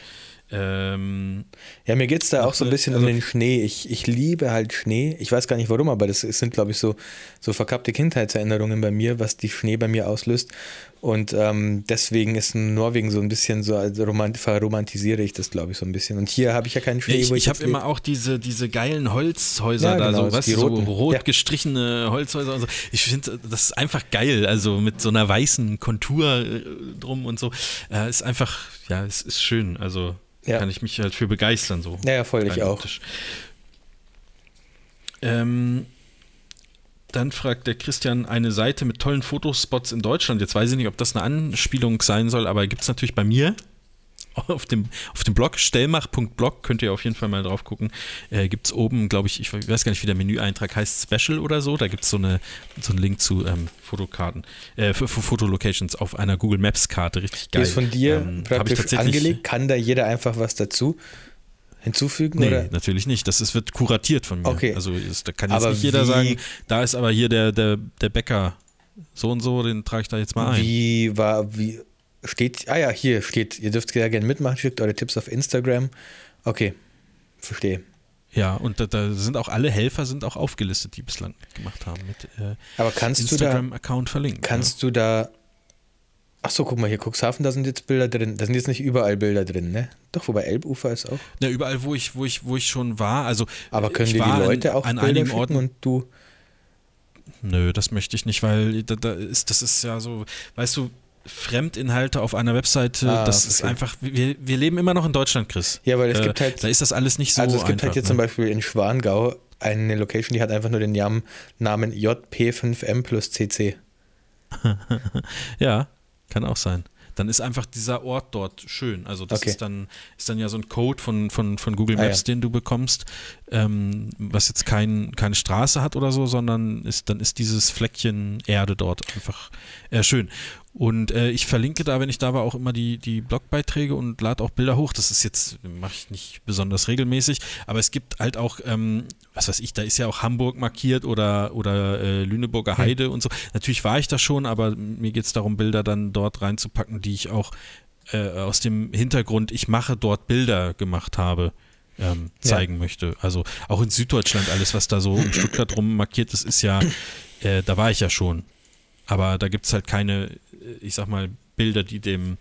Ähm, Ja, mir geht es da auch so ein äh, bisschen also- um den Schnee. Ich, ich liebe halt Schnee. Ich weiß gar nicht warum, aber das sind, glaube ich, so, so verkappte Kindheitserinnerungen bei mir, was die Schnee bei mir auslöst. Und ähm, deswegen ist Norwegen so ein bisschen so, also romant, verromantisiere ich das, glaube ich, so ein bisschen. Und hier habe ich ja keinen Schnee, ich ich, ich habe immer auch diese, diese geilen Holzhäuser Ja, da, genau, so, du, so rot Ja. gestrichene Holzhäuser und so. Ich finde, das ist einfach geil, also mit so einer weißen Kontur äh, drum und so. Äh, ist einfach, ja, es ist schön, also Ja. kann ich mich halt für begeistern so. Ja, ja, voll, ich auch. Ähm, dann fragt der Christian eine Seite mit tollen Fotospots in Deutschland. Jetzt weiß ich nicht, ob das eine Anspielung sein soll, aber gibt es natürlich bei mir auf dem, auf dem Blog, stellmach.blog, könnt ihr auf jeden Fall mal drauf gucken. Äh, gibt es oben, glaube ich, ich weiß gar nicht, wie der Menüeintrag heißt, Special oder so. Da gibt es so, eine, so einen Link zu ähm, Fotokarten, äh, für, für Fotolocations auf einer Google Maps Karte. Richtig geil. Die ist von dir Ähm, praktisch angelegt. Kann da jeder einfach was dazu hinzufügen? Nee, oder? natürlich nicht. Das ist, wird kuratiert von mir. Okay. Also ist, da kann jetzt Aber nicht jeder sagen, da ist aber hier der, der, der Bäcker so und so, den trage ich da jetzt mal ein. Wie war, wie steht, ah ja, hier steht, ihr dürft sehr gerne mitmachen, schickt eure Tipps auf Instagram. Okay, verstehe. Ja, und da, da sind auch alle Helfer sind auch aufgelistet, die bislang gemacht haben mit äh, Aber kannst du da, Instagram-Account verlinkt. kannst du da, ach so, guck mal hier, Cuxhaven, da sind jetzt Bilder drin, da sind jetzt nicht überall Bilder drin, ne? Doch, wobei Elbufer ist auch. ja, überall, wo ich, wo ich, wo ich schon war, also Aber können ich dir war die Leute an, auch an Bilder einigen Orten. und du, Nö, das möchte ich nicht, weil da, da ist, das ist ja so, weißt du, Fremdinhalte auf einer Webseite, Ah, das ist okay. einfach, wir, wir leben immer noch in Deutschland, Chris. Ja, weil es Äh, gibt halt- Da ist das alles nicht so also es gibt einfach. halt jetzt ne? zum Beispiel in Schwangau eine Location, die hat einfach nur den Namen, Namen JP5M plus CC. Ja, kann auch sein. Dann ist einfach dieser Ort dort schön. Also das Okay. ist dann ist dann ja so ein Code von, von, von Google Ah, Maps, ja. den du bekommst, ähm, was jetzt kein, keine Straße hat oder so, sondern ist dann ist dieses Fleckchen Erde dort einfach äh, schön. Und äh, ich verlinke da, wenn ich da war, auch immer die, die Blogbeiträge und lade auch Bilder hoch. Das ist jetzt, mache ich nicht besonders regelmäßig, aber es gibt halt auch, ähm, was weiß ich, da ist ja auch Hamburg markiert oder, oder äh, Lüneburger Heide und so. Natürlich war ich da schon, aber mir geht es darum, Bilder dann dort reinzupacken, die ich auch äh, aus dem Hintergrund, ich mache dort Bilder gemacht habe. Ähm, Ja. zeigen möchte. Also auch in Süddeutschland alles, was da so um Stuttgart rum markiert ist, ist ja, äh, da war ich ja schon. Aber da gibt es halt keine, ich sag mal, Bilder, die dem,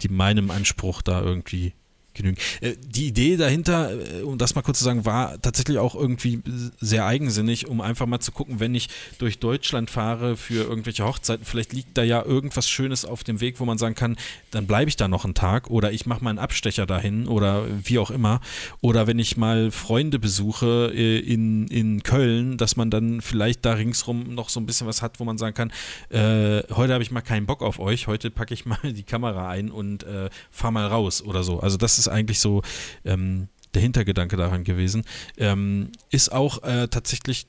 die meinem Anspruch da irgendwie genügen. Äh, die Idee dahinter, äh, um das mal kurz zu sagen, war tatsächlich auch irgendwie sehr eigensinnig, um einfach mal zu gucken, wenn ich durch Deutschland fahre für irgendwelche Hochzeiten, vielleicht liegt da ja irgendwas Schönes auf dem Weg, wo man sagen kann, dann bleibe ich da noch einen Tag oder ich mache mal einen Abstecher dahin oder wie auch immer. Oder wenn ich mal Freunde besuche äh, in, in Köln, dass man dann vielleicht da ringsrum noch so ein bisschen was hat, wo man sagen kann, äh, heute habe ich mal keinen Bock auf euch, heute packe ich mal die Kamera ein und äh, fahr mal raus oder so. Also das ist eigentlich so ähm, der Hintergedanke daran gewesen. Ähm, ist auch äh, tatsächlich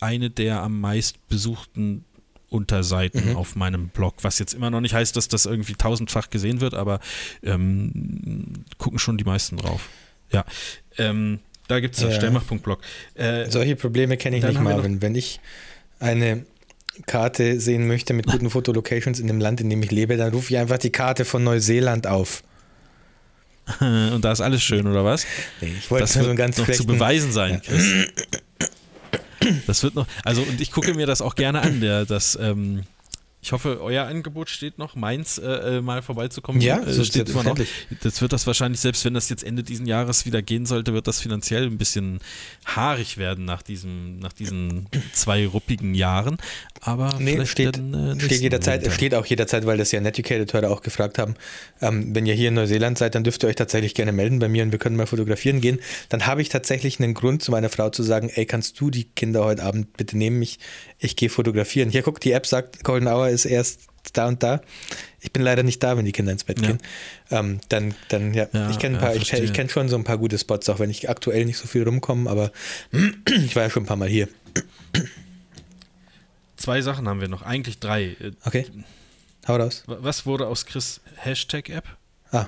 eine der am meist besuchten Unterseiten Mhm. auf meinem Blog, was jetzt immer noch nicht heißt, dass das irgendwie tausendfach gesehen wird, aber ähm, gucken schon die meisten drauf. Ja, ähm, da gibt es das Ja. Stellmach.blog. Äh, Solche Probleme kenne ich nicht, Marvin. Wenn ich eine Karte sehen möchte mit guten Fotolocations in dem Land, in dem ich lebe, dann rufe ich einfach die Karte von Neuseeland auf. und da ist alles schön, oder was? Nee, ich wollte Das wird so ganz noch zu beweisen sein, Chris. Das wird noch, also und ich gucke mir das auch gerne an, der, das, ähm, ich hoffe, euer Angebot steht noch, meins äh, äh, mal vorbeizukommen. Ja, äh, so steht immer noch. Das wird das wahrscheinlich, selbst wenn das jetzt Ende diesen Jahres wieder gehen sollte, wird das finanziell ein bisschen haarig werden nach diesem, nach diesen zwei ruppigen Jahren. Aber Nee, steht, dann, äh, steht jederzeit, Winter. steht auch jederzeit, weil das ja Netucated-Hörer auch gefragt haben. Ähm, wenn ihr hier in Neuseeland seid, dann dürft ihr euch tatsächlich gerne melden bei mir und wir können mal fotografieren gehen. Dann habe ich tatsächlich einen Grund zu meiner Frau zu sagen, ey, kannst du die Kinder heute Abend bitte nehmen? Ich, ich gehe fotografieren. Hier, guck, die App sagt, Golden Hour ist erst da und da. Ich bin leider nicht da, wenn die Kinder ins Bett Ja. gehen. Ähm, dann, dann, ja, Ja, ich kenne ja, ich, ich kenne schon so ein paar gute Spots, auch wenn ich aktuell nicht so viel rumkomme, aber ich war ja schon ein paar Mal hier. Zwei Sachen haben wir noch, eigentlich drei. Äh, Okay. Hau raus. Was wurde aus Chris Hashtag-App? Ah.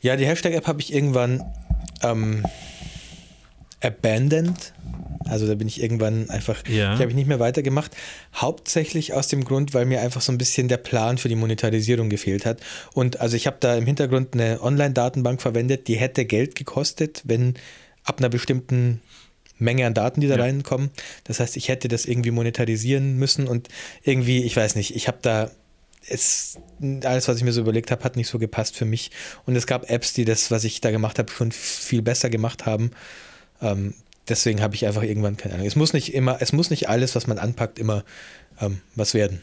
Ja, die Hashtag-App habe ich irgendwann ähm, abandoned. Also da bin ich irgendwann einfach, Ja. die habe ich nicht mehr weitergemacht. Hauptsächlich aus dem Grund, weil mir einfach so ein bisschen der Plan für die Monetarisierung gefehlt hat. Und also ich habe da im Hintergrund eine Online-Datenbank verwendet, die hätte Geld gekostet, wenn ab einer bestimmten Menge an Daten, die da Ja. reinkommen. Das heißt, ich hätte das irgendwie monetarisieren müssen und irgendwie, ich weiß nicht, ich habe da es, alles, was ich mir so überlegt habe, hat nicht so gepasst für mich. Und es gab Apps, die das, was ich da gemacht habe, schon viel besser gemacht haben. Ähm, deswegen habe ich einfach irgendwann keine Ahnung. Es muss nicht immer, es muss nicht alles, was man anpackt, immer ähm, was werden.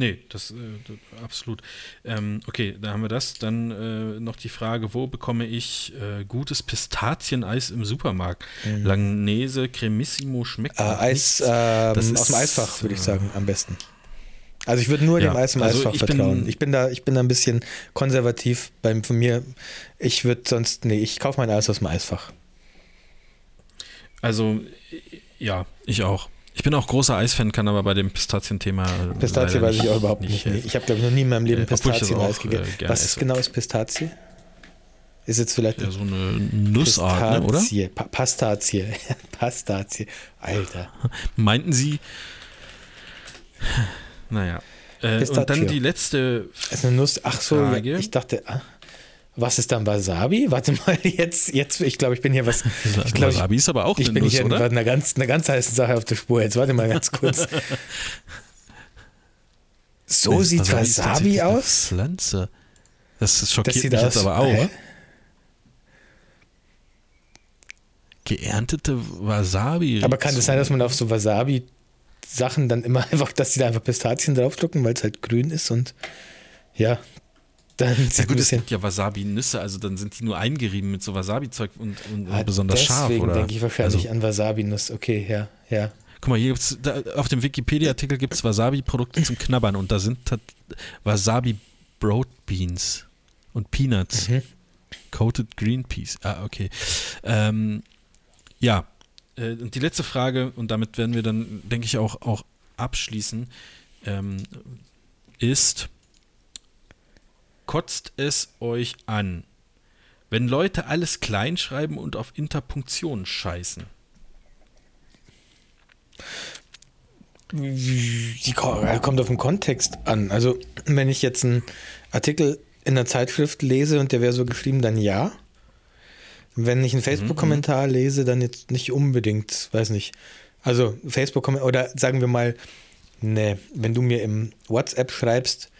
Nee, das, äh, absolut. Ähm, okay, da haben wir das. Dann äh, noch die Frage, wo bekomme ich äh, gutes Pistazieneis im Supermarkt? Langnese Cremissimo schmeckt Äh, Eis ähm, Das aus dem ist, Eisfach, würde ich äh, sagen, am besten. Also ich würde nur Ja, dem Eis im also Eisfach ich bin- vertrauen. ich bin da, ich bin da ein bisschen konservativ beim von mir. Ich würde sonst, nee, ich kaufe mein Eis aus dem Eisfach. Also, ja, ich auch. Ich bin auch großer Eisfan, kann aber bei dem Pistazienthema. Pistazie weiß ich auch überhaupt nicht. Helfen. Ich habe, glaube ich, noch nie in meinem Leben Äh, Pistazien-Eis gegessen. äh, Was esse. genau ist Pistazie? Ist jetzt vielleicht Ja, so eine Nussart, ne, oder? Pistazie. Pa Pastazie. Pastazie. Alter. Meinten Sie. Naja. Äh, und dann die letzte. Ist eine Nuss. Ach so, ja, Frage. ich dachte, ah, was ist dann Wasabi? Warte mal, jetzt, jetzt, ich glaube, ich bin hier was. Ich glaube, ich, Wasabi ist aber auch ich eine bin Nuss, hier oder? einer ganz, einer ganz heißen Sache auf der Spur. Jetzt warte mal ganz kurz. So Nee, sieht Wasabi eine aus? Pflanze. Das ist schockiert Das sieht mich aus. jetzt aber auch. Hä? Geerntete Wasabi. Aber kann es das sein, dass man auf so Wasabi-Sachen dann immer einfach, dass die da einfach Pistazien draufdrucken, weil es halt grün ist und ja, dann Ja gut, es gibt ja Wasabi-Nüsse, also dann sind die nur eingerieben mit so Wasabi-Zeug und, und, und Ah, besonders scharf, Deswegen denke ich wahrscheinlich Also, an Wasabi-Nuss. Okay, ja, ja. guck mal, hier gibt's, da, auf dem Wikipedia-Artikel gibt es Wasabi-Produkte zum Knabbern und da sind tat- Wasabi Broad Beans und Peanuts. Mhm. Coated Green Peas. Ah, okay. Ähm, ja, äh, und die letzte Frage, und damit werden wir dann, denke ich, auch, auch abschließen, ähm, ist, kotzt es euch an, wenn Leute alles klein schreiben und auf Interpunktion scheißen? Die ja, kommt auf den Kontext an. Also, wenn ich jetzt einen Artikel in einer Zeitschrift lese und der wäre so geschrieben, dann ja. Wenn ich einen Facebook-Kommentar lese, dann jetzt nicht unbedingt, weiß nicht. Also, facebook oder sagen wir mal, ne, wenn du mir im WhatsApp schreibst,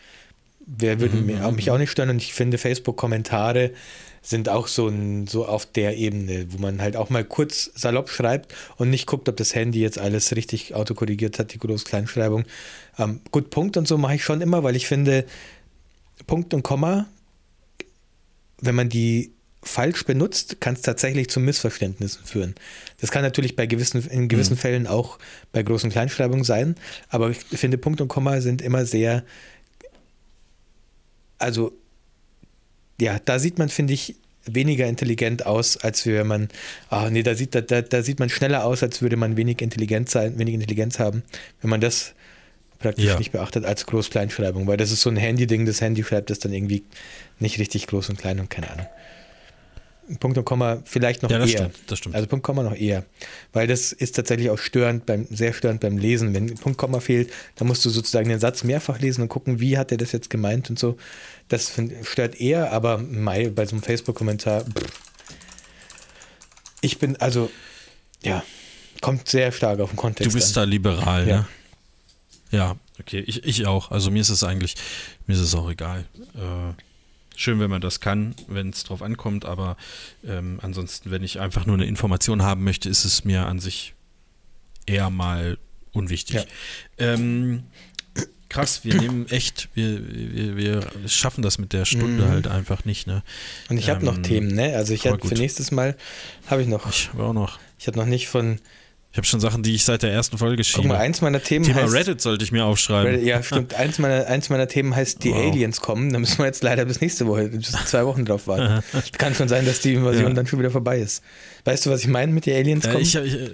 wer würde mir, auch, mich auch nicht stören und ich finde, Facebook-Kommentare sind auch so, ein, so auf der Ebene, wo man halt auch mal kurz salopp schreibt und nicht guckt, ob das Handy jetzt alles richtig autokorrigiert hat, die Groß-Kleinschreibung. Ähm, gut, Punkt und so mache ich schon immer, weil ich finde, Punkt und Komma, wenn man die falsch benutzt, kann es tatsächlich zu Missverständnissen führen. Das kann natürlich bei gewissen, in gewissen Fällen auch bei Groß- und Kleinschreibung sein, aber ich finde, Punkt und Komma sind immer sehr, also ja, da sieht man, finde ich, weniger intelligent aus, als wenn man, ah nee, da sieht, da, da, da sieht man schneller aus, als würde man wenig intelligent sein, wenig Intelligenz haben, wenn man das praktisch Ja. nicht beachtet als Groß-Kleinschreibung, weil das ist so ein Handy-Ding, das Handy schreibt das dann irgendwie nicht richtig groß und klein und keine Ahnung. Punkt und Komma vielleicht noch Ja, das eher. stimmt, das stimmt. Also Punkt Komma noch eher, weil das ist tatsächlich auch störend beim sehr störend beim Lesen. Wenn Punkt Komma fehlt, dann musst du sozusagen den Satz mehrfach lesen und gucken, wie hat er das jetzt gemeint und so. Das find, stört eher, aber mei, bei so einem Facebook-Kommentar. Ich bin also ja kommt sehr stark auf den Kontext. Du bist an. da liberal, Ja. ne? Ja, okay. Ich, ich auch. Also mir ist es eigentlich, mir ist es auch egal. Äh, schön, wenn man das kann, wenn es drauf ankommt, aber ähm, ansonsten, wenn ich einfach nur eine Information haben möchte, ist es mir an sich eher mal unwichtig. Ja. Ähm, krass, wir nehmen echt, wir, wir, wir schaffen das mit der Stunde Mhm. halt einfach nicht, ne? Und ich habe noch Ähm, Themen, ne? Also ich habe für nächstes Mal habe ich noch. Ich habe auch noch. Ich habe noch nicht von. Ich habe schon Sachen, die ich seit der ersten Folge Guck schiebe. mal, eins meiner Themen Thema heißt. Reddit sollte ich mir aufschreiben. Reddit, ja, stimmt. Eins meiner, eins meiner Themen heißt, die Wow. Aliens kommen. Da müssen wir jetzt leider bis nächste Woche, bis zwei Wochen drauf warten. Kann schon sein, dass die Invasion Ja. dann schon wieder vorbei ist. Weißt du, was ich meine mit die Aliens Ja, kommen? ich, ich, äh,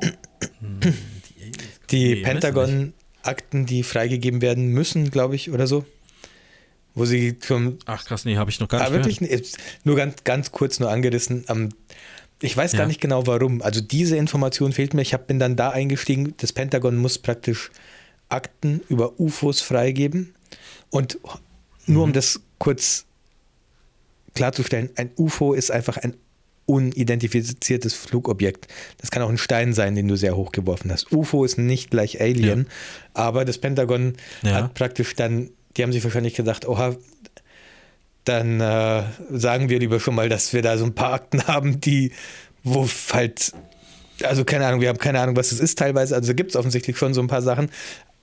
die Nee, Pentagon-Akten, die freigegeben werden müssen, glaube ich, oder so. Wo sie schon Ach krass, nee, habe ich noch gar Ah, nicht wirklich? gehört. Jetzt Nur ganz, ganz kurz nur angerissen. Ähm, ich weiß gar Ja. nicht genau warum. Also diese Information fehlt mir. Ich hab, bin dann da eingestiegen. Das Pentagon muss praktisch Akten über UFOs freigeben. Und nur Mhm. um das kurz klarzustellen, ein UFO ist einfach ein unidentifiziertes Flugobjekt. Das kann auch ein Stein sein, den du sehr hoch geworfen hast. UFO ist nicht gleich Alien, aber das Pentagon Ja. hat praktisch dann, die haben sich wahrscheinlich gedacht, oha, dann äh, sagen wir lieber schon mal, dass wir da so ein paar Akten haben, die, wo halt, also keine Ahnung, wir haben keine Ahnung, was das ist teilweise, also gibt es offensichtlich schon so ein paar Sachen.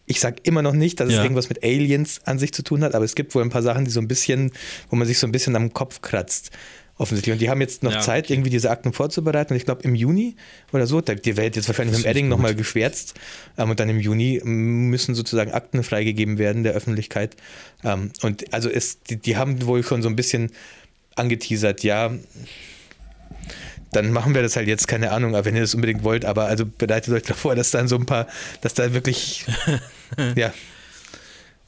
Ich sage immer noch nicht, dass es Ja. irgendwas mit Aliens an sich zu tun hat, aber es gibt wohl ein paar Sachen, die so ein bisschen, wo man sich so ein bisschen am Kopf kratzt. Offensichtlich. Und die haben jetzt noch Ja, Zeit, okay. irgendwie diese Akten vorzubereiten. Und ich glaube, im Juni oder so, die wird jetzt wahrscheinlich Das mit dem Edding nochmal geschwärzt. Ähm, und dann im Juni müssen sozusagen Akten freigegeben werden der Öffentlichkeit. Ähm, und also es, die, die haben wohl schon so ein bisschen angeteasert, ja, dann machen wir das halt jetzt, keine Ahnung, aber wenn ihr das unbedingt wollt, aber also bereitet euch davor, dass dann so ein paar, dass da wirklich, ja.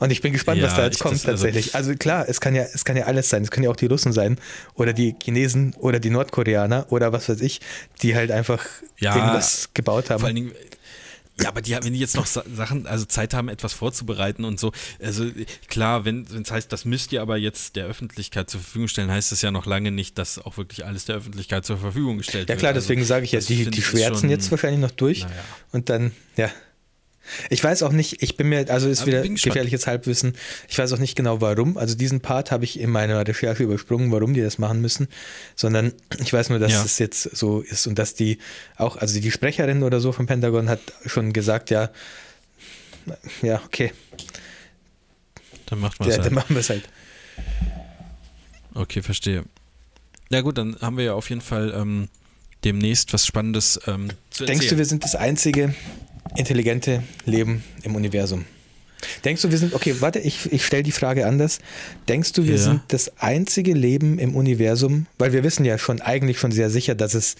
Und ich bin gespannt, was Ja, da jetzt kommt das- also- tatsächlich. Also klar, es kann ja, es kann ja alles sein. Es können ja auch die Russen sein oder die Chinesen oder die Nordkoreaner oder was weiß ich, die halt einfach Ja, irgendwas gebaut haben. Vor allen Dingen, ja, aber die, wenn die jetzt noch Sa- Sachen, also Zeit haben, etwas vorzubereiten und so, also klar, wenn es heißt, das müsst ihr aber jetzt der Öffentlichkeit zur Verfügung stellen, heißt das ja noch lange nicht, dass auch wirklich alles der Öffentlichkeit zur Verfügung gestellt ja wird. klar, Also, deswegen sage ich ja, die, die schwärzen jetzt wahrscheinlich noch durch Naja. und dann, ja. Ich weiß auch nicht, ich bin mir, also ist Aber wieder gefährliches Halbwissen. Ich weiß auch nicht genau warum. Also diesen Part habe ich in meiner Recherche übersprungen, warum die das machen müssen, sondern ich weiß nur, dass Ja. es jetzt so ist und dass die auch, also die Sprecherin oder so vom Pentagon hat schon gesagt, ja, ja, okay, Dann macht man ja, es dann halt. machen wir es halt. Okay, verstehe. Ja gut, dann haben wir ja auf jeden Fall ähm, demnächst was Spannendes ähm, zu Denkst du, wir sind das einzige intelligente Leben im Universum? Denkst du, wir sind, okay, warte, ich, ich stelle die Frage anders. Denkst du, wir Ja. sind das einzige Leben im Universum, weil wir wissen ja schon eigentlich schon sehr sicher, dass es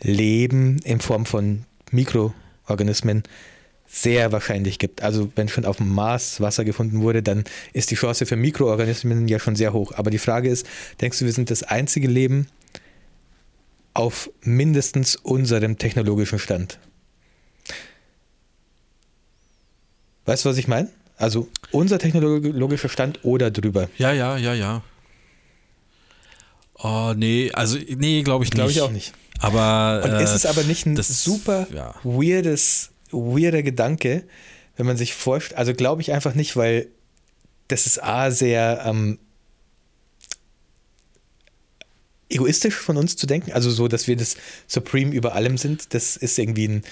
Leben in Form von Mikroorganismen sehr wahrscheinlich gibt. Also wenn schon auf dem Mars Wasser gefunden wurde, dann ist die Chance für Mikroorganismen ja schon sehr hoch. Aber die Frage ist, denkst du, wir sind das einzige Leben auf mindestens unserem technologischen Stand? Weißt du, was ich meine? Also unser technologischer Stand oder drüber. Ja, ja, ja, ja. Oh, nee, also, nee, glaube ich Glaube nicht. ich auch nicht. Aber. Und äh, ist es aber nicht ein das- super ja. weirdes, weirder Gedanke, wenn man sich vorstellt, also glaube ich einfach nicht, weil das ist A sehr ähm, egoistisch von uns zu denken, also so, dass wir das Supreme über allem sind, das ist irgendwie ein,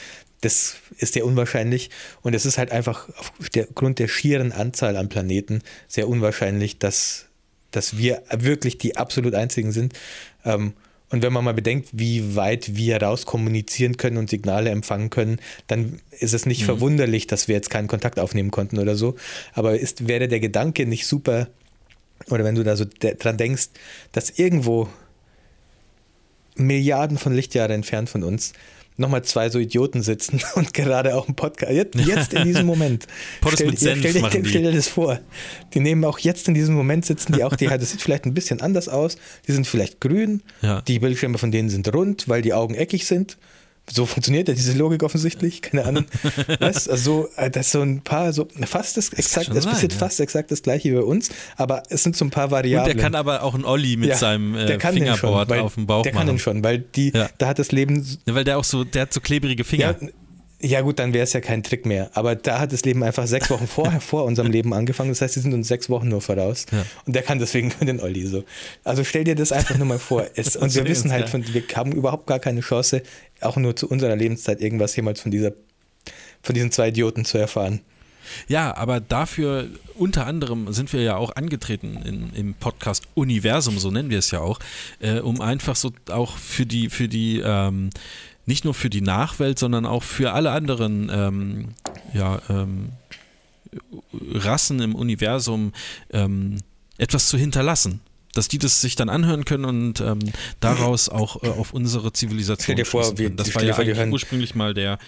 das ist sehr unwahrscheinlich und es ist halt einfach aufgrund der schieren Anzahl an Planeten sehr unwahrscheinlich, dass, dass wir wirklich die absolut einzigen sind. Ähm, und wenn man mal bedenkt, wie weit wir raus kommunizieren können und Signale empfangen können, dann ist es nicht verwunderlich, dass wir jetzt keinen Kontakt aufnehmen konnten oder so. Aber ist, wäre der Gedanke nicht super, oder wenn du da so dran denkst, dass irgendwo Milliarden von Lichtjahre entfernt von uns nochmal zwei so Idioten sitzen und gerade auch einen Podcast, jetzt, jetzt in diesem Moment. Podcasts stell, mit Senf stell, die. stell dir das vor. Die nehmen auch jetzt in diesem Moment sitzen die auch, die, das sieht vielleicht ein bisschen anders aus, die sind vielleicht grün, Ja. die Bildschirme von denen sind rund, weil die Augen eckig sind. So funktioniert ja diese Logik offensichtlich, keine Ahnung. weißt, also, äh, das ist so ein paar, so fast das exakt, schon es sein, passiert ja. fast exakt das gleiche wie bei uns, aber es sind so ein paar Und Variablen. der kann aber auch einen Olli mit Ja, seinem äh, der den schon, Fingerboard weil- auf dem Bauch Der machen. kann den schon, weil die, Ja. da hat das Leben Ja, weil der auch so, der hat so klebrige Finger. Ja, gut, dann wäre es ja kein Trick mehr. Aber da hat das Leben einfach sechs Wochen vorher vor unserem Leben angefangen. Das heißt, sie sind uns sechs Wochen nur voraus. Ja. Und der kann deswegen nur den Olli so. Also stell dir das einfach nur mal vor. Es, und wir wissen halt, von, wir haben überhaupt gar keine Chance, auch nur zu unserer Lebenszeit irgendwas jemals von dieser, von diesen zwei Idioten zu erfahren. Ja, aber dafür unter anderem sind wir ja auch angetreten in, im Podcast Universum, so nennen wir es ja auch, äh, um einfach so auch für die, für die, ähm, nicht nur für die Nachwelt, sondern auch für alle anderen ähm, ja, ähm, Rassen im Universum ähm, etwas zu hinterlassen. Dass die das sich dann anhören können und ähm, daraus auch äh, auf unsere Zivilisation Stell dir vor, wir-. Das war ja vor, ursprünglich mal der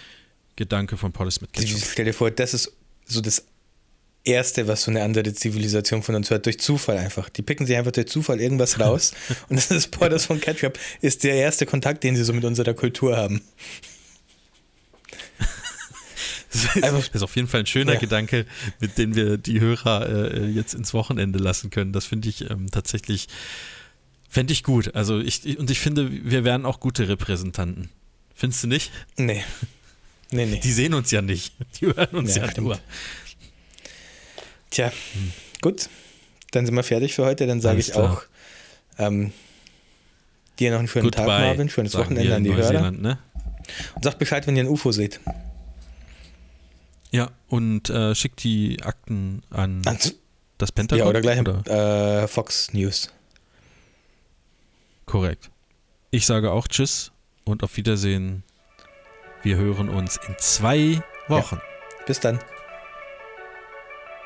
Gedanke von Paulus mit Ketchup. Stell dir vor, das ist so das Erste, was so eine andere Zivilisation von uns hört, durch Zufall einfach. Die picken sich einfach durch Zufall irgendwas raus und das ist Borders von Ketchup, ist der erste Kontakt, den sie so mit unserer Kultur haben. Das ist auf jeden Fall ein schöner Ja. Gedanke, mit dem wir die Hörer äh, jetzt ins Wochenende lassen können. Das finde ich ähm, tatsächlich, fände ich gut. Also ich, und ich finde, wir wären auch gute Repräsentanten. Findest du nicht? Nee. Nee, nee. Die sehen uns ja nicht. Die hören uns Ja, ja, nur. Tja, gut. Dann sind wir fertig für heute. Dann sage ich auch ähm, dir noch einen schönen Tag, Goodbye, Marvin. Schönes sagen Wochenende an die Hörer. Ne? Und sag Bescheid, wenn ihr ein UFO seht. Ja, und äh, schickt die Akten an Ans- das Pentagon. Ja, oder gleich oder? Äh, Fox News. Korrekt. Ich sage auch Tschüss und auf Wiedersehen. Wir hören uns in zwei Wochen. Ja. Bis dann.